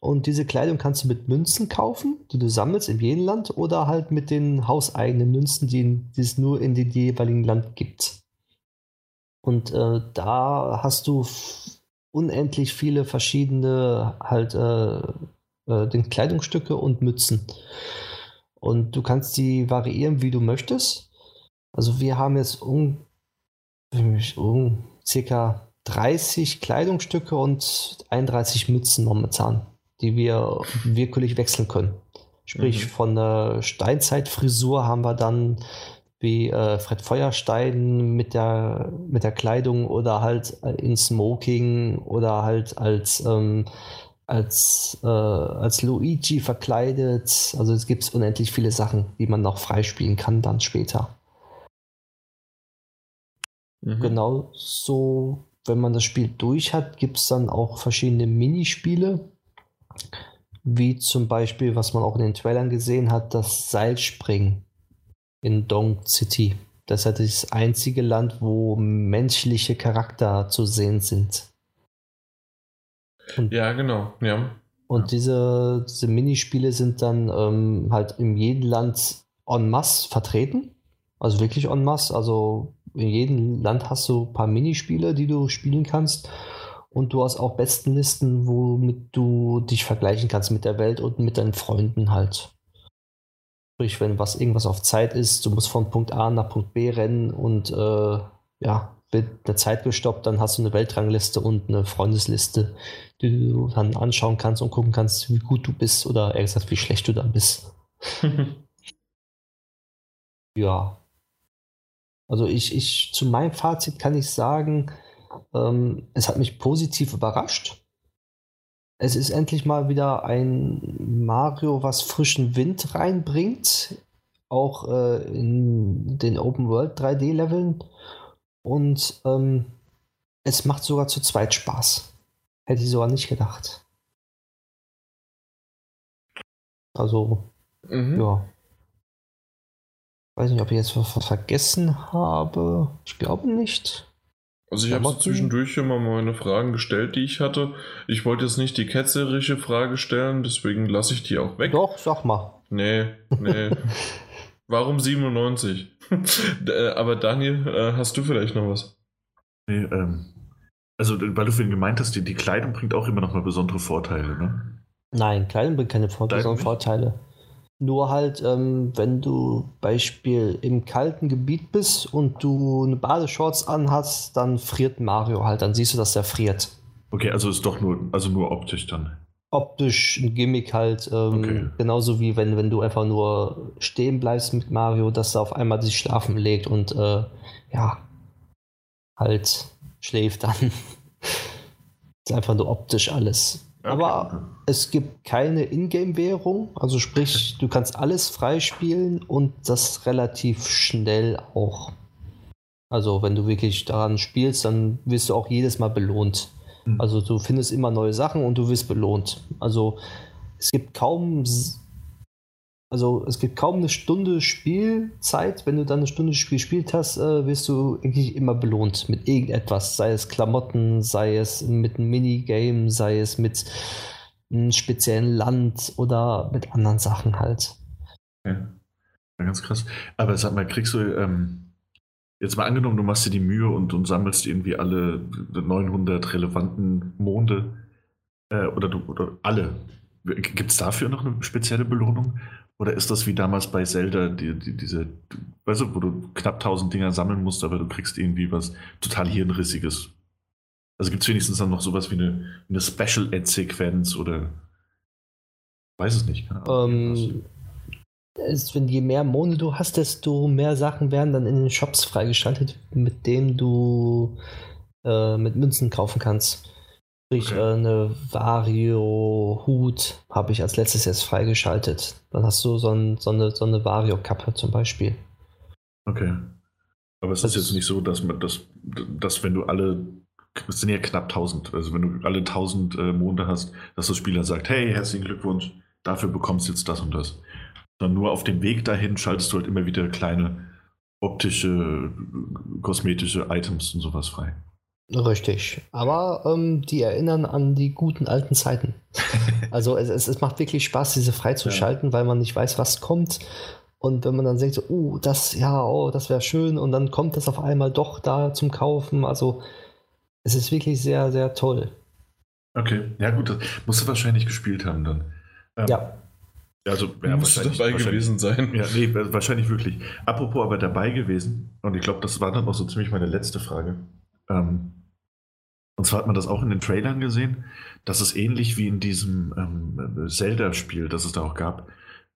Und diese Kleidung kannst du mit Münzen kaufen, die du sammelst in jedem Land, oder halt mit den hauseigenen Münzen, die, die es nur in dem jeweiligen Land gibt. Und äh, da hast du unendlich viele verschiedene halt äh, äh, Kleidungsstücke und Mützen. Und du kannst die variieren, wie du möchtest. Also wir haben jetzt um, um circa 30 Kleidungsstücke und 31 Mützen momentan, die wir willkürlich wechseln können. Sprich, mhm. von der Steinzeitfrisur haben wir dann wie äh, Fred Feuerstein mit der, mit der Kleidung oder halt in Smoking oder halt als, ähm, als, äh, als Luigi verkleidet. Also es gibt unendlich viele Sachen, die man noch freispielen kann dann später. Mhm. Genau so, wenn man das Spiel durch hat, gibt es dann auch verschiedene Minispiele, wie zum Beispiel, was man auch in den Trailern gesehen hat, das Seilspringen in Dong City. Das ist halt das einzige Land, wo menschliche Charakter zu sehen sind. Und, ja, genau, ja. Und. Diese, diese Minispiele sind dann ähm, halt in jedem Land en masse vertreten. Also wirklich en masse. Also in jedem Land hast du ein paar Minispiele, die du spielen kannst. Und du hast auch Bestenlisten, womit du dich vergleichen kannst mit der Welt und mit deinen Freunden halt. Sprich, wenn was irgendwas auf Zeit ist, du musst von Punkt A nach Punkt B rennen und äh, ja, wird eine Zeit gestoppt, dann hast du eine Weltrangliste und eine Freundesliste, die du dann anschauen kannst und gucken kannst, wie gut du bist oder eher gesagt, wie schlecht du dann bist. ja. Also ich, ich, zu meinem Fazit kann ich sagen, ähm, es hat mich positiv überrascht. Es ist endlich mal wieder ein Mario, was frischen Wind reinbringt, auch äh, in den Open World 3D-Leveln. Und ähm, es macht sogar zu zweit Spaß. Hätte ich sogar nicht gedacht. Also, mhm. ja. Weiß nicht, ob ich jetzt was vergessen habe. Ich glaube nicht. Also ich habe so zwischendurch immer meine Fragen gestellt, die ich hatte. Ich wollte jetzt nicht die ketzerische Frage stellen, deswegen lasse ich die auch weg. Doch, sag mal. Nee, nee. Warum 97? Äh, aber Daniel, äh, hast du vielleicht noch was? Nee, ähm, also weil du vorhin gemeint hast, die, die Kleidung bringt auch immer noch mal besondere Vorteile, ne? Nein, Kleidung bringt keine besonderen Vorteile. Nur halt, ähm, wenn du Beispiel im kalten Gebiet bist und du eine Badeshorts anhast, dann friert Mario halt, dann siehst du, dass er friert. Okay, also ist doch nur, also nur optisch dann. Optisch ein Gimmick halt, ähm, okay. genauso wie wenn, wenn du einfach nur stehen bleibst mit Mario, dass er auf einmal sich schlafen legt und äh, ja, halt schläft dann. ist einfach nur optisch alles. Aber es gibt keine Ingame-Währung, also sprich, du kannst alles freispielen und das relativ schnell auch. Also wenn du wirklich daran spielst, dann wirst du auch jedes Mal belohnt. Mhm. Also du findest immer neue Sachen und du wirst belohnt. Also es gibt kaum also es gibt kaum eine Stunde Spielzeit. Wenn du dann eine Stunde Spiel gespielt hast, äh, wirst du eigentlich immer belohnt mit irgendetwas. Sei es Klamotten, sei es mit einem Minigame, sei es mit einem speziellen Land oder mit anderen Sachen halt. Ja, ganz krass. Aber sag mal, kriegst du ähm, jetzt mal angenommen, du machst dir die Mühe und, und sammelst irgendwie alle 900 relevanten Monde äh, oder, du, oder alle. Gibt es dafür noch eine spezielle Belohnung? Oder ist das wie damals bei Zelda, die, die, diese, weißt du, wo du knapp 1000 Dinger sammeln musst, aber du kriegst irgendwie was total Hirnrissiges? Also gibt es wenigstens dann noch sowas wie eine, eine Special-Ad-Sequenz oder weiß es nicht. Ähm, ist, wenn je mehr Monde du hast, desto mehr Sachen werden dann in den Shops freigeschaltet, mit denen du äh, mit Münzen kaufen kannst. Sprich, okay. äh, eine Vario-Hut habe ich als letztes jetzt freigeschaltet. Dann hast du so, ein, so eine, so eine Vario-Kappe zum Beispiel. Okay. Aber es das ist jetzt nicht so, dass man das, dass wenn du alle, es sind ja knapp 1000, also wenn du alle 1000 äh, Monde hast, dass das Spieler sagt, hey, herzlichen Glückwunsch, dafür bekommst du jetzt das und das. Sondern nur auf dem Weg dahin schaltest du halt immer wieder kleine optische, kosmetische Items und sowas frei. Richtig. Aber ähm, die erinnern an die guten alten Zeiten. also es, es, es macht wirklich Spaß, diese freizuschalten, ja. weil man nicht weiß, was kommt. Und wenn man dann denkt, so, oh, das, ja, oh, das wäre schön, und dann kommt das auf einmal doch da zum Kaufen. Also es ist wirklich sehr, sehr toll. Okay, ja gut, das musst du wahrscheinlich gespielt haben dann. Ähm, ja. Also ja, Musst du dabei gewesen sein. Ja, nee, wahrscheinlich wirklich. Apropos aber dabei gewesen, und ich glaube, das war dann auch so ziemlich meine letzte Frage. Ähm, und zwar hat man das auch in den Trailern gesehen, dass es ähnlich wie in diesem ähm, Zelda-Spiel, das es da auch gab,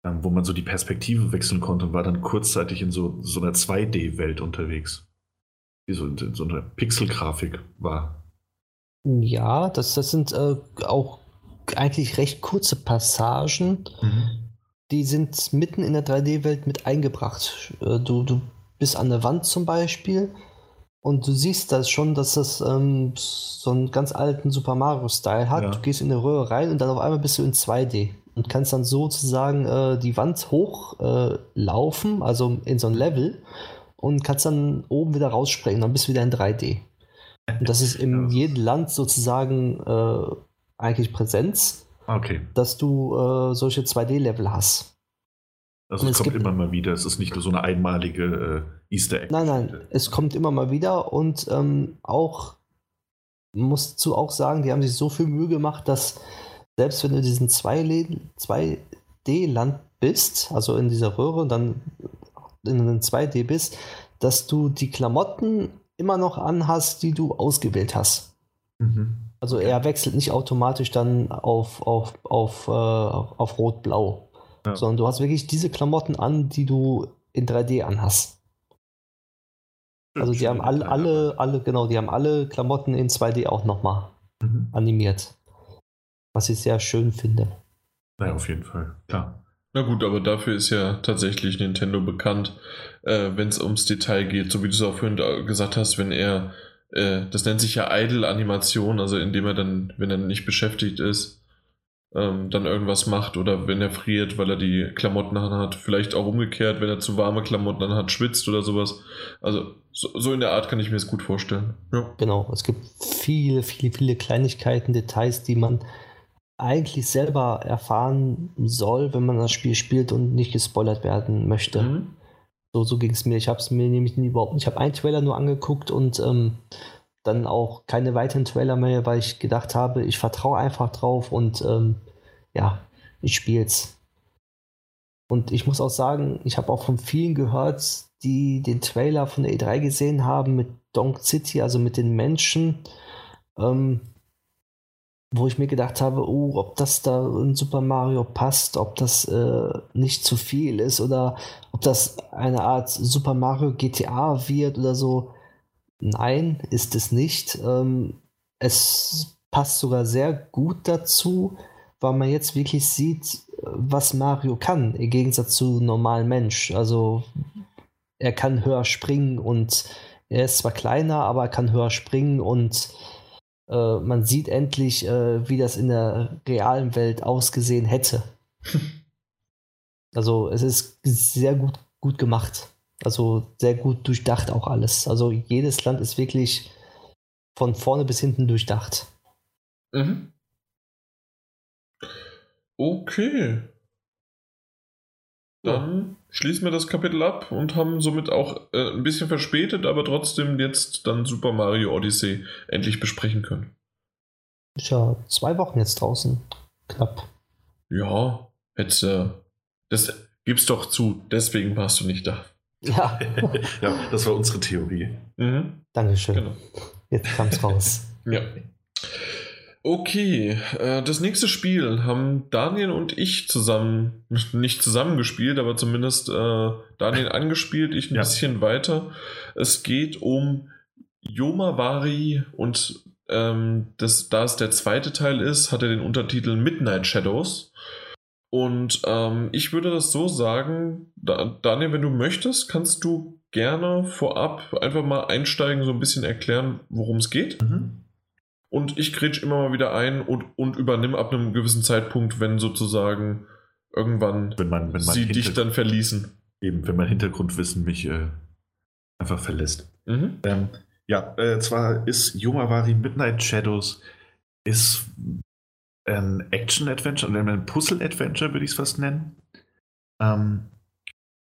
ähm, wo man so die Perspektive wechseln konnte und war dann kurzzeitig in so, so einer 2D-Welt unterwegs. Die so in, so einer Pixelgrafik war. Ja, das, das sind äh, auch eigentlich recht kurze Passagen. Mhm. Die sind mitten in der 3D-Welt mit eingebracht. Äh, du, du bist an der Wand zum Beispiel und du siehst das schon, dass das ähm, so einen ganz alten Super Mario-Style hat. Ja. Du gehst in eine Röhre rein und dann auf einmal bist du in 2D und kannst dann sozusagen äh, die Wand hochlaufen, äh, also in so ein Level und kannst dann oben wieder rausspringen, dann bist du wieder in 3D. Und das ist in jedem Land sozusagen äh, eigentlich Präsenz, okay. dass du äh, solche 2D-Level hast. Also es, es kommt immer mal wieder, es ist nicht nur so eine einmalige äh, Easter Egg. Nein, nein, es kommt immer mal wieder und ähm, auch, musst du auch sagen, die haben sich so viel Mühe gemacht, dass selbst wenn du diesen 2D-Land bist, also in dieser Röhre und dann in einem 2D bist, dass du die Klamotten immer noch anhast, die du ausgewählt hast. Mhm. Also er wechselt nicht automatisch dann auf, auf, auf, äh, auf Rot-Blau, ja. sondern du hast wirklich diese Klamotten an, die du in 3D anhast. Also die haben alle, alle, alle, genau, die haben alle Klamotten in 2D auch nochmal mhm. animiert. Was ich sehr schön finde. Naja, auf jeden Fall, klar. Na gut, aber dafür ist ja tatsächlich Nintendo bekannt, äh, wenn es ums Detail geht, so wie du es auch vorhin gesagt hast, wenn er, äh, das nennt sich ja Idle-Animation, also indem er dann, wenn er nicht beschäftigt ist, ähm, dann irgendwas macht oder wenn er friert, weil er die Klamotten hat, vielleicht auch umgekehrt, wenn er zu warme Klamotten hat, schwitzt oder sowas. Also so, so in der Art kann ich mir es gut vorstellen. Ja. Genau, es gibt viele, viele, viele Kleinigkeiten, Details, die man eigentlich selber erfahren soll, wenn man das Spiel spielt und nicht gespoilert werden möchte. Mhm. So, so ging es mir. Ich habe es mir nämlich überhaupt nicht. Ich habe einen Trailer nur angeguckt und ähm, dann auch keine weiteren Trailer mehr, weil ich gedacht habe, ich vertraue einfach drauf und ähm, ja, ich spiele es. Und ich muss auch sagen, ich habe auch von vielen gehört, die den Trailer von der E3 gesehen haben mit Donk City, also mit den Menschen. Ähm, wo ich mir gedacht habe, oh, ob das da in Super Mario passt, ob das äh, nicht zu viel ist oder ob das eine Art Super Mario GTA wird oder so. Nein, ist es nicht. Ähm, es passt sogar sehr gut dazu, weil man jetzt wirklich sieht, was Mario kann, im Gegensatz zu normalen Mensch. Also er kann höher springen und er ist zwar kleiner, aber er kann höher springen und äh, man sieht endlich, äh, wie das in der realen Welt ausgesehen hätte. also es ist sehr gut, gut gemacht. Also sehr gut durchdacht auch alles. Also jedes Land ist wirklich von vorne bis hinten durchdacht. Mhm. Okay. Dann schließen wir das Kapitel ab und haben somit auch äh, ein bisschen verspätet, aber trotzdem jetzt dann Super Mario Odyssey endlich besprechen können. Ist ja zwei Wochen jetzt draußen. Knapp. Ja, jetzt, äh, das gib's doch zu, deswegen warst du nicht da. Ja. ja, das war unsere Theorie. Mhm. Dankeschön. Genau. Jetzt kam's raus. ja. Okay, äh, das nächste Spiel haben Daniel und ich zusammen, nicht zusammen gespielt, aber zumindest äh, Daniel angespielt, ich ein ja. bisschen weiter. Es geht um Yomawari und ähm, das, da es der zweite Teil ist, hat er den Untertitel Midnight Shadows. Und ähm, ich würde das so sagen, da, Daniel, wenn du möchtest, kannst du gerne vorab einfach mal einsteigen, so ein bisschen erklären, worum es geht. Mhm. Und ich grätsch immer mal wieder ein und, und übernimm ab einem gewissen Zeitpunkt, wenn sozusagen irgendwann wenn man, wenn man sie dich dann verließen. Eben, wenn mein Hintergrundwissen mich äh, einfach verlässt. Mhm. Ähm, ja, äh, zwar ist Yomawari Midnight Shadows ist ein Action-Adventure, ein Puzzle-Adventure würde ich es fast nennen. Ähm,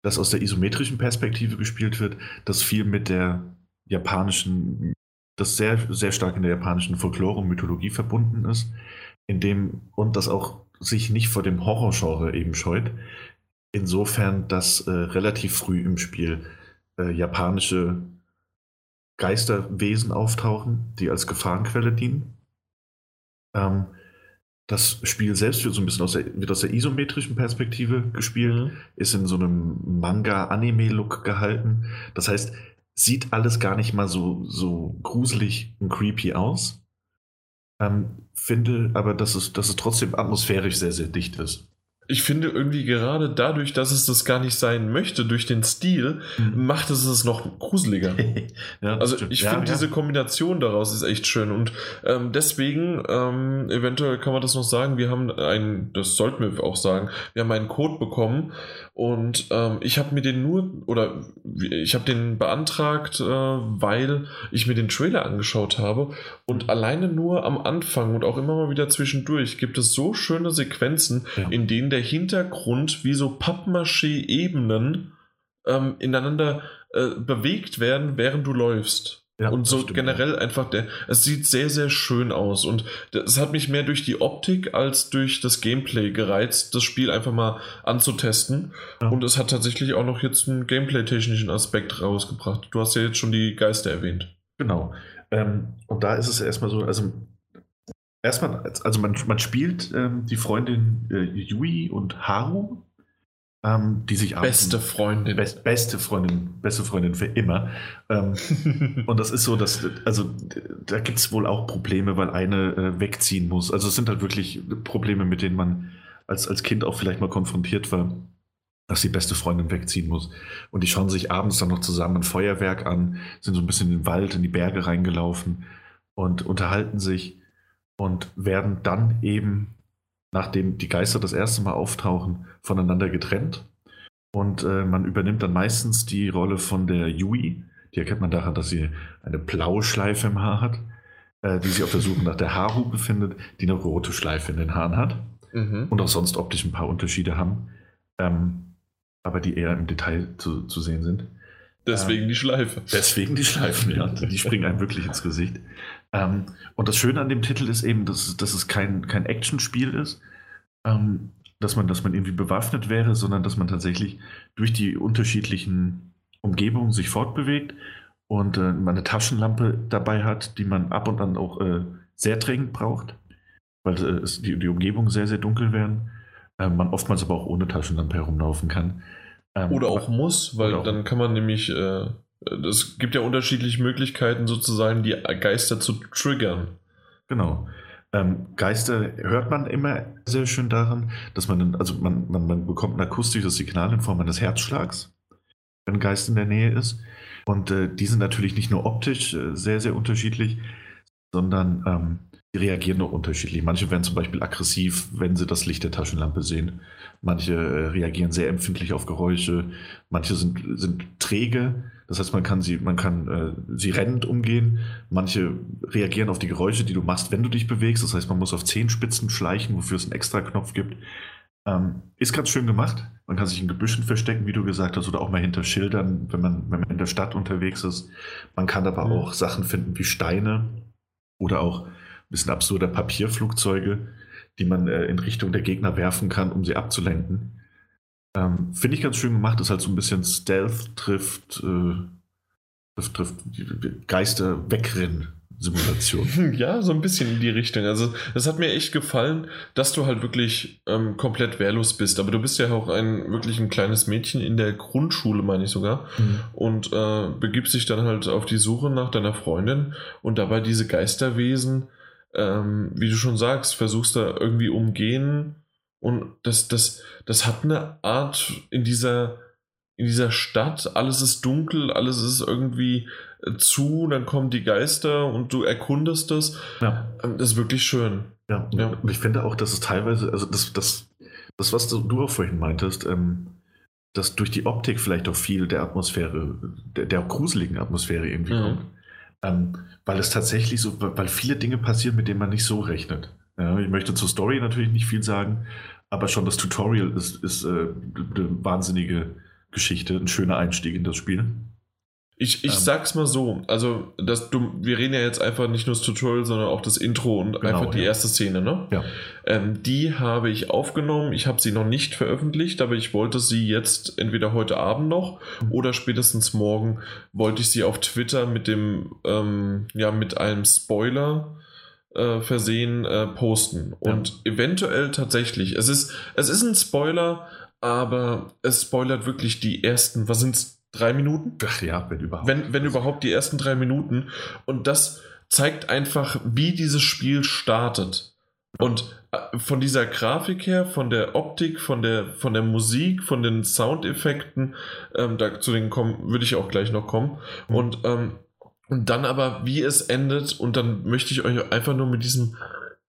das aus der isometrischen Perspektive gespielt wird, das viel mit der japanischen das sehr, sehr stark in der japanischen Folklore und Mythologie verbunden ist, in dem, und das auch sich nicht vor dem Horrorgenre eben scheut, insofern, dass äh, relativ früh im Spiel äh, japanische Geisterwesen auftauchen, die als Gefahrenquelle dienen. Ähm, Das Spiel selbst wird so ein bisschen aus der, wird aus der isometrischen Perspektive gespielt, mhm. ist in so einem Manga-Anime-Look gehalten. Das heißt, sieht alles gar nicht mal so, so gruselig und creepy aus. Ähm, finde aber, dass es, dass es trotzdem atmosphärisch sehr, sehr dicht ist ich finde irgendwie gerade dadurch, dass es das gar nicht sein möchte, durch den Stil, mhm. macht es es noch gruseliger. ja, also ich ja, finde ja. diese Kombination daraus ist echt schön und ähm, deswegen, ähm, eventuell kann man das noch sagen, wir haben ein, das sollten wir auch sagen, wir haben einen Code bekommen und ähm, ich habe mir den nur, oder ich habe den beantragt, äh, weil ich mir den Trailer angeschaut habe und alleine nur am Anfang und auch immer mal wieder zwischendurch gibt es so schöne Sequenzen, in denen der der Hintergrund wie so Pappmaché-Ebenen ähm, ineinander äh, bewegt werden, während du läufst. Ja, und so generell einfach, der, es sieht sehr, sehr schön aus. Und es hat mich mehr durch die Optik als durch das Gameplay gereizt, das Spiel einfach mal anzutesten. Ja. Und es hat tatsächlich auch noch jetzt einen gameplay-technischen Aspekt rausgebracht. Du hast ja jetzt schon die Geister erwähnt. Genau. Ähm, und da ist es erstmal so, also Erstmal, also man, man spielt ähm, die Freundin äh, Yui und Haru, ähm, die sich Beste Freundin. Best, beste Freundin, beste Freundin für immer. Ähm, und das ist so, dass, also da gibt es wohl auch Probleme, weil eine äh, wegziehen muss. Also es sind halt wirklich Probleme, mit denen man als, als Kind auch vielleicht mal konfrontiert war, dass die beste Freundin wegziehen muss. Und die schauen sich abends dann noch zusammen ein Feuerwerk an, sind so ein bisschen in den Wald, in die Berge reingelaufen und unterhalten sich und werden dann eben, nachdem die Geister das erste Mal auftauchen, voneinander getrennt. Und äh, man übernimmt dann meistens die Rolle von der Yui. Die erkennt man daran, dass sie eine blaue Schleife im Haar hat, äh, die sich auf der Suche nach der Haru befindet, die eine rote Schleife in den Haaren hat. Mhm. Und auch sonst optisch ein paar Unterschiede haben, ähm, aber die eher im Detail zu, zu sehen sind. Deswegen ähm, die Schleife. Deswegen die Schleifen, ja. Die springen einem wirklich ins Gesicht. Ähm, und das Schöne an dem Titel ist eben, dass, dass es kein, kein Actionspiel ist, ähm, dass, man, dass man irgendwie bewaffnet wäre, sondern dass man tatsächlich durch die unterschiedlichen Umgebungen sich fortbewegt und äh, man eine Taschenlampe dabei hat, die man ab und an auch äh, sehr dringend braucht, weil äh, die, die Umgebungen sehr, sehr dunkel werden. Äh, man oftmals aber auch ohne Taschenlampe herumlaufen kann. Ähm, oder auch muss, weil dann kann man nämlich äh, es gibt ja unterschiedliche Möglichkeiten, sozusagen die Geister zu triggern. Genau. Ähm, Geister hört man immer sehr schön daran, dass man, also man, man, man bekommt ein akustisches Signal in Form eines Herzschlags, wenn ein Geist in der Nähe ist. Und äh, die sind natürlich nicht nur optisch äh, sehr, sehr unterschiedlich, sondern ähm, die reagieren auch unterschiedlich. Manche werden zum Beispiel aggressiv, wenn sie das Licht der Taschenlampe sehen. Manche äh, reagieren sehr empfindlich auf Geräusche. Manche sind, sind träge das heißt, man kann sie, man kann äh, sie rennend umgehen. Manche reagieren auf die Geräusche, die du machst, wenn du dich bewegst. Das heißt, man muss auf Zehenspitzen schleichen, wofür es einen extra Knopf gibt. Ähm, ist ganz schön gemacht. Man kann sich in Gebüschen verstecken, wie du gesagt hast, oder auch mal hinter Schildern, wenn man, wenn man in der Stadt unterwegs ist. Man kann aber mhm. auch Sachen finden wie Steine oder auch ein bisschen absurder Papierflugzeuge, die man äh, in Richtung der Gegner werfen kann, um sie abzulenken. Ähm, Finde ich ganz schön gemacht, ist halt so ein bisschen Stealth trifft, äh, trifft, trifft Geister wegrennen. Simulation. Ja, so ein bisschen in die Richtung. Also, es hat mir echt gefallen, dass du halt wirklich ähm, komplett wehrlos bist. Aber du bist ja auch ein wirklich ein kleines Mädchen in der Grundschule, meine ich sogar. Mhm. Und äh, begibst dich dann halt auf die Suche nach deiner Freundin und dabei diese Geisterwesen, ähm, wie du schon sagst, versuchst da irgendwie umgehen und das, das, das hat eine Art in dieser, in dieser Stadt, alles ist dunkel, alles ist irgendwie äh, zu, dann kommen die Geister und du erkundest das. Ja. Ähm, das ist wirklich schön. Ja, ja. und ich finde auch, dass es teilweise, also das, das, das was du auch vorhin meintest, ähm, dass durch die Optik vielleicht auch viel der Atmosphäre, der, der gruseligen Atmosphäre irgendwie mhm. kommt. Ähm, weil es tatsächlich so, weil viele Dinge passieren, mit denen man nicht so rechnet. Ja, ich möchte zur Story natürlich nicht viel sagen, aber schon das Tutorial ist, ist äh, eine wahnsinnige Geschichte, ein schöner Einstieg in das Spiel. Ich, ich ähm, sag's mal so, also das, du, wir reden ja jetzt einfach nicht nur das Tutorial, sondern auch das Intro und genau, einfach die ja. erste Szene, ne? Ja. Ähm, die habe ich aufgenommen, ich habe sie noch nicht veröffentlicht, aber ich wollte sie jetzt entweder heute Abend noch mhm. oder spätestens morgen wollte ich sie auf Twitter mit dem, ähm, ja, mit einem Spoiler äh, versehen äh, posten. Und ja. eventuell tatsächlich, es ist, es ist ein Spoiler, aber es spoilert wirklich die ersten, was sind es, drei Minuten? Ach ja, wenn überhaupt. Wenn, wenn überhaupt die ersten drei Minuten. Und das zeigt einfach, wie dieses Spiel startet. Und äh, von dieser Grafik her, von der Optik, von der, von der Musik, von den Soundeffekten, ähm, da zu denen kommen, würde ich auch gleich noch kommen. Mhm. Und, ähm, und dann aber, wie es endet, und dann möchte ich euch einfach nur mit diesem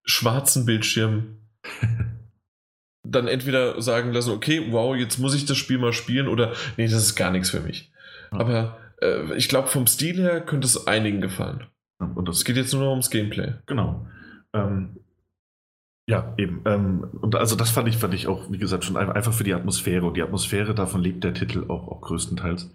schwarzen Bildschirm dann entweder sagen lassen, okay, wow, jetzt muss ich das Spiel mal spielen, oder nee, das ist gar nichts für mich. Mhm. Aber äh, ich glaube, vom Stil her könnte es einigen gefallen. Und es geht jetzt nur noch ums Gameplay. Genau. Ähm, ja, eben. Ähm, und also das fand ich, fand ich auch, wie gesagt, schon einfach für die Atmosphäre. Und die Atmosphäre, davon lebt der Titel auch, auch größtenteils.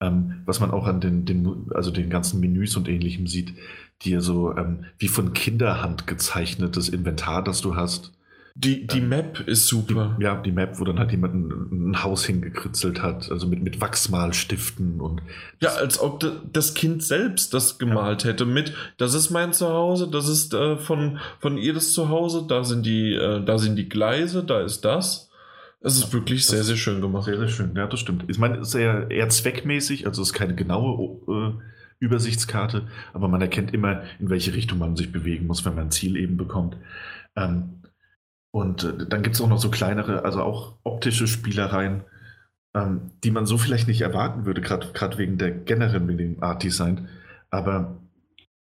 Ähm, was man auch an den, den, also den ganzen Menüs und ähnlichem sieht, die ja so ähm, wie von Kinderhand gezeichnetes Inventar, das du hast. Die, die ähm, Map ist super. Die, ja, die Map, wo dann halt jemand ein, ein, Haus hingekritzelt hat, also mit, mit Wachsmalstiften und. Ja, als ob das Kind selbst das gemalt ja. hätte mit, das ist mein Zuhause, das ist äh, von, von ihr das Zuhause, da sind die, äh, da sind die Gleise, da ist das. Es ist wirklich sehr, sehr schön gemacht. Sehr, sehr schön, ja, das stimmt. Ich meine, es ist eher, eher zweckmäßig, also es ist keine genaue äh, Übersichtskarte, aber man erkennt immer, in welche Richtung man sich bewegen muss, wenn man ein Ziel eben bekommt. Ähm, und äh, dann gibt es auch noch so kleinere, also auch optische Spielereien, ähm, die man so vielleicht nicht erwarten würde, gerade wegen der generellen wegen dem Art Design. Aber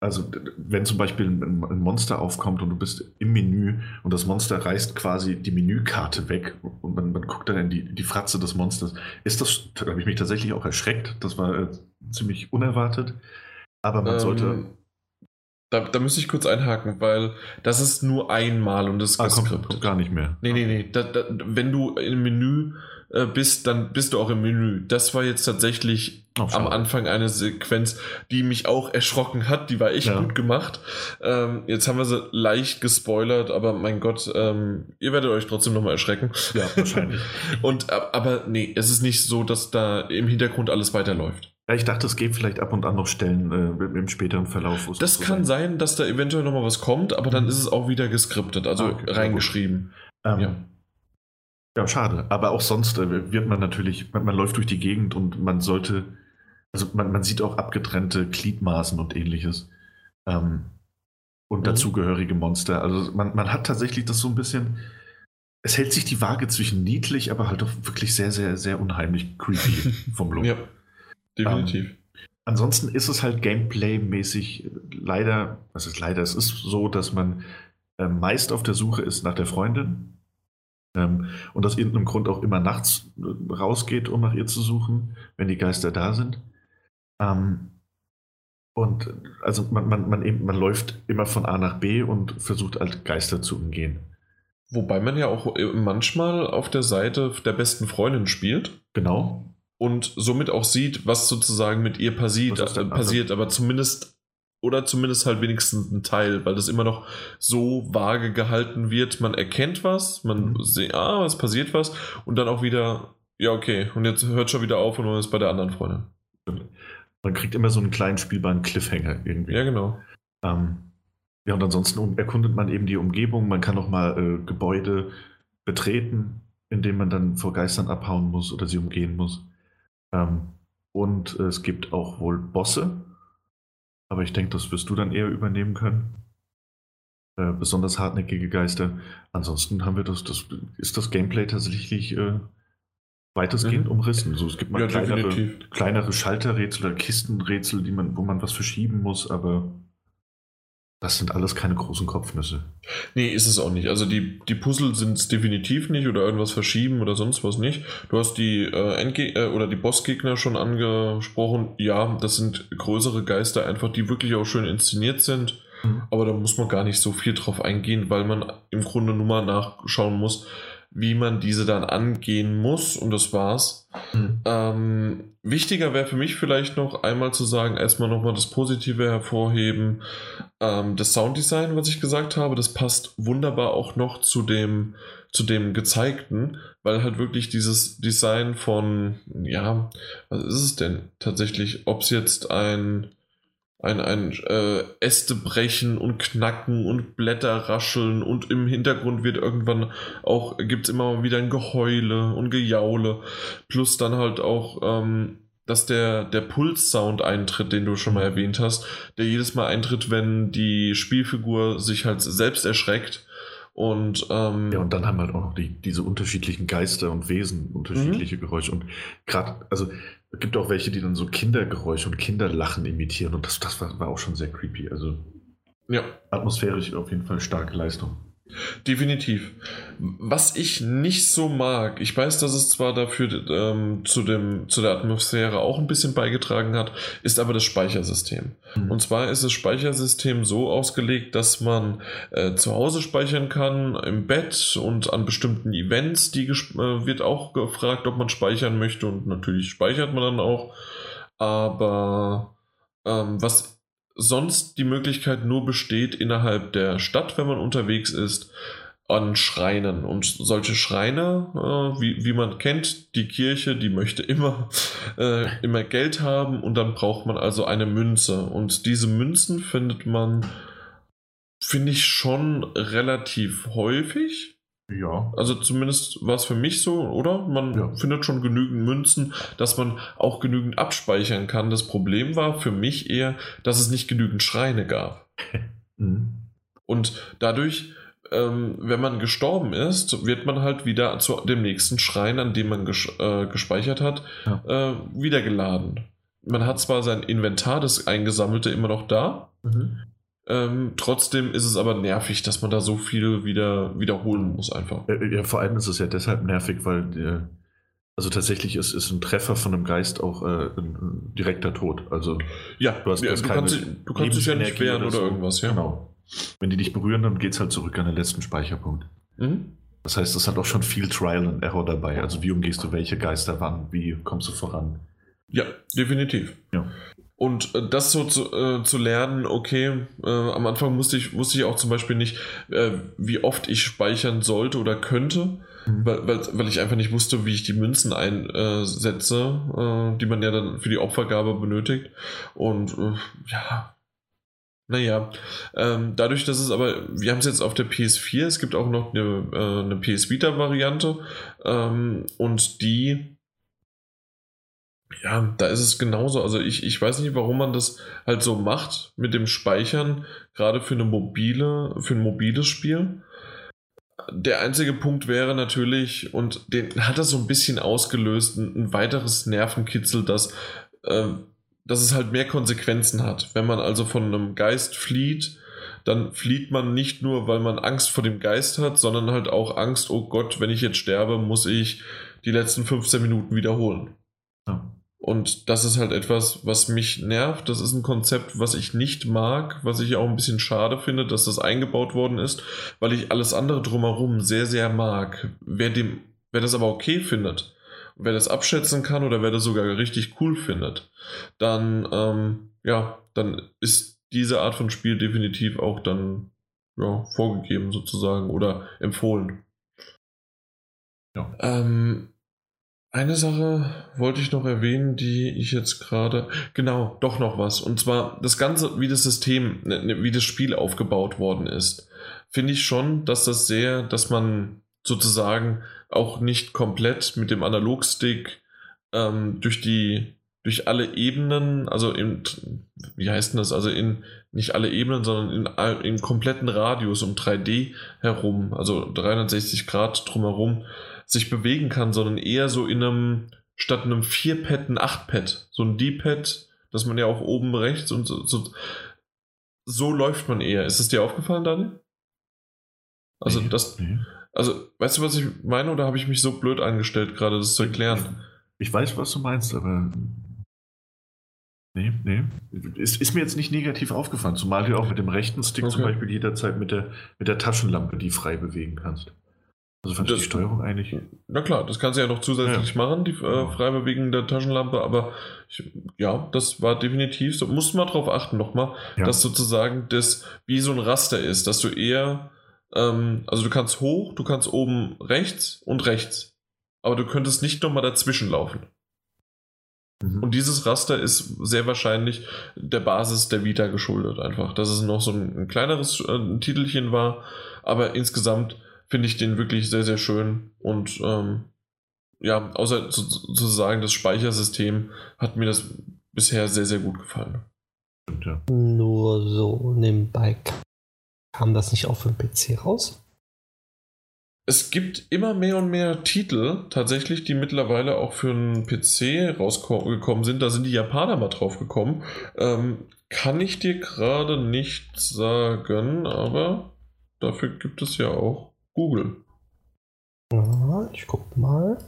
also wenn zum Beispiel ein, Monster aufkommt und du bist im Menü und das Monster reißt quasi die Menükarte weg und man, man guckt dann in die, die Fratze des Monsters, ist das, da habe ich mich tatsächlich auch erschreckt. Das war äh, ziemlich unerwartet. Aber man ähm, sollte da, da müsste ich kurz einhaken, weil das ist nur einmal und das ist ah, kommt, kommt gar nicht mehr. Nee, nee, nee. Da, da, wenn du im Menü äh, bist, dann bist du auch im Menü. Das war jetzt tatsächlich oh, am Anfang eine Sequenz, die mich auch erschrocken hat. Die war echt ja. gut gemacht. Ähm, jetzt haben wir sie leicht gespoilert, aber mein Gott, ähm, ihr werdet euch trotzdem nochmal erschrecken. Ja, wahrscheinlich. und, aber nee, es ist nicht so, dass da im Hintergrund alles weiterläuft. Ja, ich dachte, es gibt vielleicht ab und an noch Stellen äh, im späteren Verlauf. Das so kann sein. sein, dass da eventuell noch mal was kommt, aber dann mhm. ist es auch wieder geskriptet, also ah, okay, reingeschrieben. Ähm, ja. schade. Aber auch sonst äh, wird man natürlich, man, man, läuft durch die Gegend und man sollte, also man, man sieht auch abgetrennte Gliedmaßen und ähnliches. Ähm, und mhm. dazugehörige Monster. Also man, man hat tatsächlich das so ein bisschen, es hält sich die Waage zwischen niedlich, aber halt auch wirklich sehr, sehr, sehr unheimlich creepy vom Look. ja. Definitiv. Ähm, ansonsten ist es halt Gameplay-mäßig leider, was ist leider, es ist so, dass man äh, meist auf der Suche ist nach der Freundin ähm, und aus irgendeinem Grund auch immer nachts äh, rausgeht, um nach ihr zu suchen, wenn die Geister da sind. Ähm, und also man, man, man, eben, man läuft immer von A nach B und versucht halt Geister zu umgehen. Wobei man ja auch äh, manchmal auf der Seite der besten Freundin spielt. Genau und somit auch sieht, was sozusagen mit ihr passiert, äh, passiert, aber zumindest oder zumindest halt wenigstens ein Teil, weil das immer noch so vage gehalten wird. Man erkennt was, man mhm. sieht, ah, es passiert was und dann auch wieder, ja, okay, und jetzt hört schon wieder auf und man ist bei der anderen Freundin. Man kriegt immer so einen kleinen spielbaren Cliffhanger irgendwie. Ja, genau. Ähm, ja, und ansonsten erkundet man eben die Umgebung, man kann auch mal äh, Gebäude betreten, indem man dann vor Geistern abhauen muss oder sie umgehen muss. Ähm, und es gibt auch wohl Bosse, aber ich denke, das wirst du dann eher übernehmen können. Äh, besonders hartnäckige Geister. Ansonsten haben wir das, das ist das Gameplay tatsächlich äh, weitestgehend mhm. umrissen. So, es gibt mal ja, kleinere, kleinere Schalterrätsel oder Kistenrätsel, die man, wo man was verschieben muss, aber das sind alles keine großen Kopfnüsse. Nee, ist es auch nicht. Also die, die Puzzle sind es definitiv nicht oder irgendwas verschieben oder sonst was nicht. Du hast die äh, Endge äh, oder die Bossgegner schon angesprochen. Ja, das sind größere Geister, einfach die wirklich auch schön inszeniert sind. Mhm. Aber da muss man gar nicht so viel drauf eingehen, weil man im Grunde nur mal nachschauen muss, wie man diese dann angehen muss und das war's. Mhm. Ähm, wichtiger wäre für mich vielleicht noch einmal zu sagen, erstmal nochmal das Positive hervorheben. Ähm, das Sounddesign, was ich gesagt habe, das passt wunderbar auch noch zu dem, zu dem gezeigten, weil halt wirklich dieses Design von, ja, was ist es denn tatsächlich, ob es jetzt ein ein, ein äh, Äste brechen und knacken und Blätter rascheln und im Hintergrund wird irgendwann auch, gibt es immer wieder ein Geheule und Gejaule, plus dann halt auch, ähm, dass der, der Puls-Sound eintritt, den du schon mal erwähnt hast, der jedes Mal eintritt, wenn die Spielfigur sich halt selbst erschreckt. Und, ähm, ja, und dann haben wir halt auch noch die, diese unterschiedlichen Geister und Wesen, unterschiedliche mhm. Geräusche. Und gerade, also es gibt auch welche, die dann so Kindergeräusche und Kinderlachen imitieren und das, das war, war auch schon sehr creepy. Also ja. atmosphärisch auf jeden Fall starke Leistung. Definitiv. Was ich nicht so mag, ich weiß, dass es zwar dafür ähm, zu, dem, zu der Atmosphäre auch ein bisschen beigetragen hat, ist aber das Speichersystem. Mhm. Und zwar ist das Speichersystem so ausgelegt, dass man äh, zu Hause speichern kann, im Bett und an bestimmten Events, die äh, wird auch gefragt, ob man speichern möchte und natürlich speichert man dann auch. Aber ähm, was sonst die Möglichkeit nur besteht innerhalb der Stadt, wenn man unterwegs ist, an Schreinen. Und solche Schreine, äh, wie, wie man kennt, die Kirche, die möchte immer, äh, immer Geld haben und dann braucht man also eine Münze. Und diese Münzen findet man, finde ich, schon relativ häufig. Ja. Also zumindest war es für mich so, oder? Man ja. findet schon genügend Münzen, dass man auch genügend abspeichern kann. Das Problem war für mich eher, dass es nicht genügend Schreine gab. mhm. Und dadurch, ähm, wenn man gestorben ist, wird man halt wieder zu dem nächsten Schrein, an dem man ges äh, gespeichert hat, ja. äh, wieder geladen. Man hat zwar sein Inventar, das eingesammelte, immer noch da, mhm. Ähm, trotzdem ist es aber nervig, dass man da so viel wieder wiederholen muss einfach. Ja, vor allem ist es ja deshalb nervig, weil also tatsächlich ist, ist ein Treffer von einem Geist auch äh, ein, direkter Tod. Also ja, du, hast, ja, du kannst, du kannst dich ja nicht wehren oder, so. irgendwas, ja. Genau. Wenn die dich berühren, dann geht es halt zurück an den letzten Speicherpunkt. Mhm. Das heißt, es hat auch schon viel Trial and Error dabei. Also wie umgehst du welche Geister wann, wie kommst du voran? Ja, definitiv. Ja. Und äh, das so zu, äh, zu lernen, okay, äh, am Anfang musste ich, wusste ich auch zum Beispiel nicht, äh, wie oft ich speichern sollte oder könnte, mhm. weil, weil, weil ich einfach nicht wusste, wie ich die Münzen einsetze, äh, die man ja dann für die Opfergabe benötigt. Und äh, ja, naja, ähm, dadurch, dass es aber, wir haben es jetzt auf der PS4, es gibt auch noch eine, eine PS Vita-Variante ähm, und die ja, da ist es genauso. Also ich, ich weiß nicht, warum man das halt so macht mit dem Speichern, gerade für eine mobile, für ein mobiles Spiel. Der einzige Punkt wäre natürlich, und den hat das so ein bisschen ausgelöst, ein, weiteres Nervenkitzel, dass, äh, dass es halt mehr Konsequenzen hat. Wenn man also von einem Geist flieht, dann flieht man nicht nur, weil man Angst vor dem Geist hat, sondern halt auch Angst, oh Gott, wenn ich jetzt sterbe, muss ich die letzten 15 Minuten wiederholen. Ja. Und das ist halt etwas, was mich nervt. Das ist ein Konzept, was ich nicht mag, was ich auch ein bisschen schade finde, dass das eingebaut worden ist, weil ich alles andere drumherum sehr, sehr mag. Wer, dem, wer das aber okay findet, wer das abschätzen kann oder wer das sogar richtig cool findet, dann, ähm, ja, dann ist diese Art von Spiel definitiv auch dann ja, vorgegeben sozusagen oder empfohlen. Ja. Ähm, eine Sache wollte ich noch erwähnen, die ich jetzt gerade. Genau, doch noch was. Und zwar das Ganze, wie das System, ne, ne, wie das Spiel aufgebaut worden ist. Finde ich schon, dass das sehr, dass man sozusagen auch nicht komplett mit dem Analogstick ähm, durch die durch alle Ebenen, also in, wie heißt denn das, also in nicht alle Ebenen, sondern in, im kompletten Radius um 3D herum, also 360 Grad drumherum, sich bewegen kann, sondern eher so in einem, statt einem 4-Pad ein 8-Pad. So ein D-Pad, dass man ja auch oben rechts und so, so, so läuft man eher. Ist es dir aufgefallen, Daniel? Also nee, das, nee. also weißt du, was ich meine, oder habe ich mich so blöd angestellt, gerade das zu erklären? Ich weiß, was du meinst, aber Nee, nee. Ist, ist, mir jetzt nicht negativ aufgefallen, zumal du auch mit dem rechten Stick okay. zum Beispiel jederzeit mit der, mit der Taschenlampe die frei bewegen kannst. Also ich die Steuerung eigentlich. Na klar, das kannst du ja noch zusätzlich ja. machen, die äh, frei bewegende Taschenlampe, aber ich, ja, das war definitiv so. Musst mal drauf achten nochmal, ja. dass sozusagen das wie so ein Raster ist, dass du eher, ähm, also du kannst hoch, du kannst oben rechts und rechts, aber du könntest nicht nochmal dazwischen laufen. Mhm. Und dieses Raster ist sehr wahrscheinlich der Basis der Vita geschuldet, einfach. Dass es noch so ein, ein kleineres äh, Titelchen war, aber insgesamt finde ich den wirklich sehr, sehr schön und ähm, ja, außer sozusagen das Speichersystem hat mir das bisher sehr, sehr gut gefallen. Ja. Nur so nebenbei kam das nicht auch für den PC raus? Es gibt immer mehr und mehr Titel tatsächlich, die mittlerweile auch für einen PC rausgekommen sind. Da sind die Japaner mal drauf gekommen. Ähm, kann ich dir gerade nicht sagen, aber dafür gibt es ja auch Google. Ja, ich guck mal.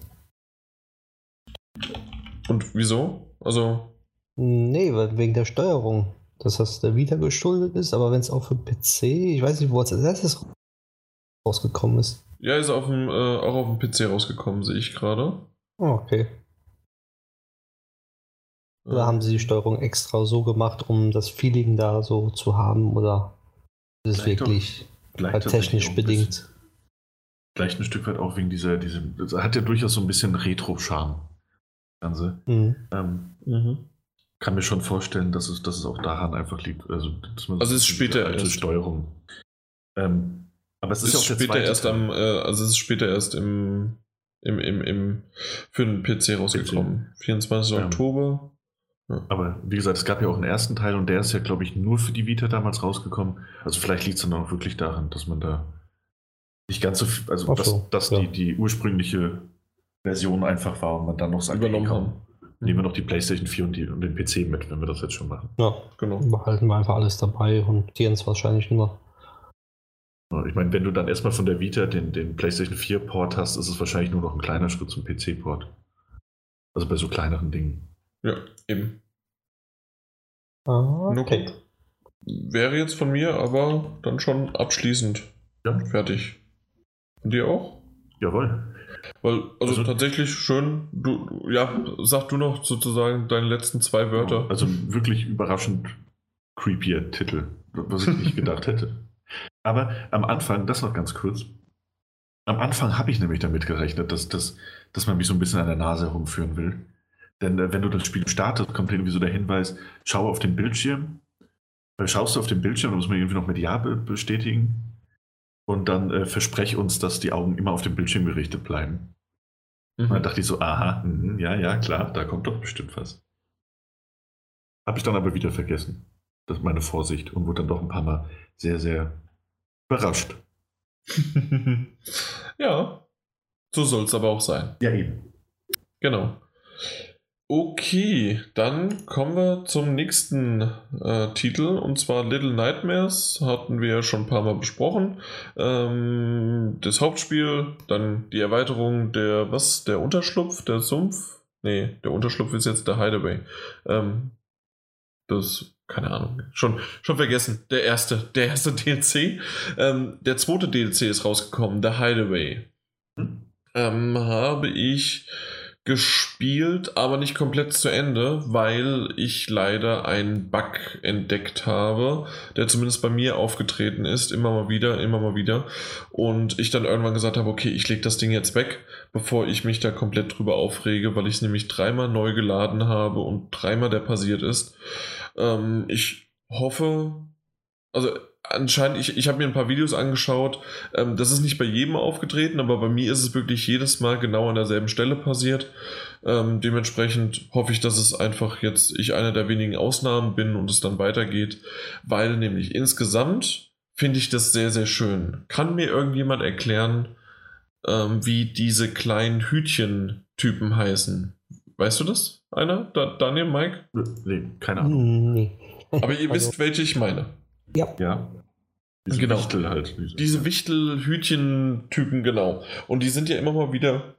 Und wieso? Also. Nee, wegen der Steuerung. Dass das der Vita geschuldet ist, aber wenn es auch für PC, ich weiß nicht, wo es als erstes rausgekommen ist. Ja, ist auf dem, äh, auch auf dem PC rausgekommen, sehe ich gerade. Oh, okay. Oder haben sie die Steuerung extra so gemacht, um das Feeling da so zu haben? Oder ist es wirklich halt technisch bedingt? Vielleicht ein Stück weit auch wegen dieser, dieser das hat ja durchaus so ein bisschen Retro-Charme. Ganze. Mhm. Ähm, mhm. Kann mir schon vorstellen, dass es, dass es auch daran einfach liegt. Also, dass man also es ist später erst. Steuerung. Ähm, aber es ist, ist auch später erst am, äh, also es ist später erst im, im, im, im für den PC rausgekommen. PC. 24. Ja. Oktober. Ja. Aber wie gesagt, es gab ja auch einen ersten Teil und der ist ja, glaube ich, nur für die Vita damals rausgekommen. Also vielleicht liegt es dann auch wirklich daran, dass man da nicht ganz so viel, also dass, so, dass ja. die, die ursprüngliche Version einfach war und man dann noch sagt, übernommen hey. Nehmen wir noch die PlayStation 4 und, die, und den PC mit, wenn wir das jetzt schon machen. Ja, genau. Behalten wir einfach alles dabei und tieren es wahrscheinlich nur. Ich meine, wenn du dann erstmal von der Vita den, den PlayStation 4 Port hast, ist es wahrscheinlich nur noch ein kleiner Schritt zum PC-Port. Also bei so kleineren Dingen. Ja, eben. Ah, okay. Wäre jetzt von mir aber dann schon abschließend ja. fertig. Und dir auch? Jawohl. Weil, also, also, tatsächlich schön, du, ja, sag du noch sozusagen deine letzten zwei Wörter. Also wirklich überraschend creepier Titel, was ich nicht gedacht hätte. Aber am Anfang, das noch ganz kurz, am Anfang habe ich nämlich damit gerechnet, dass, dass, dass man mich so ein bisschen an der Nase herumführen will. Denn äh, wenn du das Spiel startest, kommt irgendwie so der Hinweis, schau auf den Bildschirm. Weil schaust du auf den Bildschirm, dann muss man irgendwie noch mit Ja bestätigen. Und dann äh, versprech uns, dass die Augen immer auf dem Bildschirm gerichtet bleiben. Mhm. Und dann dachte ich so, aha, mh, ja, ja, klar, da kommt doch bestimmt was. Habe ich dann aber wieder vergessen. Das ist meine Vorsicht und wurde dann doch ein paar Mal sehr, sehr überrascht. ja, so soll es aber auch sein. Ja, eben. Genau. Okay, dann kommen wir zum nächsten äh, Titel und zwar Little Nightmares. Hatten wir schon ein paar Mal besprochen. Ähm, das Hauptspiel, dann die Erweiterung der, was? Der Unterschlupf, der Sumpf? Nee, der Unterschlupf ist jetzt der Hideaway. Ähm, das, keine Ahnung, schon, schon vergessen. Der erste, der erste DLC. Ähm, der zweite DLC ist rausgekommen, der Hideaway. Hm. Ähm, habe ich gespielt, aber nicht komplett zu Ende, weil ich leider einen Bug entdeckt habe, der zumindest bei mir aufgetreten ist, immer mal wieder, immer mal wieder. Und ich dann irgendwann gesagt habe, okay, ich lege das Ding jetzt weg, bevor ich mich da komplett drüber aufrege, weil ich es nämlich dreimal neu geladen habe und dreimal der passiert ist. Ähm, ich hoffe, also anscheinend, ich, ich habe mir ein paar Videos angeschaut, ähm, das ist nicht bei jedem aufgetreten, aber bei mir ist es wirklich jedes Mal genau an derselben Stelle passiert. Ähm, dementsprechend hoffe ich, dass es einfach jetzt ich einer der wenigen Ausnahmen bin und es dann weitergeht, weil nämlich insgesamt finde ich das sehr, sehr schön. Kann mir irgendjemand erklären, ähm, wie diese kleinen Hütchen-Typen heißen? Weißt du das? Einer? Da, Daniel, Mike? Nee, keine Ahnung. Nee. Aber ihr also, wisst, welche ich meine. Ja. Ja. Diese genau. Wichtel halt. Diese, diese Wichtel-Hütchen-Typen, genau. Und die sind ja immer mal wieder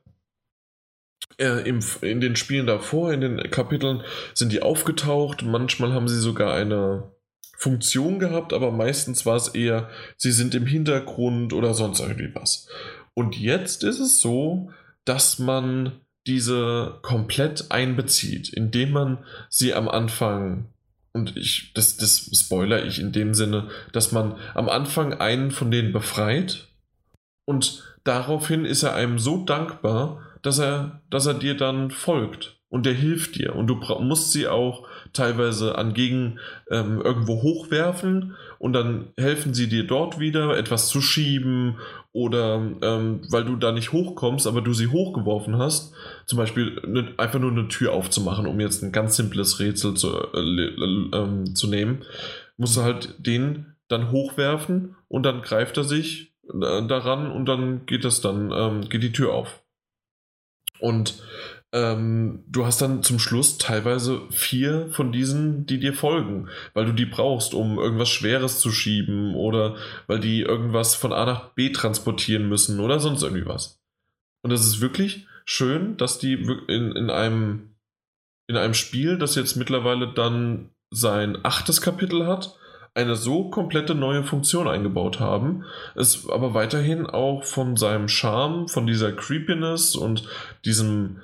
äh, im, in den Spielen davor, in den Kapiteln, sind die aufgetaucht. Manchmal haben sie sogar eine Funktion gehabt, aber meistens war es eher, sie sind im Hintergrund oder sonst irgendwie was. Und jetzt ist es so, dass man diese komplett einbezieht, indem man sie am Anfang und ich, das, das spoiler ich in dem Sinne, dass man am Anfang einen von denen befreit und daraufhin ist er einem so dankbar, dass er, dass er dir dann folgt und der hilft dir. Und du musst sie auch teilweise an Gegen ähm, irgendwo hochwerfen und dann helfen sie dir dort wieder, etwas zu schieben oder ähm, weil du da nicht hochkommst, aber du sie hochgeworfen hast, zum Beispiel ne, einfach nur eine Tür aufzumachen, um jetzt ein ganz simples Rätsel zu, äh, äh, zu nehmen, musst du halt den dann hochwerfen und dann greift er sich äh, daran und dann geht das dann, ähm, geht die Tür auf. Und ähm, du hast dann zum Schluss teilweise vier von diesen, die dir folgen, weil du die brauchst, um irgendwas Schweres zu schieben oder weil die irgendwas von A nach B transportieren müssen oder sonst irgendwie was. Und das ist wirklich schön, dass die in, in, einem, in einem Spiel, das jetzt mittlerweile dann sein achtes Kapitel hat, eine so komplette neue Funktion eingebaut haben, es aber weiterhin auch von seinem Charme, von dieser Creepiness und diesem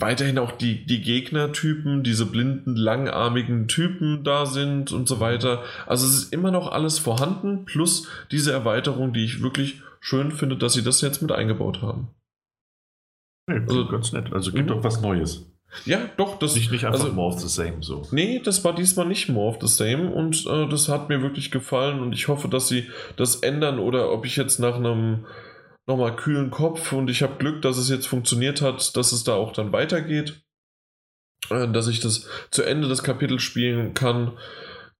weiterhin auch die, die Gegnertypen, diese blinden, langarmigen Typen da sind und so weiter. Also es ist immer noch alles vorhanden, plus diese Erweiterung, die ich wirklich schön finde, dass sie das jetzt mit eingebaut haben. Nee, also ganz nett. Also gibt mhm. doch was Neues. Ja, doch. Das, nicht, nicht einfach also, more of the same so. Nee, das war diesmal nicht more of the same und äh, das hat mir wirklich gefallen und ich hoffe, dass sie das ändern oder ob ich jetzt nach einem nochmal kühlen Kopf und ich habe Glück, dass es jetzt funktioniert hat, dass es da auch dann weitergeht, äh, dass ich das zu Ende des Kapitels spielen kann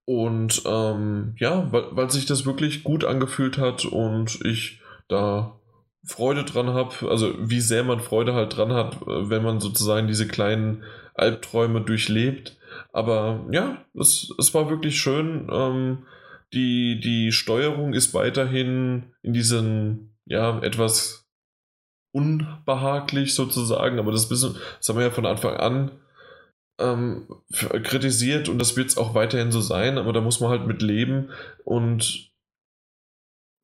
und ähm, ja, weil, weil sich das wirklich gut angefühlt hat und ich da Freude dran habe, also wie sehr man Freude halt dran hat, äh, wenn man sozusagen diese kleinen Albträume durchlebt. Aber ja, es, es war wirklich schön. Ähm, die, die Steuerung ist weiterhin in diesen ja, etwas unbehaglich sozusagen, aber das, bisschen, das haben wir ja von Anfang an ähm, kritisiert und das wird es auch weiterhin so sein, aber da muss man halt mit leben und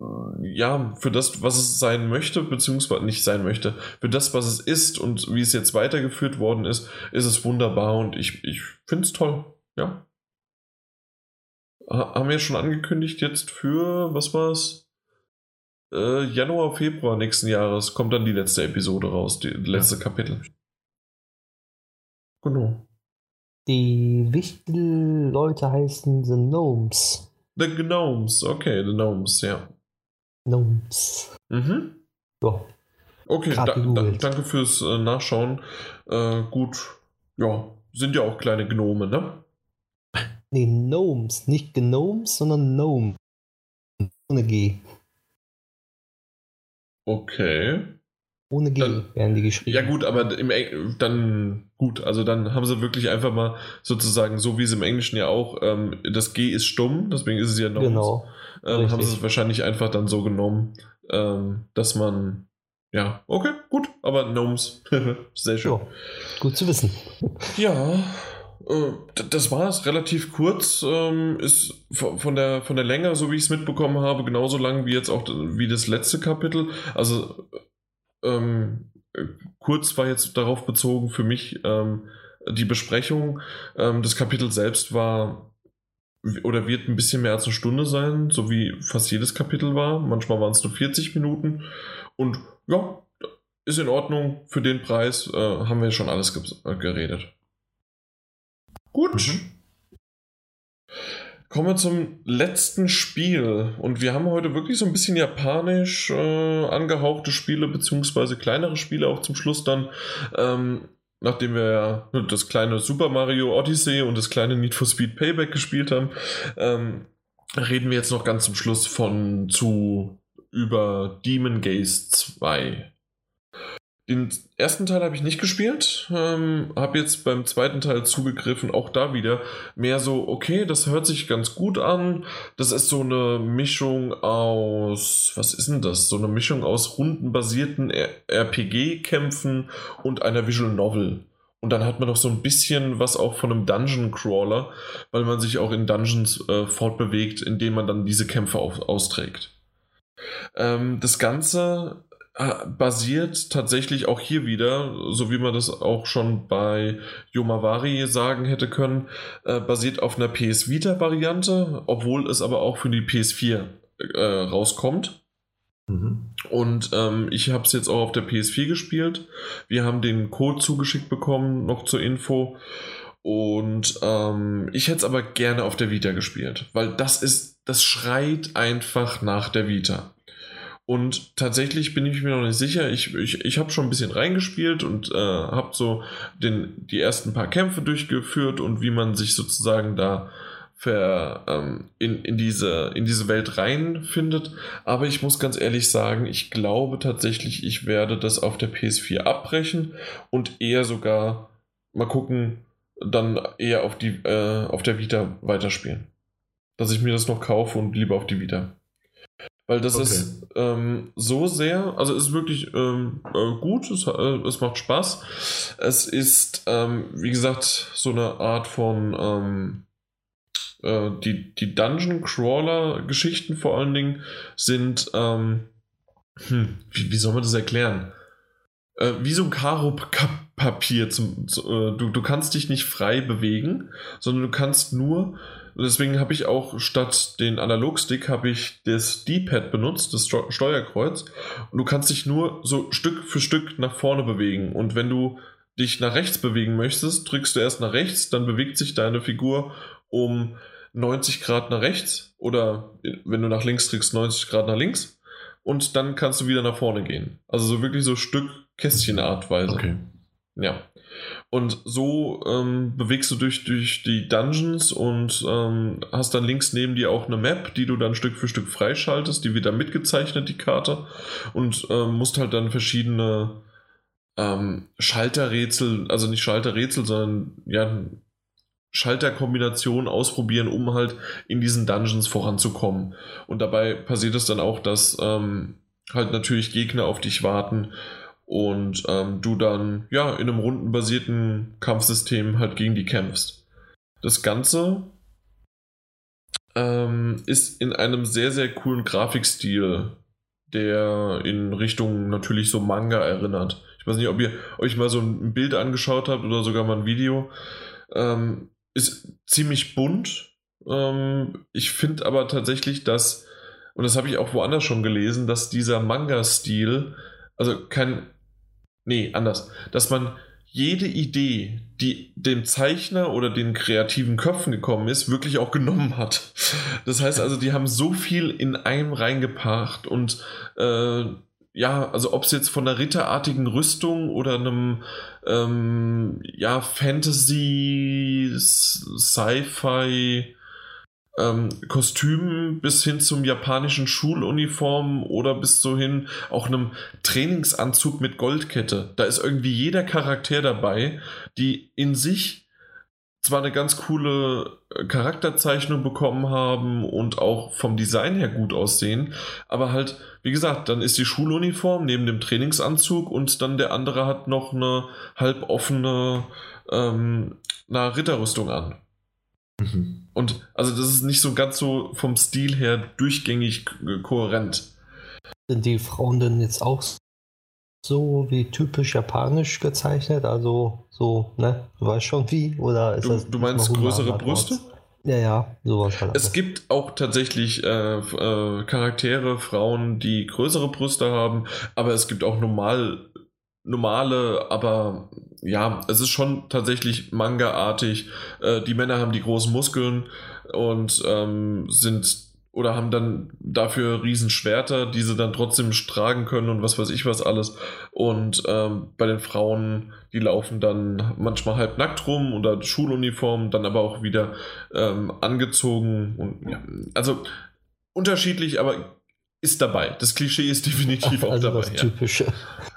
äh, ja, für das, was es sein möchte, beziehungsweise nicht sein möchte, für das, was es ist und wie es jetzt weitergeführt worden ist, ist es wunderbar und ich, ich finde es toll, ja. Haben wir schon angekündigt jetzt für, was war es? Äh, Januar, Februar nächsten Jahres kommt dann die letzte Episode raus, die letzte ja. Kapitel. Genau. Die wichtigen Leute heißen The Gnomes. The Gnomes, okay, The Gnomes, ja. Gnomes. Mhm. Ja. Okay, da, da, danke fürs äh, Nachschauen. Äh, gut, ja, sind ja auch kleine Gnome, ne? Nee, Gnomes, nicht Gnomes, sondern Gnome. Ohne G. Okay. Ohne G dann, werden die geschrieben. Ja, gut, aber im dann gut, also dann haben sie wirklich einfach mal sozusagen, so wie es im Englischen ja auch, ähm, das G ist stumm, deswegen ist es ja noch. Genau. Ähm, haben sie es wahrscheinlich einfach dann so genommen, ähm, dass man. Ja, okay, gut, aber Gnomes. Sehr schön. Ja, gut zu wissen. Ja, das war es relativ kurz, ähm, ist von der, von der Länge, so wie ich es mitbekommen habe, genauso lang wie jetzt auch wie das letzte Kapitel. Also ähm, kurz war jetzt darauf bezogen für mich ähm, die Besprechung. Ähm, das Kapitel selbst war oder wird ein bisschen mehr als eine Stunde sein, so wie fast jedes Kapitel war. Manchmal waren es nur 40 Minuten. Und ja, ist in Ordnung. Für den Preis äh, haben wir schon alles geredet. Gut. Mhm. Kommen wir zum letzten Spiel. Und wir haben heute wirklich so ein bisschen japanisch äh, angehauchte Spiele, beziehungsweise kleinere Spiele auch zum Schluss dann. Ähm, nachdem wir ja das kleine Super Mario Odyssey und das kleine Need for Speed Payback gespielt haben, ähm, reden wir jetzt noch ganz zum Schluss von zu über Demon Gaze 2. Den ersten Teil habe ich nicht gespielt, ähm, habe jetzt beim zweiten Teil zugegriffen, auch da wieder mehr so, okay, das hört sich ganz gut an. Das ist so eine Mischung aus, was ist denn das? So eine Mischung aus rundenbasierten RPG-Kämpfen und einer Visual Novel. Und dann hat man noch so ein bisschen was auch von einem Dungeon Crawler, weil man sich auch in Dungeons äh, fortbewegt, indem man dann diese Kämpfe auf, austrägt. Ähm, das Ganze basiert tatsächlich auch hier wieder, so wie man das auch schon bei Yomavari sagen hätte können, äh, basiert auf einer PS Vita Variante, obwohl es aber auch für die PS4 äh, rauskommt. Mhm. Und ähm, ich habe es jetzt auch auf der PS4 gespielt. Wir haben den Code zugeschickt bekommen, noch zur Info. Und ähm, ich hätte es aber gerne auf der Vita gespielt, weil das ist, das schreit einfach nach der Vita. Und tatsächlich bin ich mir noch nicht sicher. Ich, ich, ich habe schon ein bisschen reingespielt und äh, habe so den, die ersten paar Kämpfe durchgeführt und wie man sich sozusagen da ver, ähm, in, in, diese, in diese Welt reinfindet. Aber ich muss ganz ehrlich sagen, ich glaube tatsächlich, ich werde das auf der PS4 abbrechen und eher sogar mal gucken, dann eher auf, die, äh, auf der Vita weiterspielen. Dass ich mir das noch kaufe und lieber auf die Vita. Weil das okay. ist ähm, so sehr, also es ist wirklich ähm, äh, gut, es, äh, es, macht Spaß. Es ist, ähm, wie gesagt, so eine Art von ähm, äh, die, die Dungeon Crawler-Geschichten vor allen Dingen sind, ähm, hm, wie, wie soll man das erklären? Äh, wie so ein Karo-Papier. Zum, zu, äh, du, du kannst dich nicht frei bewegen, sondern du kannst nur deswegen habe ich auch statt den Analogstick habe ich das D-Pad benutzt, das Steuerkreuz. Und du kannst dich nur so Stück für Stück nach vorne bewegen. Und wenn du dich nach rechts bewegen möchtest, drückst du erst nach rechts, dann bewegt sich deine Figur um 90 Grad nach rechts oder wenn du nach links drückst, 90 Grad nach links. Und dann kannst du wieder nach vorne gehen. Also so wirklich so Stück Kästchenartweise. Okay. Ja. Und so ähm, bewegst du durch, durch die Dungeons und ähm, hast dann links neben dir auch eine Map, die du dann Stück für Stück freischaltest. Die wird dann mitgezeichnet, die Karte. Und ähm, musst halt dann verschiedene ähm, Schalterrätsel, also nicht Schalterrätsel, sondern ja, Schalterkombinationen ausprobieren, um halt in diesen Dungeons voranzukommen. Und dabei passiert es dann auch, dass ähm, halt natürlich Gegner auf dich warten und ähm, du dann ja in einem rundenbasierten Kampfsystem halt gegen die kämpfst. Das Ganze ähm, ist in einem sehr, sehr coolen Grafikstil, der in Richtung natürlich so Manga erinnert. Ich weiß nicht, ob ihr euch mal so ein Bild angeschaut habt oder sogar mal ein Video. Ähm, ist ziemlich bunt. Ähm, ich finde aber tatsächlich, dass, und das habe ich auch woanders schon gelesen, dass dieser Manga-Stil, also kein nee, anders, dass man jede Idee, die dem Zeichner oder den kreativen Köpfen gekommen ist, wirklich auch genommen hat. Das heißt also, die haben so viel in einem reingebracht und äh, ja, also ob es jetzt von einer ritterartigen Rüstung oder einem ähm, ja, Fantasy, Sci-Fi ähm, Kostümen bis hin zum japanischen Schuluniform oder bis so hin auch einem Trainingsanzug mit Goldkette. Da ist irgendwie jeder Charakter dabei, die in sich zwar eine ganz coole äh, Charakterzeichnung bekommen haben und auch vom Design her gut aussehen, aber halt, wie gesagt, dann ist die Schuluniform neben dem Trainingsanzug und dann der andere hat noch eine halboffene ähm, Ritterrüstung an. Mhm. Und also das ist nicht so ganz so vom Stil her durchgängig kohärent. Sind die Frauen denn jetzt auch so wie typisch japanisch gezeichnet? Also so, ne? Du weißt schon wie? Oder ist du, das du meinst größere Brüste? Ja, ja, sowas halt. Es gibt auch tatsächlich äh, äh, Charaktere, Frauen, die größere Brüste haben, aber es gibt auch normal normale, aber ja, es ist schon tatsächlich Manga-artig. Äh, die Männer haben die großen Muskeln und ähm, sind oder haben dann dafür riesen Schwerter, die sie dann trotzdem tragen können und was weiß ich was alles. Und ähm, bei den Frauen, die laufen dann manchmal halb nackt rum oder Schuluniform, dann aber auch wieder ähm, angezogen. Und, ja, also unterschiedlich, aber ist dabei. Das Klischee ist definitiv also auch dabei. Das Typische.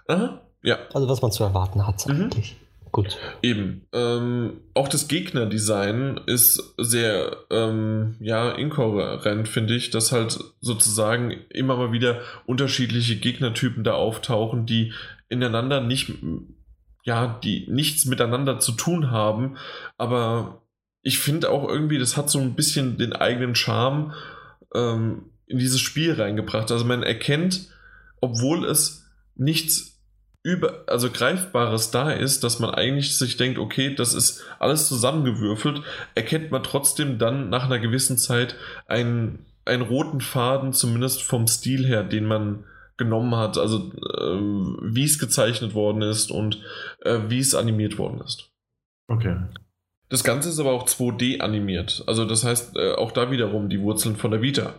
Aha. Ja. Also was man zu erwarten hat mhm. eigentlich. Gut. Eben. Ähm, auch das Gegnerdesign ist sehr ähm, ja, inkohärent, finde ich, dass halt sozusagen immer mal wieder unterschiedliche Gegnertypen da auftauchen, die ineinander nicht, ja, die nichts miteinander zu tun haben. Aber ich finde auch irgendwie, das hat so ein bisschen den eigenen Charme ähm, in dieses Spiel reingebracht. Also man erkennt, obwohl es nichts über, also Greifbares da ist, dass man eigentlich sich denkt, okay, das ist alles zusammengewürfelt, erkennt man trotzdem dann nach einer gewissen Zeit einen, einen roten Faden, zumindest vom Stil her, den man genommen hat, also äh, wie es gezeichnet worden ist und äh, wie es animiert worden ist. Okay. Das Ganze ist aber auch 2D animiert. Also das heißt, äh, auch da wiederum die Wurzeln von der Vita.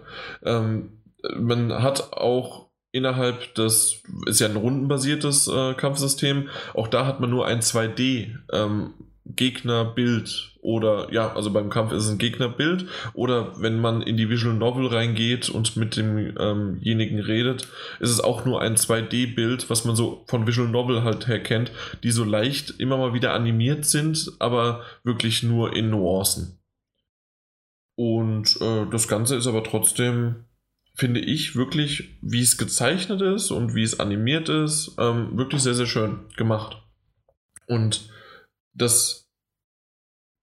Ähm, man hat auch innerhalb des, ist ja ein rundenbasiertes äh, Kampfsystem, auch da hat man nur ein 2D ähm, Gegnerbild oder ja, also beim Kampf ist es ein Gegnerbild oder wenn man in die Visual Novel reingeht und mit demjenigen ähm redet, ist es auch nur ein 2D-Bild, was man so von Visual Novel halt her kennt, die so leicht immer mal wieder animiert sind, aber wirklich nur in Nuancen. Und äh, das Ganze ist aber trotzdem, finde ich, wirklich, wie es gezeichnet ist und wie es animiert ist, ähm, wirklich sehr, sehr schön gemacht. Und das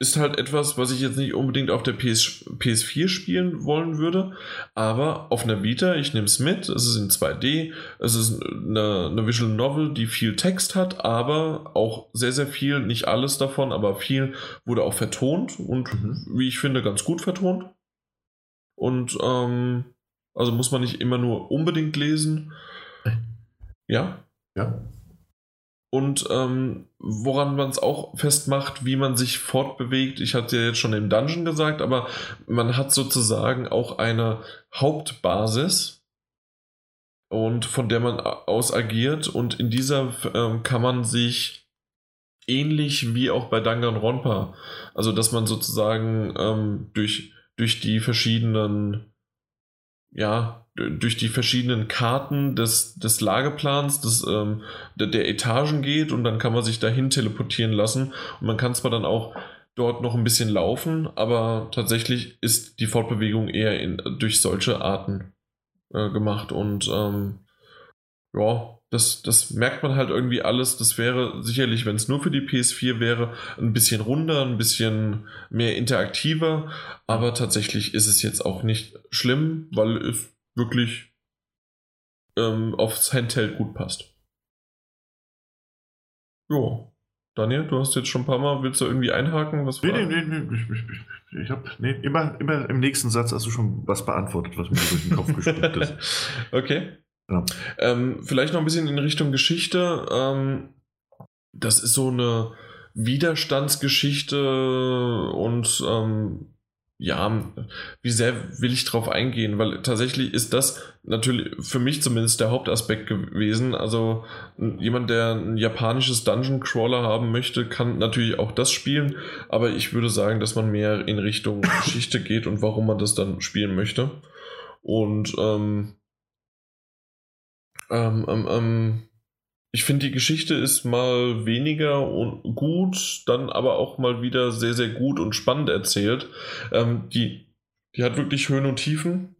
ist halt etwas, was ich jetzt nicht unbedingt auf der PS, PS4 spielen wollen würde, aber auf einer Vita, ich nehme es mit, es ist in 2D, es ist eine, eine, Visual Novel, die viel Text hat, aber auch sehr, sehr viel, nicht alles davon, aber viel wurde auch vertont und mhm. wie ich finde, ganz gut vertont. Und ähm, also muss man nicht immer nur unbedingt lesen. Ja? Ja. Und ähm, woran man es auch festmacht, wie man sich fortbewegt. Ich hatte ja jetzt schon im Dungeon gesagt, aber man hat sozusagen auch eine Hauptbasis und von der man aus agiert und in dieser ähm, kann man sich ähnlich wie auch bei Danganronpa, also dass man sozusagen ähm, durch, durch die verschiedenen ja, durch die verschiedenen Karten des, des Lageplans, des, ähm, der, der, Etagen geht und dann kann man sich dahin teleportieren lassen. Und man kann zwar dann auch dort noch ein bisschen laufen, aber tatsächlich ist die Fortbewegung eher in, durch solche Arten äh, gemacht. Und ähm, ja, das, das merkt man halt irgendwie alles. Das wäre sicherlich, wenn es nur für die PS4 wäre, ein bisschen runder, ein bisschen mehr interaktiver. Aber tatsächlich ist es jetzt auch nicht schlimm, weil es wirklich ähm, aufs Handheld gut passt. Jo. Daniel, du hast jetzt schon ein paar Mal, willst du irgendwie einhaken? Was nee, nee, nee, nee, ich, ich, ich, habe nee, immer, immer im nächsten Satz hast du schon was beantwortet, was mir durch den Kopf gesprungen ist. okay. Ja. Ähm, vielleicht noch ein bisschen in Richtung Geschichte. Ähm, das ist so eine Widerstandsgeschichte und ähm, ja, wie sehr will ich drauf eingehen? Weil tatsächlich ist das natürlich für mich zumindest der Hauptaspekt gewesen. Also jemand, der ein japanisches Dungeon Crawler haben möchte, kann natürlich auch das spielen. Aber ich würde sagen, dass man mehr in Richtung Geschichte geht und warum man das dann spielen möchte. Und ähm, ähm, ähm, ähm, ich finde, die Geschichte ist mal weniger gut, dann aber auch mal wieder sehr, sehr gut und spannend erzählt. Ähm, die, die hat wirklich Höhen und Tiefen.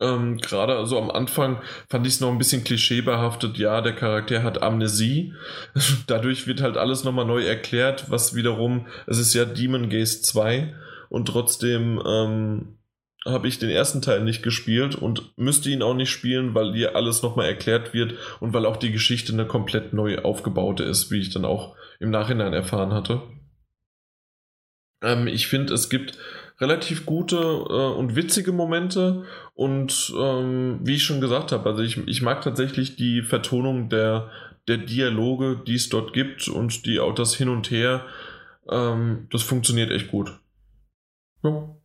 Ähm, Gerade also am Anfang fand ich es noch ein bisschen klischeebehaftet. Ja, der Charakter hat Amnesie. Dadurch wird halt alles nochmal neu erklärt, was wiederum, es ist ja Demon Gaze 2 und trotzdem ähm, habe ich den ersten Teil nicht gespielt und müsste ihn auch nicht spielen, weil dir alles nochmal erklärt wird und weil auch die Geschichte eine komplett neu aufgebaute ist, wie ich dann auch im Nachhinein erfahren hatte. Ähm, ich finde, es gibt relativ gute äh, und witzige Momente und ähm, wie ich schon gesagt habe, also ich, ich mag tatsächlich die Vertonung der, der Dialoge, die es dort gibt und die auch das Hin und Her, ähm, das funktioniert echt gut. Ja.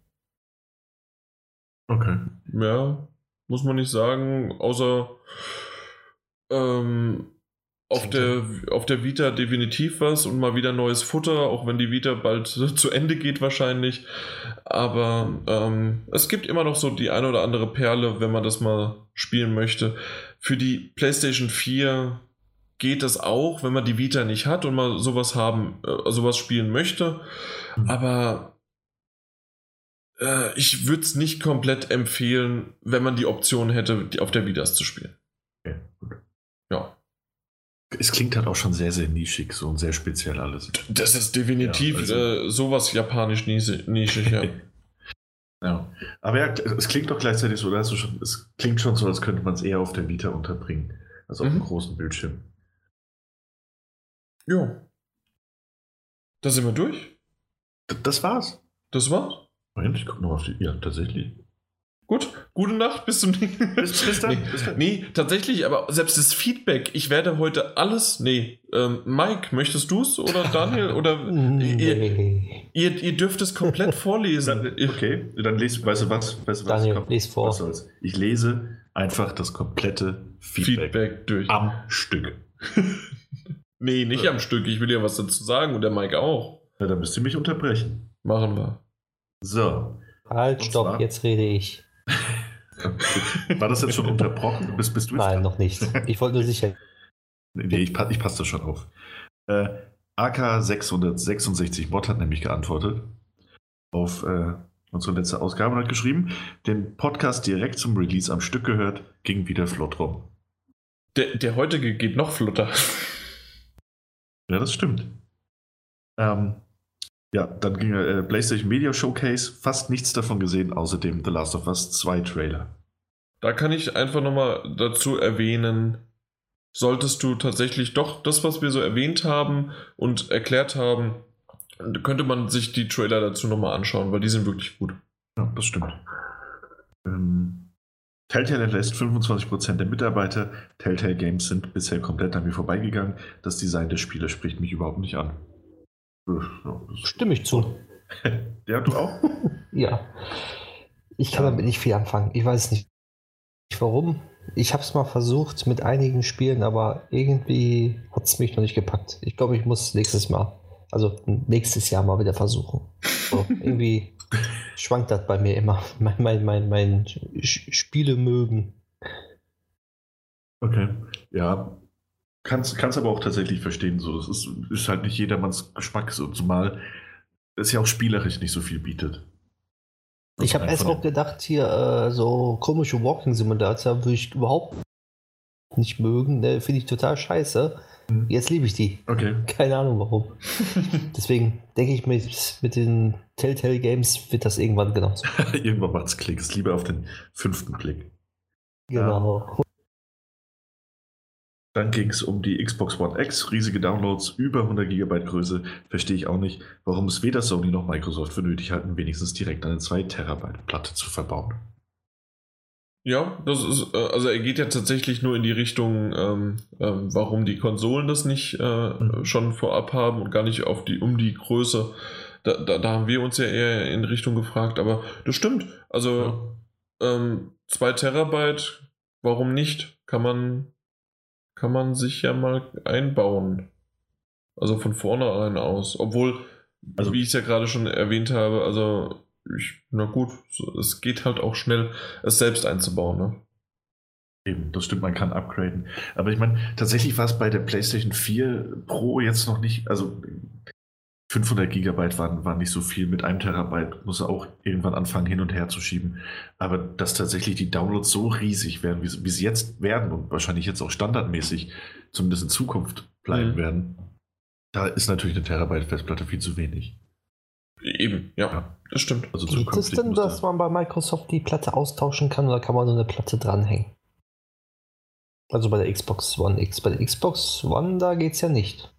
Okay. Ja, muss man nicht sagen, außer ähm, auf, der, auf der Vita definitiv was und mal wieder neues Futter, auch wenn die Vita bald zu Ende geht wahrscheinlich. Aber ähm, es gibt immer noch so die eine oder andere Perle, wenn man das mal spielen möchte. Für die PlayStation 4 geht das auch, wenn man die Vita nicht hat und mal sowas haben, äh, sowas spielen möchte. Mhm. Aber äh, ich würde es nicht komplett empfehlen, wenn man die Option hätte, die auf der Vidas zu spielen. Okay. Ja. Es klingt halt auch schon sehr, sehr nischig, so und sehr speziell alles. Das ist definitiv ja, also, äh, sowas japanisch nischig, ja. ja. Aber ja, es klingt doch gleichzeitig so, du schon, es klingt schon so, als könnte man es eher auf der Vita unterbringen, als auf mhm. dem großen Bildschirm. Jo. Da sind wir durch. D das war's. Das war's? Moment, ich gucke noch auf die. Ja, tatsächlich. Gut, gute Nacht, bis zum nächsten bis, bis dann. Nee, bis dann. nee, tatsächlich, aber selbst das Feedback, ich werde heute alles. Nee, ähm, Mike, möchtest du es oder Daniel? Oder nee. ihr, ihr, ihr, dürft es komplett vorlesen. Dann, okay, dann lese, weißt du was? Weißt du was? Daniel, lies vor. Was soll's? Ich lese einfach das komplette Feedback, Feedback durch. am Stück. nee, nicht ja. am Stück. Ich will ja was dazu sagen und der Mike auch. Ja, dann müsst ihr mich unterbrechen. Machen wir. So. Halt, stopp, zwar, jetzt rede ich. War das jetzt schon unterbrochen? Bist, bist du Nein, noch nicht. Ich wollte nur sicher. nee, ich, ich passe das schon auf. Äh, AK666 Mod hat nämlich geantwortet auf äh, unsere letzte Ausgabe und hat geschrieben, den Podcast direkt zum Release am Stück gehört, ging wieder flott rum. Der, der heutige geht noch flotter. Ja, das stimmt. Ähm, ja, dann ging äh, PlayStation Media Showcase, fast nichts davon gesehen, außer dem The Last of Us 2 Trailer. Da kann ich einfach nochmal dazu erwähnen, solltest du tatsächlich doch das, was wir so erwähnt haben und erklärt haben, könnte man sich die Trailer dazu nochmal anschauen, weil die sind wirklich gut. Ja, das stimmt. Ähm, Telltale entlässt 25% der Mitarbeiter. Telltale Games sind bisher komplett an mir vorbeigegangen. Das Design der Spiele spricht mich überhaupt nicht an. Stimme ich zu. ja, du auch? ja. Ich kann damit nicht viel anfangen. Ich weiß nicht warum. Ich habe es mal versucht mit einigen Spielen, aber irgendwie hat es mich noch nicht gepackt. Ich glaube, ich muss nächstes Mal, also nächstes Jahr mal wieder versuchen. So, irgendwie schwankt das bei mir immer. Mein, mein, mein, mein Spiele mögen. Okay. Ja, Kannst, kannst aber auch tatsächlich verstehen, so. Es ist, ist halt nicht jedermanns Geschmack, so, zumal es ja auch spielerisch nicht so viel bietet. Ich habe erst auch gedacht, hier äh, so komische Walking-Simulator würde ich überhaupt nicht mögen. Ne? Finde ich total scheiße. Mhm. Jetzt liebe ich die. Okay. Keine Ahnung warum. Deswegen denke ich, mit, mit den Telltale Games wird das irgendwann genauso. irgendwann macht es Klick. Es lieber auf den fünften Klick. Genau. Dann ging es um die Xbox One X, riesige Downloads, über 100 GB Größe. Verstehe ich auch nicht, warum es weder Sony noch Microsoft für nötig halten, wenigstens direkt eine 2 Terabyte Platte zu verbauen. Ja, das ist, äh, also er geht ja tatsächlich nur in die Richtung, ähm, ähm, warum die Konsolen das nicht äh, mhm. schon vorab haben und gar nicht auf die, um die Größe. Da, da, da, haben wir uns ja eher in Richtung gefragt, aber das stimmt. Also 2 ja. ähm, Terabyte, warum nicht? Kann man kann man sich ja mal einbauen. Also von vornherein aus. Obwohl, also wie ich es ja gerade schon erwähnt habe, also ich, na gut, es geht halt auch schnell, es selbst einzubauen, ne? Eben, das stimmt, man kann upgraden. Aber ich meine, tatsächlich war es bei der PlayStation 4 Pro jetzt noch nicht, also 500 Gigabyte waren, waren nicht so viel. Mit einem Terabyte muss er auch irgendwann anfangen, hin und her zu schieben. Aber dass tatsächlich die Downloads so riesig werden, wie, wie sie jetzt werden und wahrscheinlich jetzt auch standardmäßig, zumindest in Zukunft bleiben mhm. werden, da ist natürlich eine Terabyte Festplatte viel zu wenig. Eben, ja, ja. das stimmt. Also Gibt es denn, dass man bei Microsoft die Platte austauschen kann oder kann man nur eine Platte dranhängen? Also bei der Xbox One X. Bei der Xbox One, da geht es ja nicht.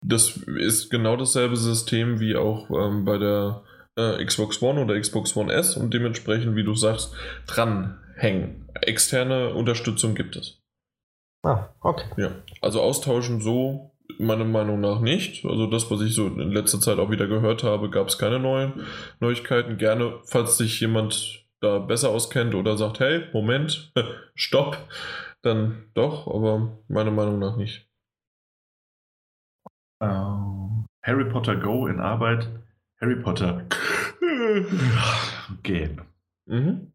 Das ist genau dasselbe System wie auch ähm, bei der äh, Xbox One oder Xbox One S und dementsprechend, wie du sagst, dranhängen. Externe Unterstützung gibt es. Ah, okay. Ja, also austauschen so meiner Meinung nach nicht. Also das, was ich so in letzter Zeit auch wieder gehört habe, gab es keine neuen Neuigkeiten. Gerne, falls sich jemand da besser auskennt oder sagt, hey, Moment, stopp, dann doch, aber meiner Meinung nach nicht. Uh, Harry Potter Go in Arbeit. Harry Potter gehen. Mhm.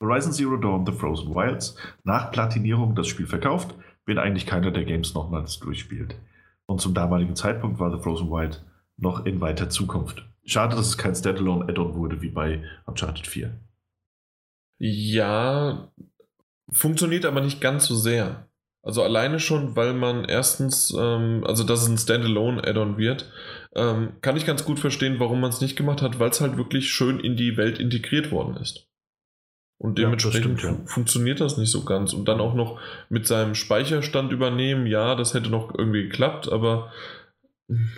Horizon Zero Dawn The Frozen Wilds. Nach Platinierung das Spiel verkauft, wenn eigentlich keiner der Games nochmals durchspielt. Und zum damaligen Zeitpunkt war The Frozen Wild noch in weiter Zukunft. Schade, dass es kein Standalone Add-on wurde wie bei Uncharted 4. Ja, funktioniert aber nicht ganz so sehr. Also alleine schon, weil man erstens, ähm, also dass es ein Standalone-Add-on wird, ähm, kann ich ganz gut verstehen, warum man es nicht gemacht hat, weil es halt wirklich schön in die Welt integriert worden ist. Und dementsprechend ja, das stimmt, ja. funktioniert das nicht so ganz. Und dann auch noch mit seinem Speicherstand übernehmen, ja, das hätte noch irgendwie geklappt, aber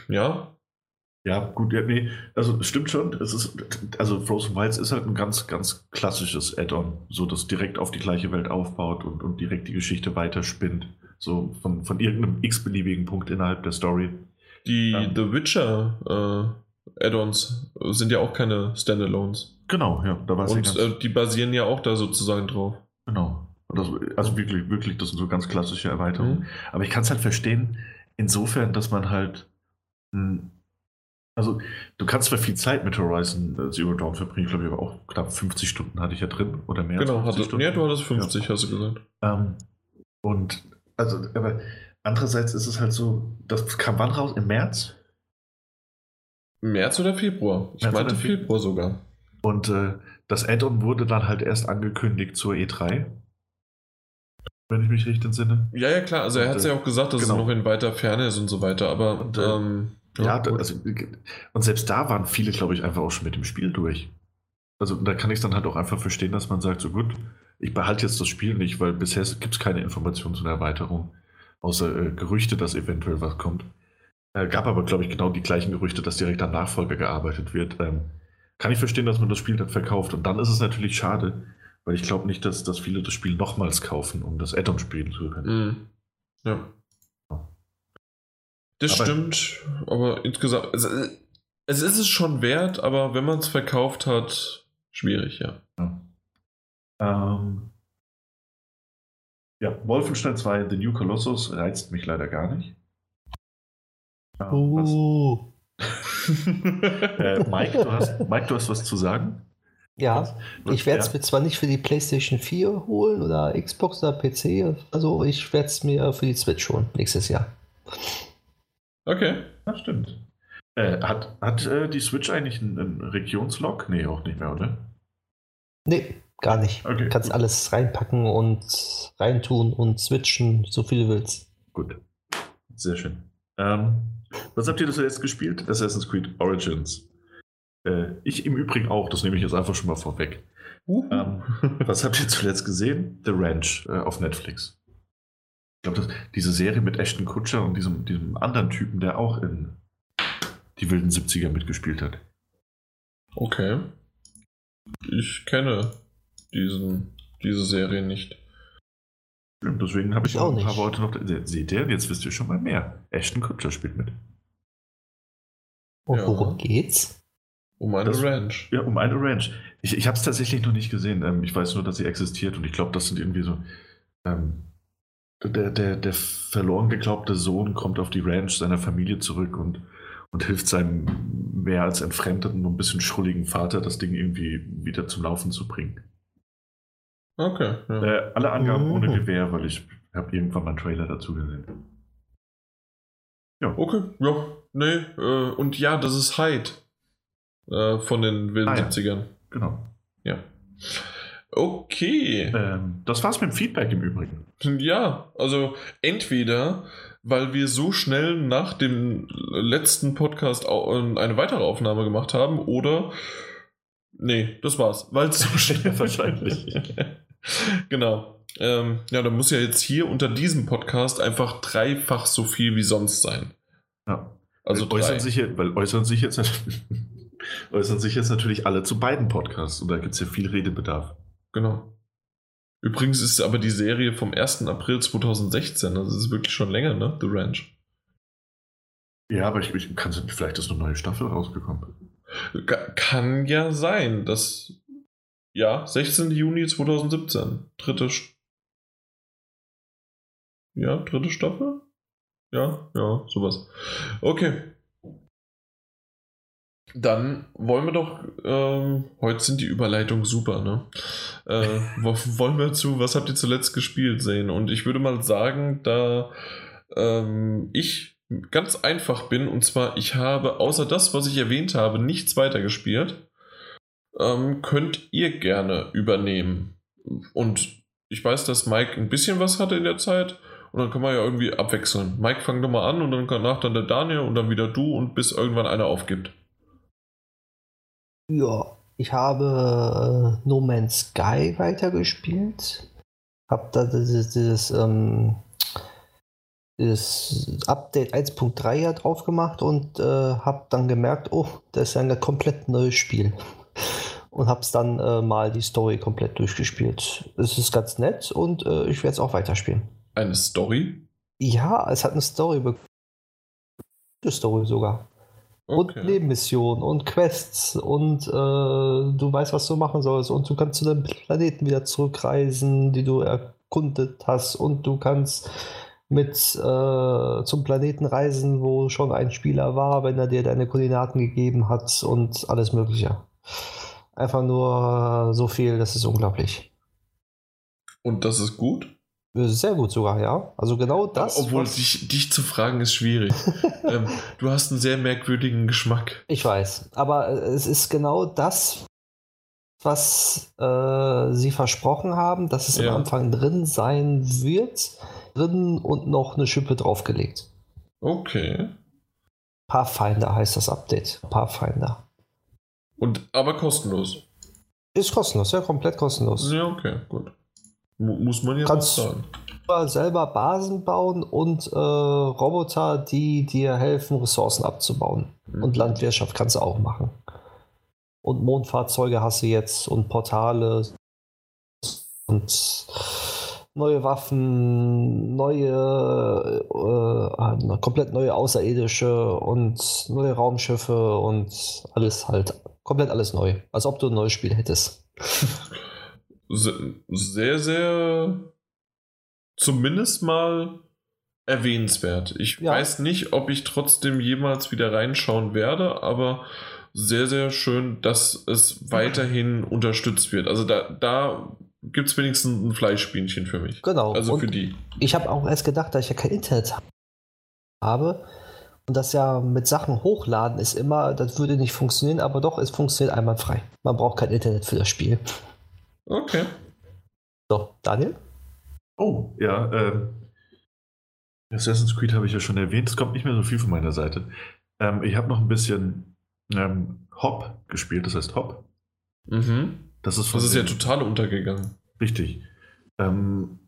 ja, Ja, gut, ja, nee, also stimmt schon. Es ist, also Frozen Wilds ist halt ein ganz, ganz klassisches Add-on, so das direkt auf die gleiche Welt aufbaut und, und direkt die Geschichte weiterspinnt. So von, von irgendeinem x-beliebigen Punkt innerhalb der Story. Die ja. The Witcher äh, Add-ons sind ja auch keine Standalones. Genau, ja, da war es Und äh, die basieren ja auch da sozusagen drauf. Genau. Das, also wirklich, wirklich, das sind so ganz klassische Erweiterungen. Mhm. Aber ich kann es halt verstehen, insofern, dass man halt hm, also, du kannst zwar viel Zeit mit Horizon äh, Zero Dawn verbringen, glaube, ich aber auch knapp 50 Stunden hatte ich ja drin oder mehr. Genau, hatte, Stunden. ja, du hattest 50, ja. hast du gesagt. Ähm, und, also, aber andererseits ist es halt so, das kam wann raus? Im März? März oder Februar? Ich März meinte Februar sogar. Und äh, das Add-on wurde dann halt erst angekündigt zur E3 wenn ich mich richtig entsinne. Ja, ja, klar. Also er hat es ja auch gesagt, dass genau. es noch in weiter Ferne ist und so weiter. Aber und, äh, ähm, ja, ja also, und selbst da waren viele, glaube ich, einfach auch schon mit dem Spiel durch. Also da kann ich es dann halt auch einfach verstehen, dass man sagt, so gut, ich behalte jetzt das Spiel nicht, weil bisher gibt es keine Informationen zu einer Erweiterung, außer äh, Gerüchte, dass eventuell was kommt. Äh, gab aber, glaube ich, genau die gleichen Gerüchte, dass direkt an Nachfolger gearbeitet wird. Ähm, kann ich verstehen, dass man das Spiel dann verkauft. Und dann ist es natürlich schade, weil ich glaube nicht, dass, dass viele das Spiel nochmals kaufen, um das Add-on spielen zu können. Mhm. Ja. Das aber stimmt, aber insgesamt, es, es ist es schon wert, aber wenn man es verkauft hat, schwierig, ja. Ja. Ähm, ja, Wolfenstein 2, The New Colossus reizt mich leider gar nicht. Ja, uh. äh, Mike, du hast, Mike, du hast was zu sagen? Ja, ich werde es ja. mir zwar nicht für die PlayStation 4 holen oder Xbox oder PC, also ich werde es mir für die Switch holen nächstes Jahr. Okay. Das stimmt. Äh, hat hat äh, die Switch eigentlich einen, einen Regionslog? Nee, auch nicht mehr, oder? Nee, gar nicht. Okay, du kannst alles reinpacken und reintun und switchen, so viel du willst. Gut. Sehr schön. Ähm, was habt ihr das jetzt gespielt? Assassin's Creed Origins. Äh, ich im Übrigen auch, das nehme ich jetzt einfach schon mal vorweg. Uh -huh. ähm, was habt ihr zuletzt gesehen? The Ranch äh, auf Netflix. Ich glaube, diese Serie mit Ashton Kutscher und diesem, diesem anderen Typen, der auch in die wilden 70er mitgespielt hat. Okay. Ich kenne diesen, diese Serie nicht. Und deswegen habe ich, ich, auch ein paar Worte noch. Seht ihr, jetzt wisst ihr schon mal mehr. Ashton Kutscher spielt mit. Und ja. worum geht's? Um eine das, Ranch. Ja, um eine Ranch. Ich, ich habe es tatsächlich noch nicht gesehen. Ähm, ich weiß nur, dass sie existiert und ich glaube, das sind irgendwie so ähm, der, der, der verloren geglaubte Sohn kommt auf die Ranch seiner Familie zurück und, und hilft seinem mehr als entfremdeten und ein bisschen schrulligen Vater, das Ding irgendwie wieder zum Laufen zu bringen. Okay. Ja. Äh, alle Angaben mhm. ohne Gewehr, weil ich habe irgendwann mal einen Trailer dazu gesehen. Ja. Okay, ja. Nee, äh, und ja, das ist Hyde äh, von den wilden ah, ja. 70ern. Genau. Ja. Okay. Ähm, das war's mit dem Feedback im Übrigen. Ja, also entweder, weil wir so schnell nach dem letzten Podcast eine weitere Aufnahme gemacht haben, oder. Nee, das war's. Weil es so schnell wahrscheinlich. genau. Ähm, ja, dann muss ja jetzt hier unter diesem Podcast einfach dreifach so viel wie sonst sein. Ja. Also weil äußern, sich, weil äußern sich jetzt äußern sich jetzt natürlich alle zu beiden Podcasts und da gibt es ja viel Redebedarf. Genau. Übrigens ist aber die Serie vom 1. April 2016, also das ist wirklich schon länger, ne? The Ranch. Ja, aber ich, ich kann vielleicht ist eine neue Staffel rausgekommen. Kann ja sein, dass ja, 16. Juni 2017. Dritte Ja, dritte Staffel? Ja, ja, sowas. Okay. Dann wollen wir doch, ähm, heute sind die Überleitungen super, ne? Äh, wollen wir zu, was habt ihr zuletzt gespielt sehen? Und ich würde mal sagen, da ähm, ich ganz einfach bin, und zwar, ich habe außer das, was ich erwähnt habe, nichts weiter gespielt, ähm, könnt ihr gerne übernehmen. Und ich weiß, dass Mike ein bisschen was hatte in der Zeit. Und dann kann man ja irgendwie abwechseln. Mike, fang doch mal an und dann danach dann der Daniel und dann wieder du und bis irgendwann einer aufgibt. Ja, ich habe äh, No Man's Sky weitergespielt. Hab da dieses, dieses ähm, das Update 1.3 ja drauf gemacht und äh, habe dann gemerkt, oh, das ist ja ein komplett neues Spiel. Und habe es dann äh, mal die Story komplett durchgespielt. Es ist ganz nett und äh, ich werde es auch weiterspielen. Eine Story? Ja, es hat eine Story. Eine Story sogar. Okay. Und Nebenmissionen und Quests und äh, du weißt, was du machen sollst und du kannst zu deinem Planeten wieder zurückreisen, die du erkundet hast und du kannst mit äh, zum Planeten reisen, wo schon ein Spieler war, wenn er dir deine Koordinaten gegeben hat und alles Mögliche. Einfach nur so viel, das ist unglaublich. Und das ist gut? Sehr gut sogar, ja. Also genau das. Obwohl dich, dich zu fragen ist schwierig. ähm, du hast einen sehr merkwürdigen Geschmack. Ich weiß, aber es ist genau das, was äh, sie versprochen haben, dass es ja. am Anfang drin sein wird drin und noch eine Schippe draufgelegt. Okay. Pathfinder heißt das Update. Pathfinder. Und aber kostenlos. Ist kostenlos, ja, komplett kostenlos. Ja, okay, gut. Muss man ja Kannst sagen. selber Basen bauen und äh, Roboter, die dir helfen, Ressourcen abzubauen. Mhm. Und Landwirtschaft kannst du auch machen. Und Mondfahrzeuge hast du jetzt und Portale und neue Waffen, neue, äh, komplett neue Außerirdische und neue Raumschiffe und alles halt, komplett alles neu. Als ob du ein neues Spiel hättest. Sehr, sehr zumindest mal erwähnenswert. Ich ja. weiß nicht, ob ich trotzdem jemals wieder reinschauen werde, aber sehr, sehr schön, dass es weiterhin unterstützt wird. Also da, da gibt es wenigstens ein Fleischbienchen für mich. Genau. Also und für die. Ich habe auch erst gedacht, dass ich ja kein Internet habe und das ja mit Sachen hochladen ist immer, das würde nicht funktionieren, aber doch, es funktioniert einwandfrei. Man braucht kein Internet für das Spiel. Okay. So, Daniel? Oh, ja, ähm, Assassin's Creed habe ich ja schon erwähnt. Es kommt nicht mehr so viel von meiner Seite. Ähm, ich habe noch ein bisschen ähm, Hop gespielt, das heißt Hop. Mhm. Das ist, das ist ja total untergegangen. Richtig. Ähm,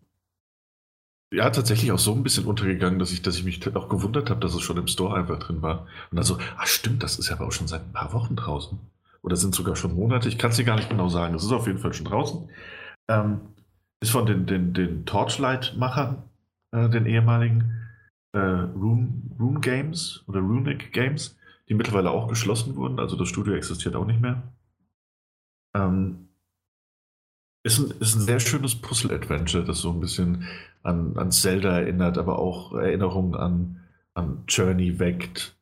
ja, tatsächlich auch so ein bisschen untergegangen, dass ich, dass ich mich auch gewundert habe, dass es schon im Store einfach drin war. Und dann so, ach stimmt, das ist ja aber auch schon seit ein paar Wochen draußen. Oder sind sogar schon Monate. Ich kann es dir gar nicht genau sagen. Es ist auf jeden Fall schon draußen. Ähm, ist von den, den, den Torchlight-Machern, äh, den ehemaligen äh, Rune, Rune Games oder Runic Games, die mittlerweile auch geschlossen wurden. Also das Studio existiert auch nicht mehr. Ähm, ist ein, ist ein sehr schönes Puzzle-Adventure, das so ein bisschen an, an Zelda erinnert, aber auch Erinnerungen an, an Journey weckt.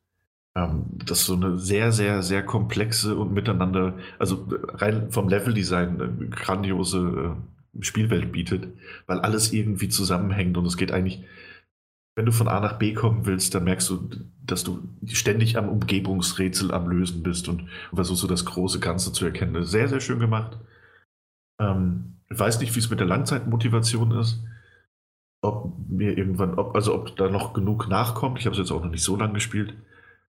Ähm, das so eine sehr, sehr, sehr komplexe und miteinander, also rein vom Leveldesign, eine grandiose äh, Spielwelt bietet, weil alles irgendwie zusammenhängt und es geht eigentlich, wenn du von A nach B kommen willst, dann merkst du, dass du ständig am Umgebungsrätsel am Lösen bist und versuchst so das große Ganze zu erkennen. Sehr, sehr schön gemacht. Ähm, ich weiß nicht, wie es mit der Langzeitmotivation ist. Ob mir irgendwann, ob, also ob da noch genug nachkommt. Ich habe es jetzt auch noch nicht so lange gespielt,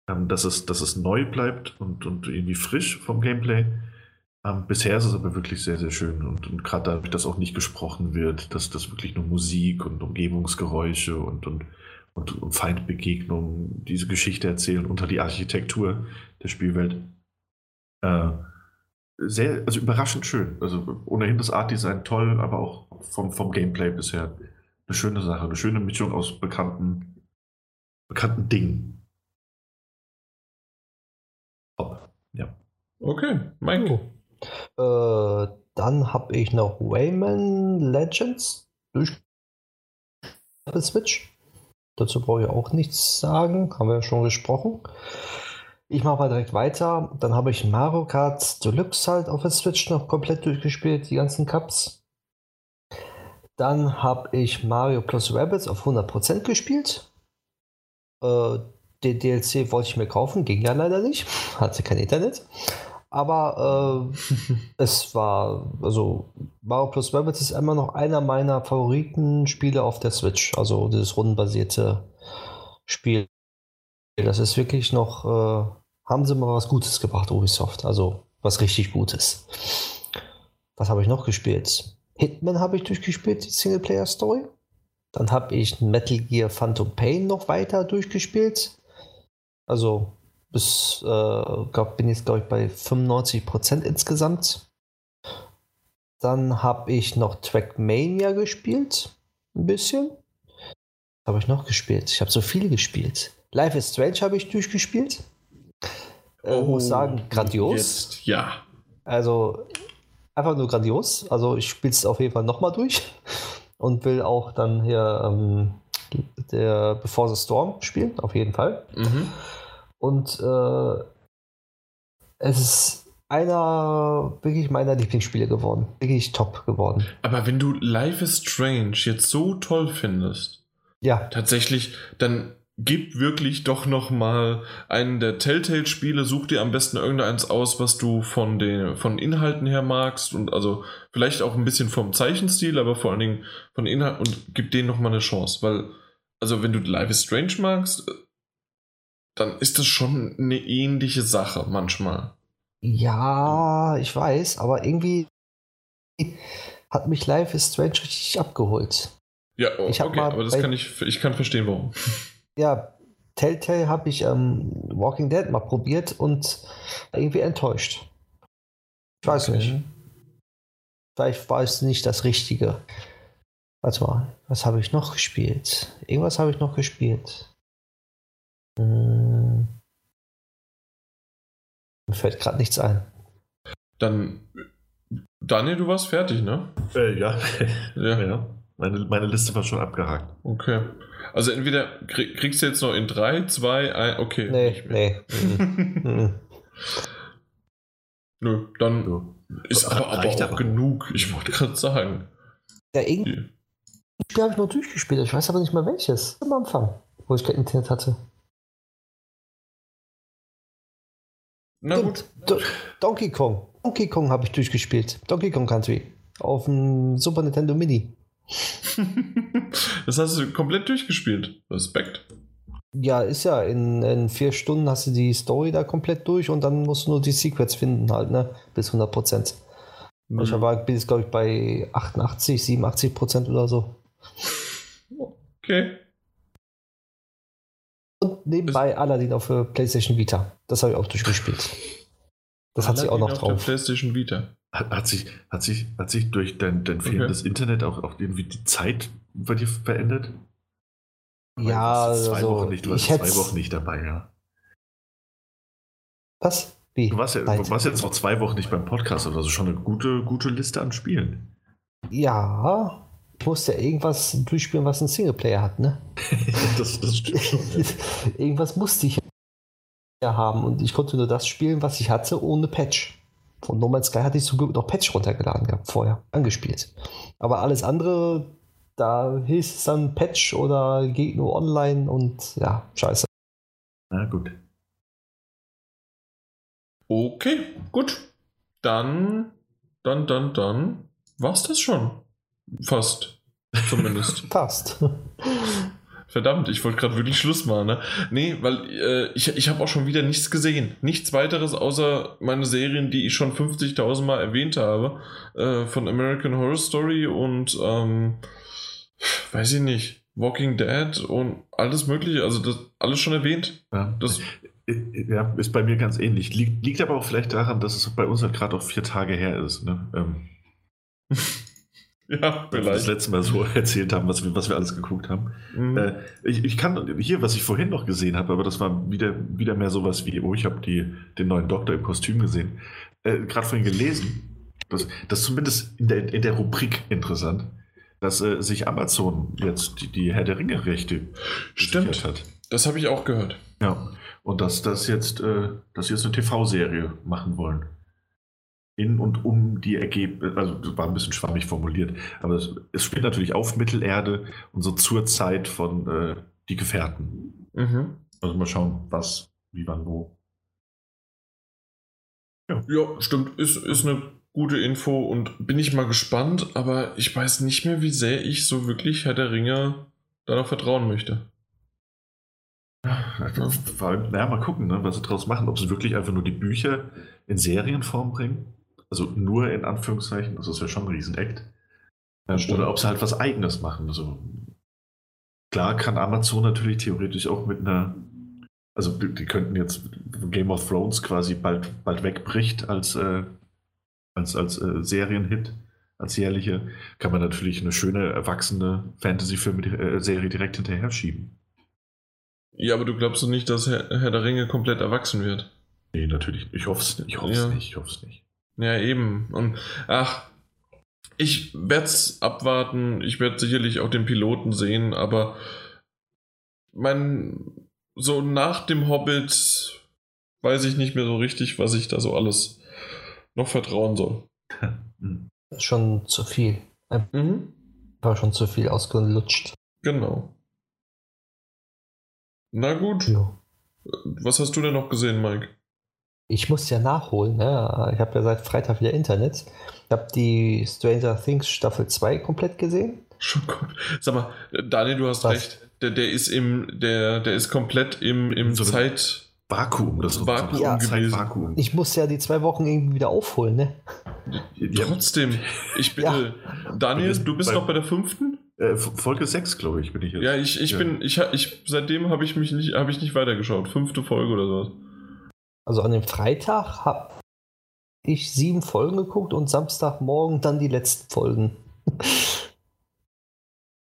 ähm, dass, es, dass es neu bleibt und, und irgendwie frisch vom Gameplay. Ähm, bisher ist es aber wirklich sehr, sehr schön und, und gerade dadurch, dass auch nicht gesprochen wird, dass das wirklich nur Musik und Umgebungsgeräusche und, und, und, und Feindbegegnungen diese Geschichte erzählen unter die Architektur der Spielwelt. Äh, sehr, also überraschend schön. Also ohnehin das Art-Design toll, aber auch vom, vom Gameplay bisher eine schöne Sache, eine schöne Mischung aus bekannten, bekannten Dingen. Ja. Okay, Michael. Äh, dann habe ich noch Rayman Legends durch Switch. Dazu brauche ich auch nichts sagen, haben wir ja schon gesprochen. Ich mache mal direkt weiter. Dann habe ich Mario Kart Deluxe halt auf der Switch noch komplett durchgespielt, die ganzen Cups. Dann habe ich Mario Plus Rabbits auf 100% gespielt. Äh, den DLC wollte ich mir kaufen, ging ja leider nicht. Hatte kein Internet. Aber äh, es war, also Mario Plus Rabbits ist immer noch einer meiner Favoriten-Spiele auf der Switch. Also dieses rundenbasierte Spiel. Das ist wirklich noch, äh, haben sie mal was Gutes gebracht, Ubisoft. Also was richtig Gutes. Was habe ich noch gespielt? Hitman habe ich durchgespielt, die Singleplayer-Story. Dann habe ich Metal Gear Phantom Pain noch weiter durchgespielt. Also bis, äh, glaub, bin jetzt, glaube ich, bei 95% insgesamt. Dann habe ich noch Trackmania gespielt. Ein bisschen. Habe ich noch gespielt? Ich habe so viele gespielt. Life is Strange habe ich durchgespielt. Äh, oh, muss sagen, grandios. Jetzt, ja. Also einfach nur grandios. Also ich spiele es auf jeden Fall nochmal durch und will auch dann hier ähm, der Before the Storm spielen, auf jeden Fall. Mhm. Und äh, es ist einer wirklich meiner Lieblingsspiele geworden. Wirklich top geworden. Aber wenn du Life is Strange jetzt so toll findest, ja. Tatsächlich, dann gib wirklich doch noch mal einen der Telltale-Spiele, such dir am besten irgendeins aus, was du von den von Inhalten her magst und also vielleicht auch ein bisschen vom Zeichenstil, aber vor allen Dingen von Inhalt und gib denen noch mal eine Chance, weil also wenn du Life is Strange magst, dann ist das schon eine ähnliche Sache manchmal. Ja, ich weiß, aber irgendwie hat mich Life is Strange richtig abgeholt. Ja, oh, ich okay, aber das kann ich, ich kann verstehen, warum. Ja, Telltale habe ich ähm, Walking Dead mal probiert und irgendwie enttäuscht. Ich weiß okay. nicht. Vielleicht war es nicht das Richtige. Warte mal, was habe ich noch gespielt? Irgendwas habe ich noch gespielt. Hm. Mir fällt gerade nichts ein. Dann, Daniel, du warst fertig, ne? Äh, ja. ja. ja. Meine, meine Liste war schon abgehakt. Okay. Also entweder krieg, kriegst du jetzt noch in 3, 2, 1, okay. Nee, nee. Mhm. Mhm. Nö, dann so. ist aber, aber auch aber. genug. Ich wollte gerade sagen. Ja, irgendwie Spiel habe ich noch durchgespielt. Ich weiß aber nicht mehr welches. Am Anfang, wo ich kein Internet hatte. Na gut. Do Donkey Kong. Donkey Kong habe ich durchgespielt. Donkey Kong Country. Auf dem Super Nintendo Mini. das hast du komplett durchgespielt. Respekt. Ja, ist ja. In, in, vier Stunden hast du die Story da komplett durch und dann musst du nur die Secrets finden, halt, ne? Bis 100 Prozent. Mhm. Ich war, jetzt, glaube ich, bei 88, 87 Prozent oder so. Okay. Und nebenbei ist Aladdin auf der PlayStation Vita. Das habe ich auch durchgespielt. Das Aladdin hat sie auch noch drauf. PlayStation Vita. Hat, hat, sich, hat, sich, hat sich durch dein, dein fehlendes okay. Internet auch, auch irgendwie die Zeit bei dir verändert? Ja, du zwei also, Wochen nicht, du warst zwei Wochen nicht dabei, ja. Was? Wie? Du warst, ja, du warst jetzt noch zwei Wochen nicht beim Podcast, also schon eine gute, gute Liste an Spielen. Ja, ich musste ja irgendwas durchspielen, was ein Singleplayer hat, ne? das, das stimmt schon. Irgendwas musste ich ja haben und ich konnte nur das spielen, was ich hatte, ohne Patch. Von No Man's Sky hatte ich zum Glück noch Patch runtergeladen gehabt, vorher, angespielt. Aber alles andere, da hieß es dann Patch oder geht nur online und ja, scheiße. Na gut. Okay, gut. Dann, dann, dann, dann war's das schon. Fast. Zumindest. Fast. Verdammt, ich wollte gerade wirklich Schluss machen, ne? Nee, weil äh, ich, ich habe auch schon wieder nichts gesehen. Nichts weiteres außer meine Serien, die ich schon 50.000 Mal erwähnt habe. Äh, von American Horror Story und, ähm, weiß ich nicht, Walking Dead und alles Mögliche. Also, das alles schon erwähnt. Ja. Das, ja, ist bei mir ganz ähnlich. Liegt, liegt aber auch vielleicht daran, dass es bei uns halt gerade auch vier Tage her ist. Ne? Ähm. Ja, vielleicht. wir das letzte Mal so erzählt haben, was wir, was wir alles geguckt haben. Mhm. Äh, ich, ich kann hier, was ich vorhin noch gesehen habe, aber das war wieder, wieder mehr sowas wie, oh, ich habe den neuen Doktor im Kostüm gesehen. Äh, Gerade vorhin gelesen, das, das zumindest in der, in der Rubrik interessant, dass äh, sich Amazon jetzt die, die Herr der Ringe-Rechte Stimmt. hat. Das habe ich auch gehört. Ja, und dass das jetzt, äh, dass sie jetzt eine TV-Serie machen wollen in und um die Ergebnisse, also das war ein bisschen schwammig formuliert, aber es, es spielt natürlich auf Mittelerde und so zur Zeit von äh, Die Gefährten. Mhm. Also mal schauen, was, wie, wann, wo. Ja, ja stimmt, ist, ist eine gute Info und bin ich mal gespannt, aber ich weiß nicht mehr, wie sehr ich so wirklich Herr der Ringe darauf vertrauen möchte. Vor allem, naja, mal gucken, ne, was sie daraus machen. Ob sie wirklich einfach nur die Bücher in Serienform bringen also nur in Anführungszeichen, das ist ja schon ein Riesenakt. Ähm, oder ob sie halt was Eigenes machen. Also klar kann Amazon natürlich theoretisch auch mit einer, also die könnten jetzt Game of Thrones quasi bald, bald wegbricht als, äh, als, als äh, Serienhit, als jährliche, kann man natürlich eine schöne, erwachsene Fantasy-Film-Serie äh, direkt hinterher schieben. Ja, aber du glaubst doch nicht, dass Herr, Herr der Ringe komplett erwachsen wird? Nee, natürlich. Ich hoffe es ich ja. nicht. Ich hoffe es nicht. Ja, eben. Und ach, ich werde es abwarten. Ich werde sicherlich auch den Piloten sehen, aber mein, so nach dem Hobbit weiß ich nicht mehr so richtig, was ich da so alles noch vertrauen soll. Schon zu viel. Mhm. War schon zu viel ausgelutscht. Genau. Na gut. Ja. Was hast du denn noch gesehen, Mike? Ich muss ja nachholen. Ne? Ich habe ja seit Freitag wieder Internet. Ich habe die Stranger Things Staffel 2 komplett gesehen. Schon gut. Sag mal, Daniel, du hast Was? recht. Der, der ist im, der, der ist komplett im, im so Zeit. Vakuum, das Vakuum ja, gewesen. Ich muss ja die zwei Wochen irgendwie wieder aufholen, ne? Trotzdem, ich bin. Ja. Daniel, du bist noch bei der fünften? Äh, Folge 6, glaube ich, bin ich jetzt. Ja, ich, ich ja. bin, ich, ich, seitdem habe ich mich nicht, habe ich nicht weitergeschaut. Fünfte Folge oder sowas. Also an dem Freitag habe ich sieben Folgen geguckt und Samstagmorgen dann die letzten Folgen.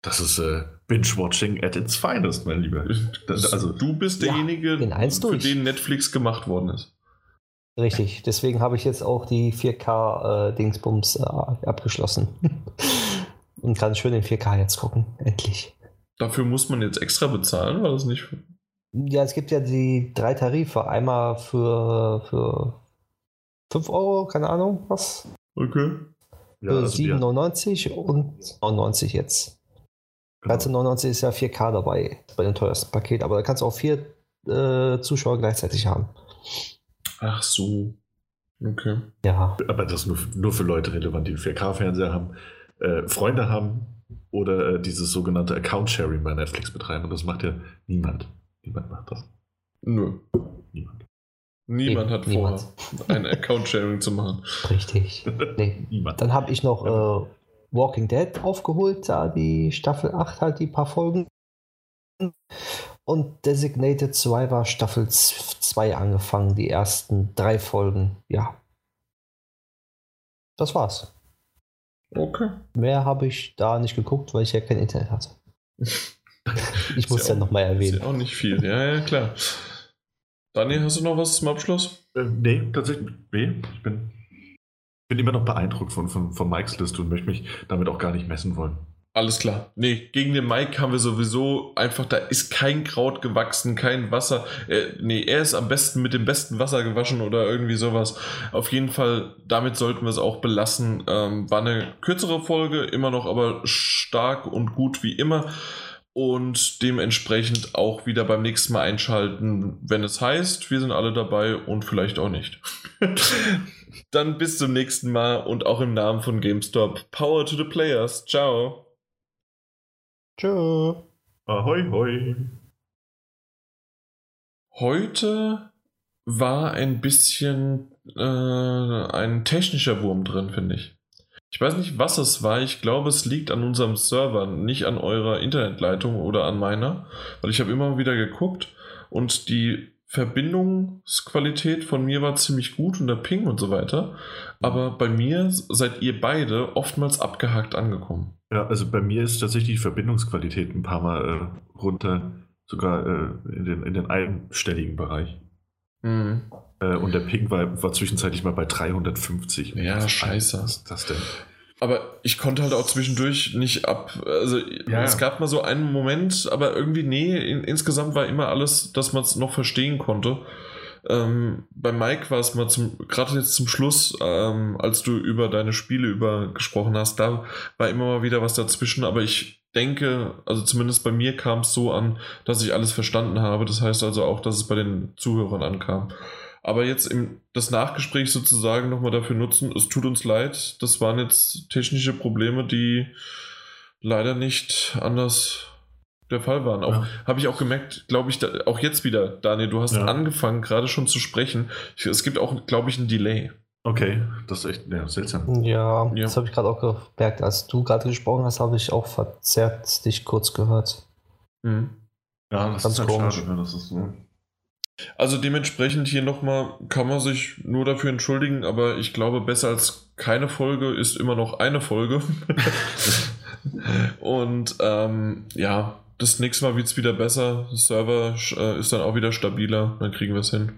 Das ist äh, Binge-Watching at its finest, mein Lieber. Das, also, du bist derjenige, ja, für durch. den Netflix gemacht worden ist. Richtig, deswegen habe ich jetzt auch die 4K-Dingsbums äh, äh, abgeschlossen. Und kann schön in 4K jetzt gucken, endlich. Dafür muss man jetzt extra bezahlen, war das nicht? Ja, es gibt ja die drei Tarife. Einmal für, für 5 Euro, keine Ahnung, was. Okay. Für ja, also 7,99 und 99 jetzt. Genau. 13,99 ist ja 4K dabei bei dem teuersten Paket, aber da kannst du auch vier äh, Zuschauer gleichzeitig haben. Ach so. Okay. Ja. Aber das ist nur, nur für Leute relevant, die einen 4K-Fernseher haben äh, Freunde haben oder äh, dieses sogenannte Account-Sharing bei Netflix betreiben. Und das macht ja niemand. Niemand macht das. Nö. Niemand. Niemand nee, hat niemand. vor, ein Account-Sharing zu machen. Richtig. Nee. niemand. Dann habe ich noch äh, Walking Dead aufgeholt, da die Staffel 8 halt die paar Folgen. Und Designated Survivor Staffel 2 angefangen, die ersten drei Folgen. Ja. Das war's. Okay. Mehr habe ich da nicht geguckt, weil ich ja kein Internet hatte. Ich muss ja, ja nochmal erwähnen. Ist ja auch nicht viel, ja, ja, klar. Daniel, hast du noch was zum Abschluss? Äh, nee, tatsächlich. Nee, ich bin, bin immer noch beeindruckt von, von, von Mikes Liste und möchte mich damit auch gar nicht messen wollen. Alles klar. Nee, gegen den Mike haben wir sowieso einfach, da ist kein Kraut gewachsen, kein Wasser. Äh, nee, er ist am besten mit dem besten Wasser gewaschen oder irgendwie sowas. Auf jeden Fall, damit sollten wir es auch belassen. Ähm, war eine kürzere Folge, immer noch aber stark und gut wie immer. Und dementsprechend auch wieder beim nächsten Mal einschalten, wenn es heißt, wir sind alle dabei und vielleicht auch nicht. Dann bis zum nächsten Mal und auch im Namen von GameStop. Power to the Players. Ciao. Tschö. Ahoi, hoi. Heute war ein bisschen äh, ein technischer Wurm drin, finde ich. Ich weiß nicht, was es war. Ich glaube, es liegt an unserem Server, nicht an eurer Internetleitung oder an meiner, weil ich habe immer wieder geguckt und die Verbindungsqualität von mir war ziemlich gut und der Ping und so weiter. Aber bei mir seid ihr beide oftmals abgehakt angekommen. Ja, also bei mir ist tatsächlich die Verbindungsqualität ein paar Mal äh, runter, sogar äh, in, den, in den einstelligen Bereich. Mhm. Äh, und der Ping war, war zwischenzeitlich mal bei 350. Ja, scheiße. Was ist das denn? Aber ich konnte halt auch zwischendurch nicht ab. Also ja, es gab mal so einen Moment, aber irgendwie, nee, in, insgesamt war immer alles, dass man es noch verstehen konnte. Ähm, bei Mike war es mal zum, gerade jetzt zum Schluss, ähm, als du über deine Spiele über gesprochen hast, da war immer mal wieder was dazwischen, aber ich denke, also zumindest bei mir kam es so an, dass ich alles verstanden habe. Das heißt also auch, dass es bei den Zuhörern ankam. Aber jetzt im, das Nachgespräch sozusagen nochmal dafür nutzen, es tut uns leid, das waren jetzt technische Probleme, die leider nicht anders der Fall waren. Auch ja. habe ich auch gemerkt, glaube ich, da, auch jetzt wieder, Daniel, du hast ja. angefangen gerade schon zu sprechen. Ich, es gibt auch, glaube ich, ein Delay. Okay, das ist echt ja, seltsam. Ja, ja. das habe ich gerade auch gemerkt. Als du gerade gesprochen hast, habe ich auch verzerrt dich kurz gehört. Mhm. Ja, das Ganz ist halt komisch. schade, das ist so. Also dementsprechend hier nochmal kann man sich nur dafür entschuldigen, aber ich glaube, besser als keine Folge ist immer noch eine Folge. Und ähm, ja, das nächste Mal wird es wieder besser. Der Server äh, ist dann auch wieder stabiler, dann kriegen wir es hin.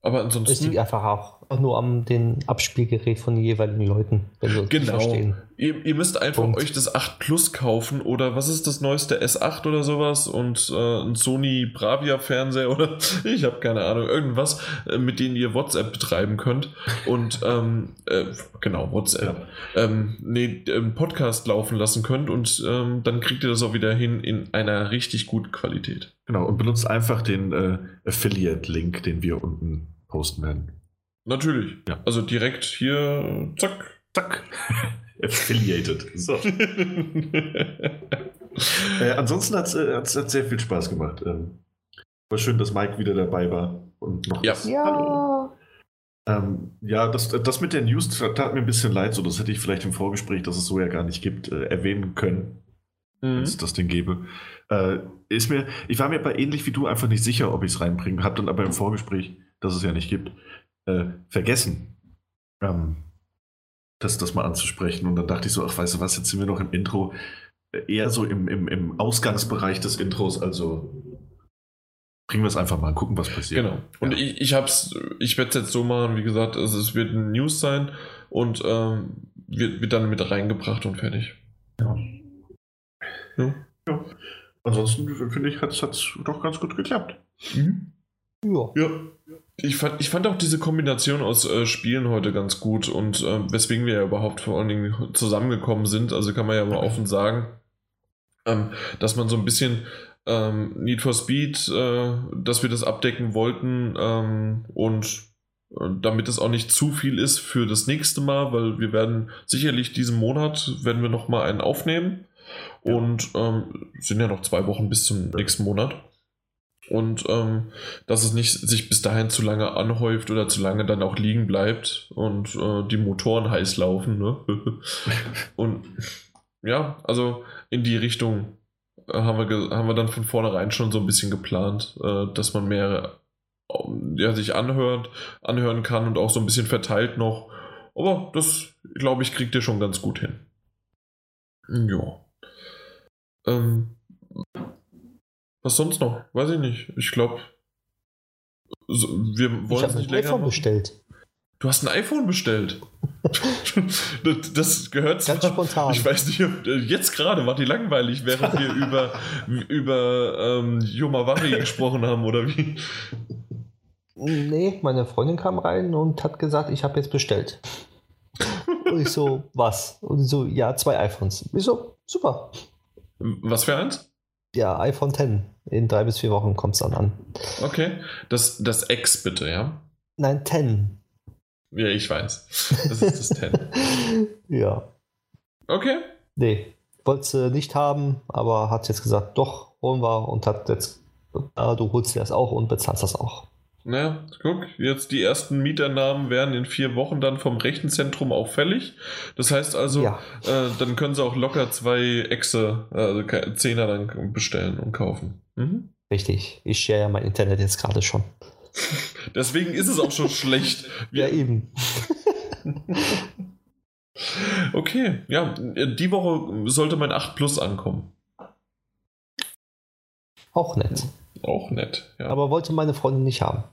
Aber ansonsten. Es liegt einfach auch nur am den Abspielgerät von den jeweiligen Leuten, wenn wir genau. verstehen. Ihr, ihr, müsst einfach Punkt. euch das 8 Plus kaufen oder was ist das neueste S8 oder sowas und äh, ein Sony Bravia Fernseher oder ich habe keine Ahnung, irgendwas, äh, mit denen ihr WhatsApp betreiben könnt. Und ähm, äh, genau, WhatsApp. Ja. Ähm, nee, einen Podcast laufen lassen könnt und ähm, dann kriegt ihr das auch wieder hin in einer richtig guten Qualität. Genau, und benutzt einfach den äh, Affiliate-Link, den wir unten posten werden. Natürlich. Ja. Also direkt hier, zack. Zack. Affiliated. So. äh, ansonsten hat es äh, sehr viel Spaß gemacht. Ähm, war schön, dass Mike wieder dabei war. Und noch ja. ja. Hallo. Ähm, ja, das, das mit der News tat mir ein bisschen leid. So, das hätte ich vielleicht im Vorgespräch, dass es so ja gar nicht gibt, äh, erwähnen können, mhm. wenn es das denn gäbe. Äh, ist mir, ich war mir aber ähnlich wie du einfach nicht sicher, ob ich es reinbringen. Hab dann aber im Vorgespräch, dass es ja nicht gibt, äh, vergessen, ähm, das, das mal anzusprechen. Und dann dachte ich so, ach, weißt du was, jetzt sind wir noch im Intro, eher so im, im, im Ausgangsbereich des Intros, also bringen wir es einfach mal, gucken, was passiert. Genau. Und ja. ich, ich hab's, ich werde es jetzt so machen, wie gesagt, also es wird ein News sein und ähm, wird, wird dann mit reingebracht und fertig. Ja. Ja. ja. Ansonsten finde ich, hat es doch ganz gut geklappt. Mhm. Ja. ja. Ich fand, ich fand auch diese Kombination aus äh, Spielen heute ganz gut und äh, weswegen wir ja überhaupt vor allen Dingen zusammengekommen sind. Also kann man ja mal offen sagen, ähm, dass man so ein bisschen ähm, Need for Speed, äh, dass wir das abdecken wollten ähm, und äh, damit es auch nicht zu viel ist für das nächste Mal, weil wir werden sicherlich diesen Monat werden wir noch mal einen aufnehmen. Und ähm, sind ja noch zwei Wochen bis zum nächsten Monat und ähm, dass es nicht sich bis dahin zu lange anhäuft oder zu lange dann auch liegen bleibt und äh, die Motoren heiß laufen. Ne? und ja, also in die Richtung äh, haben, wir haben wir dann von vornherein schon so ein bisschen geplant, äh, dass man mehr ähm, ja, sich anhört, anhören kann und auch so ein bisschen verteilt noch. Aber das, glaube ich, kriegt ihr schon ganz gut hin. Ja. Ähm, was sonst noch? Weiß ich nicht. Ich glaube, so, wir wollen es nicht länger. Ich habe ein iPhone bestellt. Du hast ein iPhone bestellt. das, gehört Ganz zwar, spontan. Ich weiß nicht, jetzt gerade war die langweilig, während wir über, über ähm, Yomawari gesprochen haben, oder wie? Nee, meine Freundin kam rein und hat gesagt, ich habe jetzt bestellt. Und ich so, was? Und so, ja, zwei iPhones. Ich so, super. Was für eins? Ja, iPhone 10. In drei bis vier Wochen kommt es dann an. Okay. Das, das X bitte, ja? Nein, 10. Ja, ich weiß. Das ist das 10. ja. Okay. Nee, wollte sie nicht haben, aber hat jetzt gesagt, doch, holen wir und hat jetzt, ah, du holst dir das auch und bezahlst das auch. Na, guck, jetzt die ersten Mieternamen werden in vier Wochen dann vom Rechenzentrum auch fällig. Das heißt also, ja. äh, dann können sie auch locker zwei Exe, also Zehner dann bestellen und kaufen. Mhm. Richtig, ich share ja mein Internet jetzt gerade schon. Deswegen ist es auch schon schlecht. Ja, eben. okay, ja, die Woche sollte mein 8 Plus ankommen. Auch nett. Auch nett, ja. Aber wollte meine Freundin nicht haben.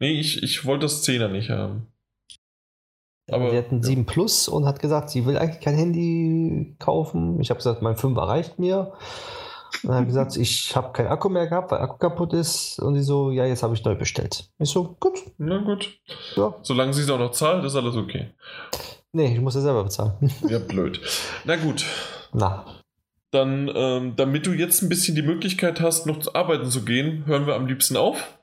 Nee, ich, ich wollte das 10er nicht haben. Aber, sie hat ein ja. 7 Plus und hat gesagt, sie will eigentlich kein Handy kaufen. Ich habe gesagt, mein 5 reicht mir. Und dann habe gesagt, ich habe keinen Akku mehr gehabt, weil Akku kaputt ist. Und sie so, ja, jetzt habe ich neu bestellt. Ich so, gut. Na gut. Ja. Solange sie es auch noch zahlt, ist alles okay. Nee, ich muss ja selber bezahlen. Ja, blöd. Na gut. Na. Dann, ähm, damit du jetzt ein bisschen die Möglichkeit hast, noch zu arbeiten zu gehen, hören wir am liebsten auf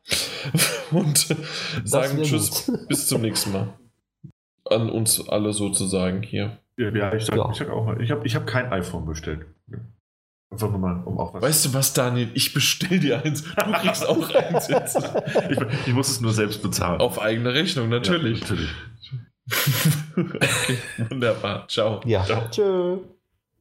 und sagen Tschüss, gut. bis zum nächsten Mal. An uns alle sozusagen hier. Ja, ja ich sag, ja. ich sag auch Ich habe ich hab kein iPhone bestellt. Einfach nur mal, um auch was. Weißt du was, Daniel? Ich bestell dir eins. Du kriegst auch eins jetzt. ich, ich, muss es nur selbst bezahlen. Auf eigene Rechnung, natürlich. Ja, natürlich. okay, wunderbar. Ciao. Ja. Ciao. Tschö.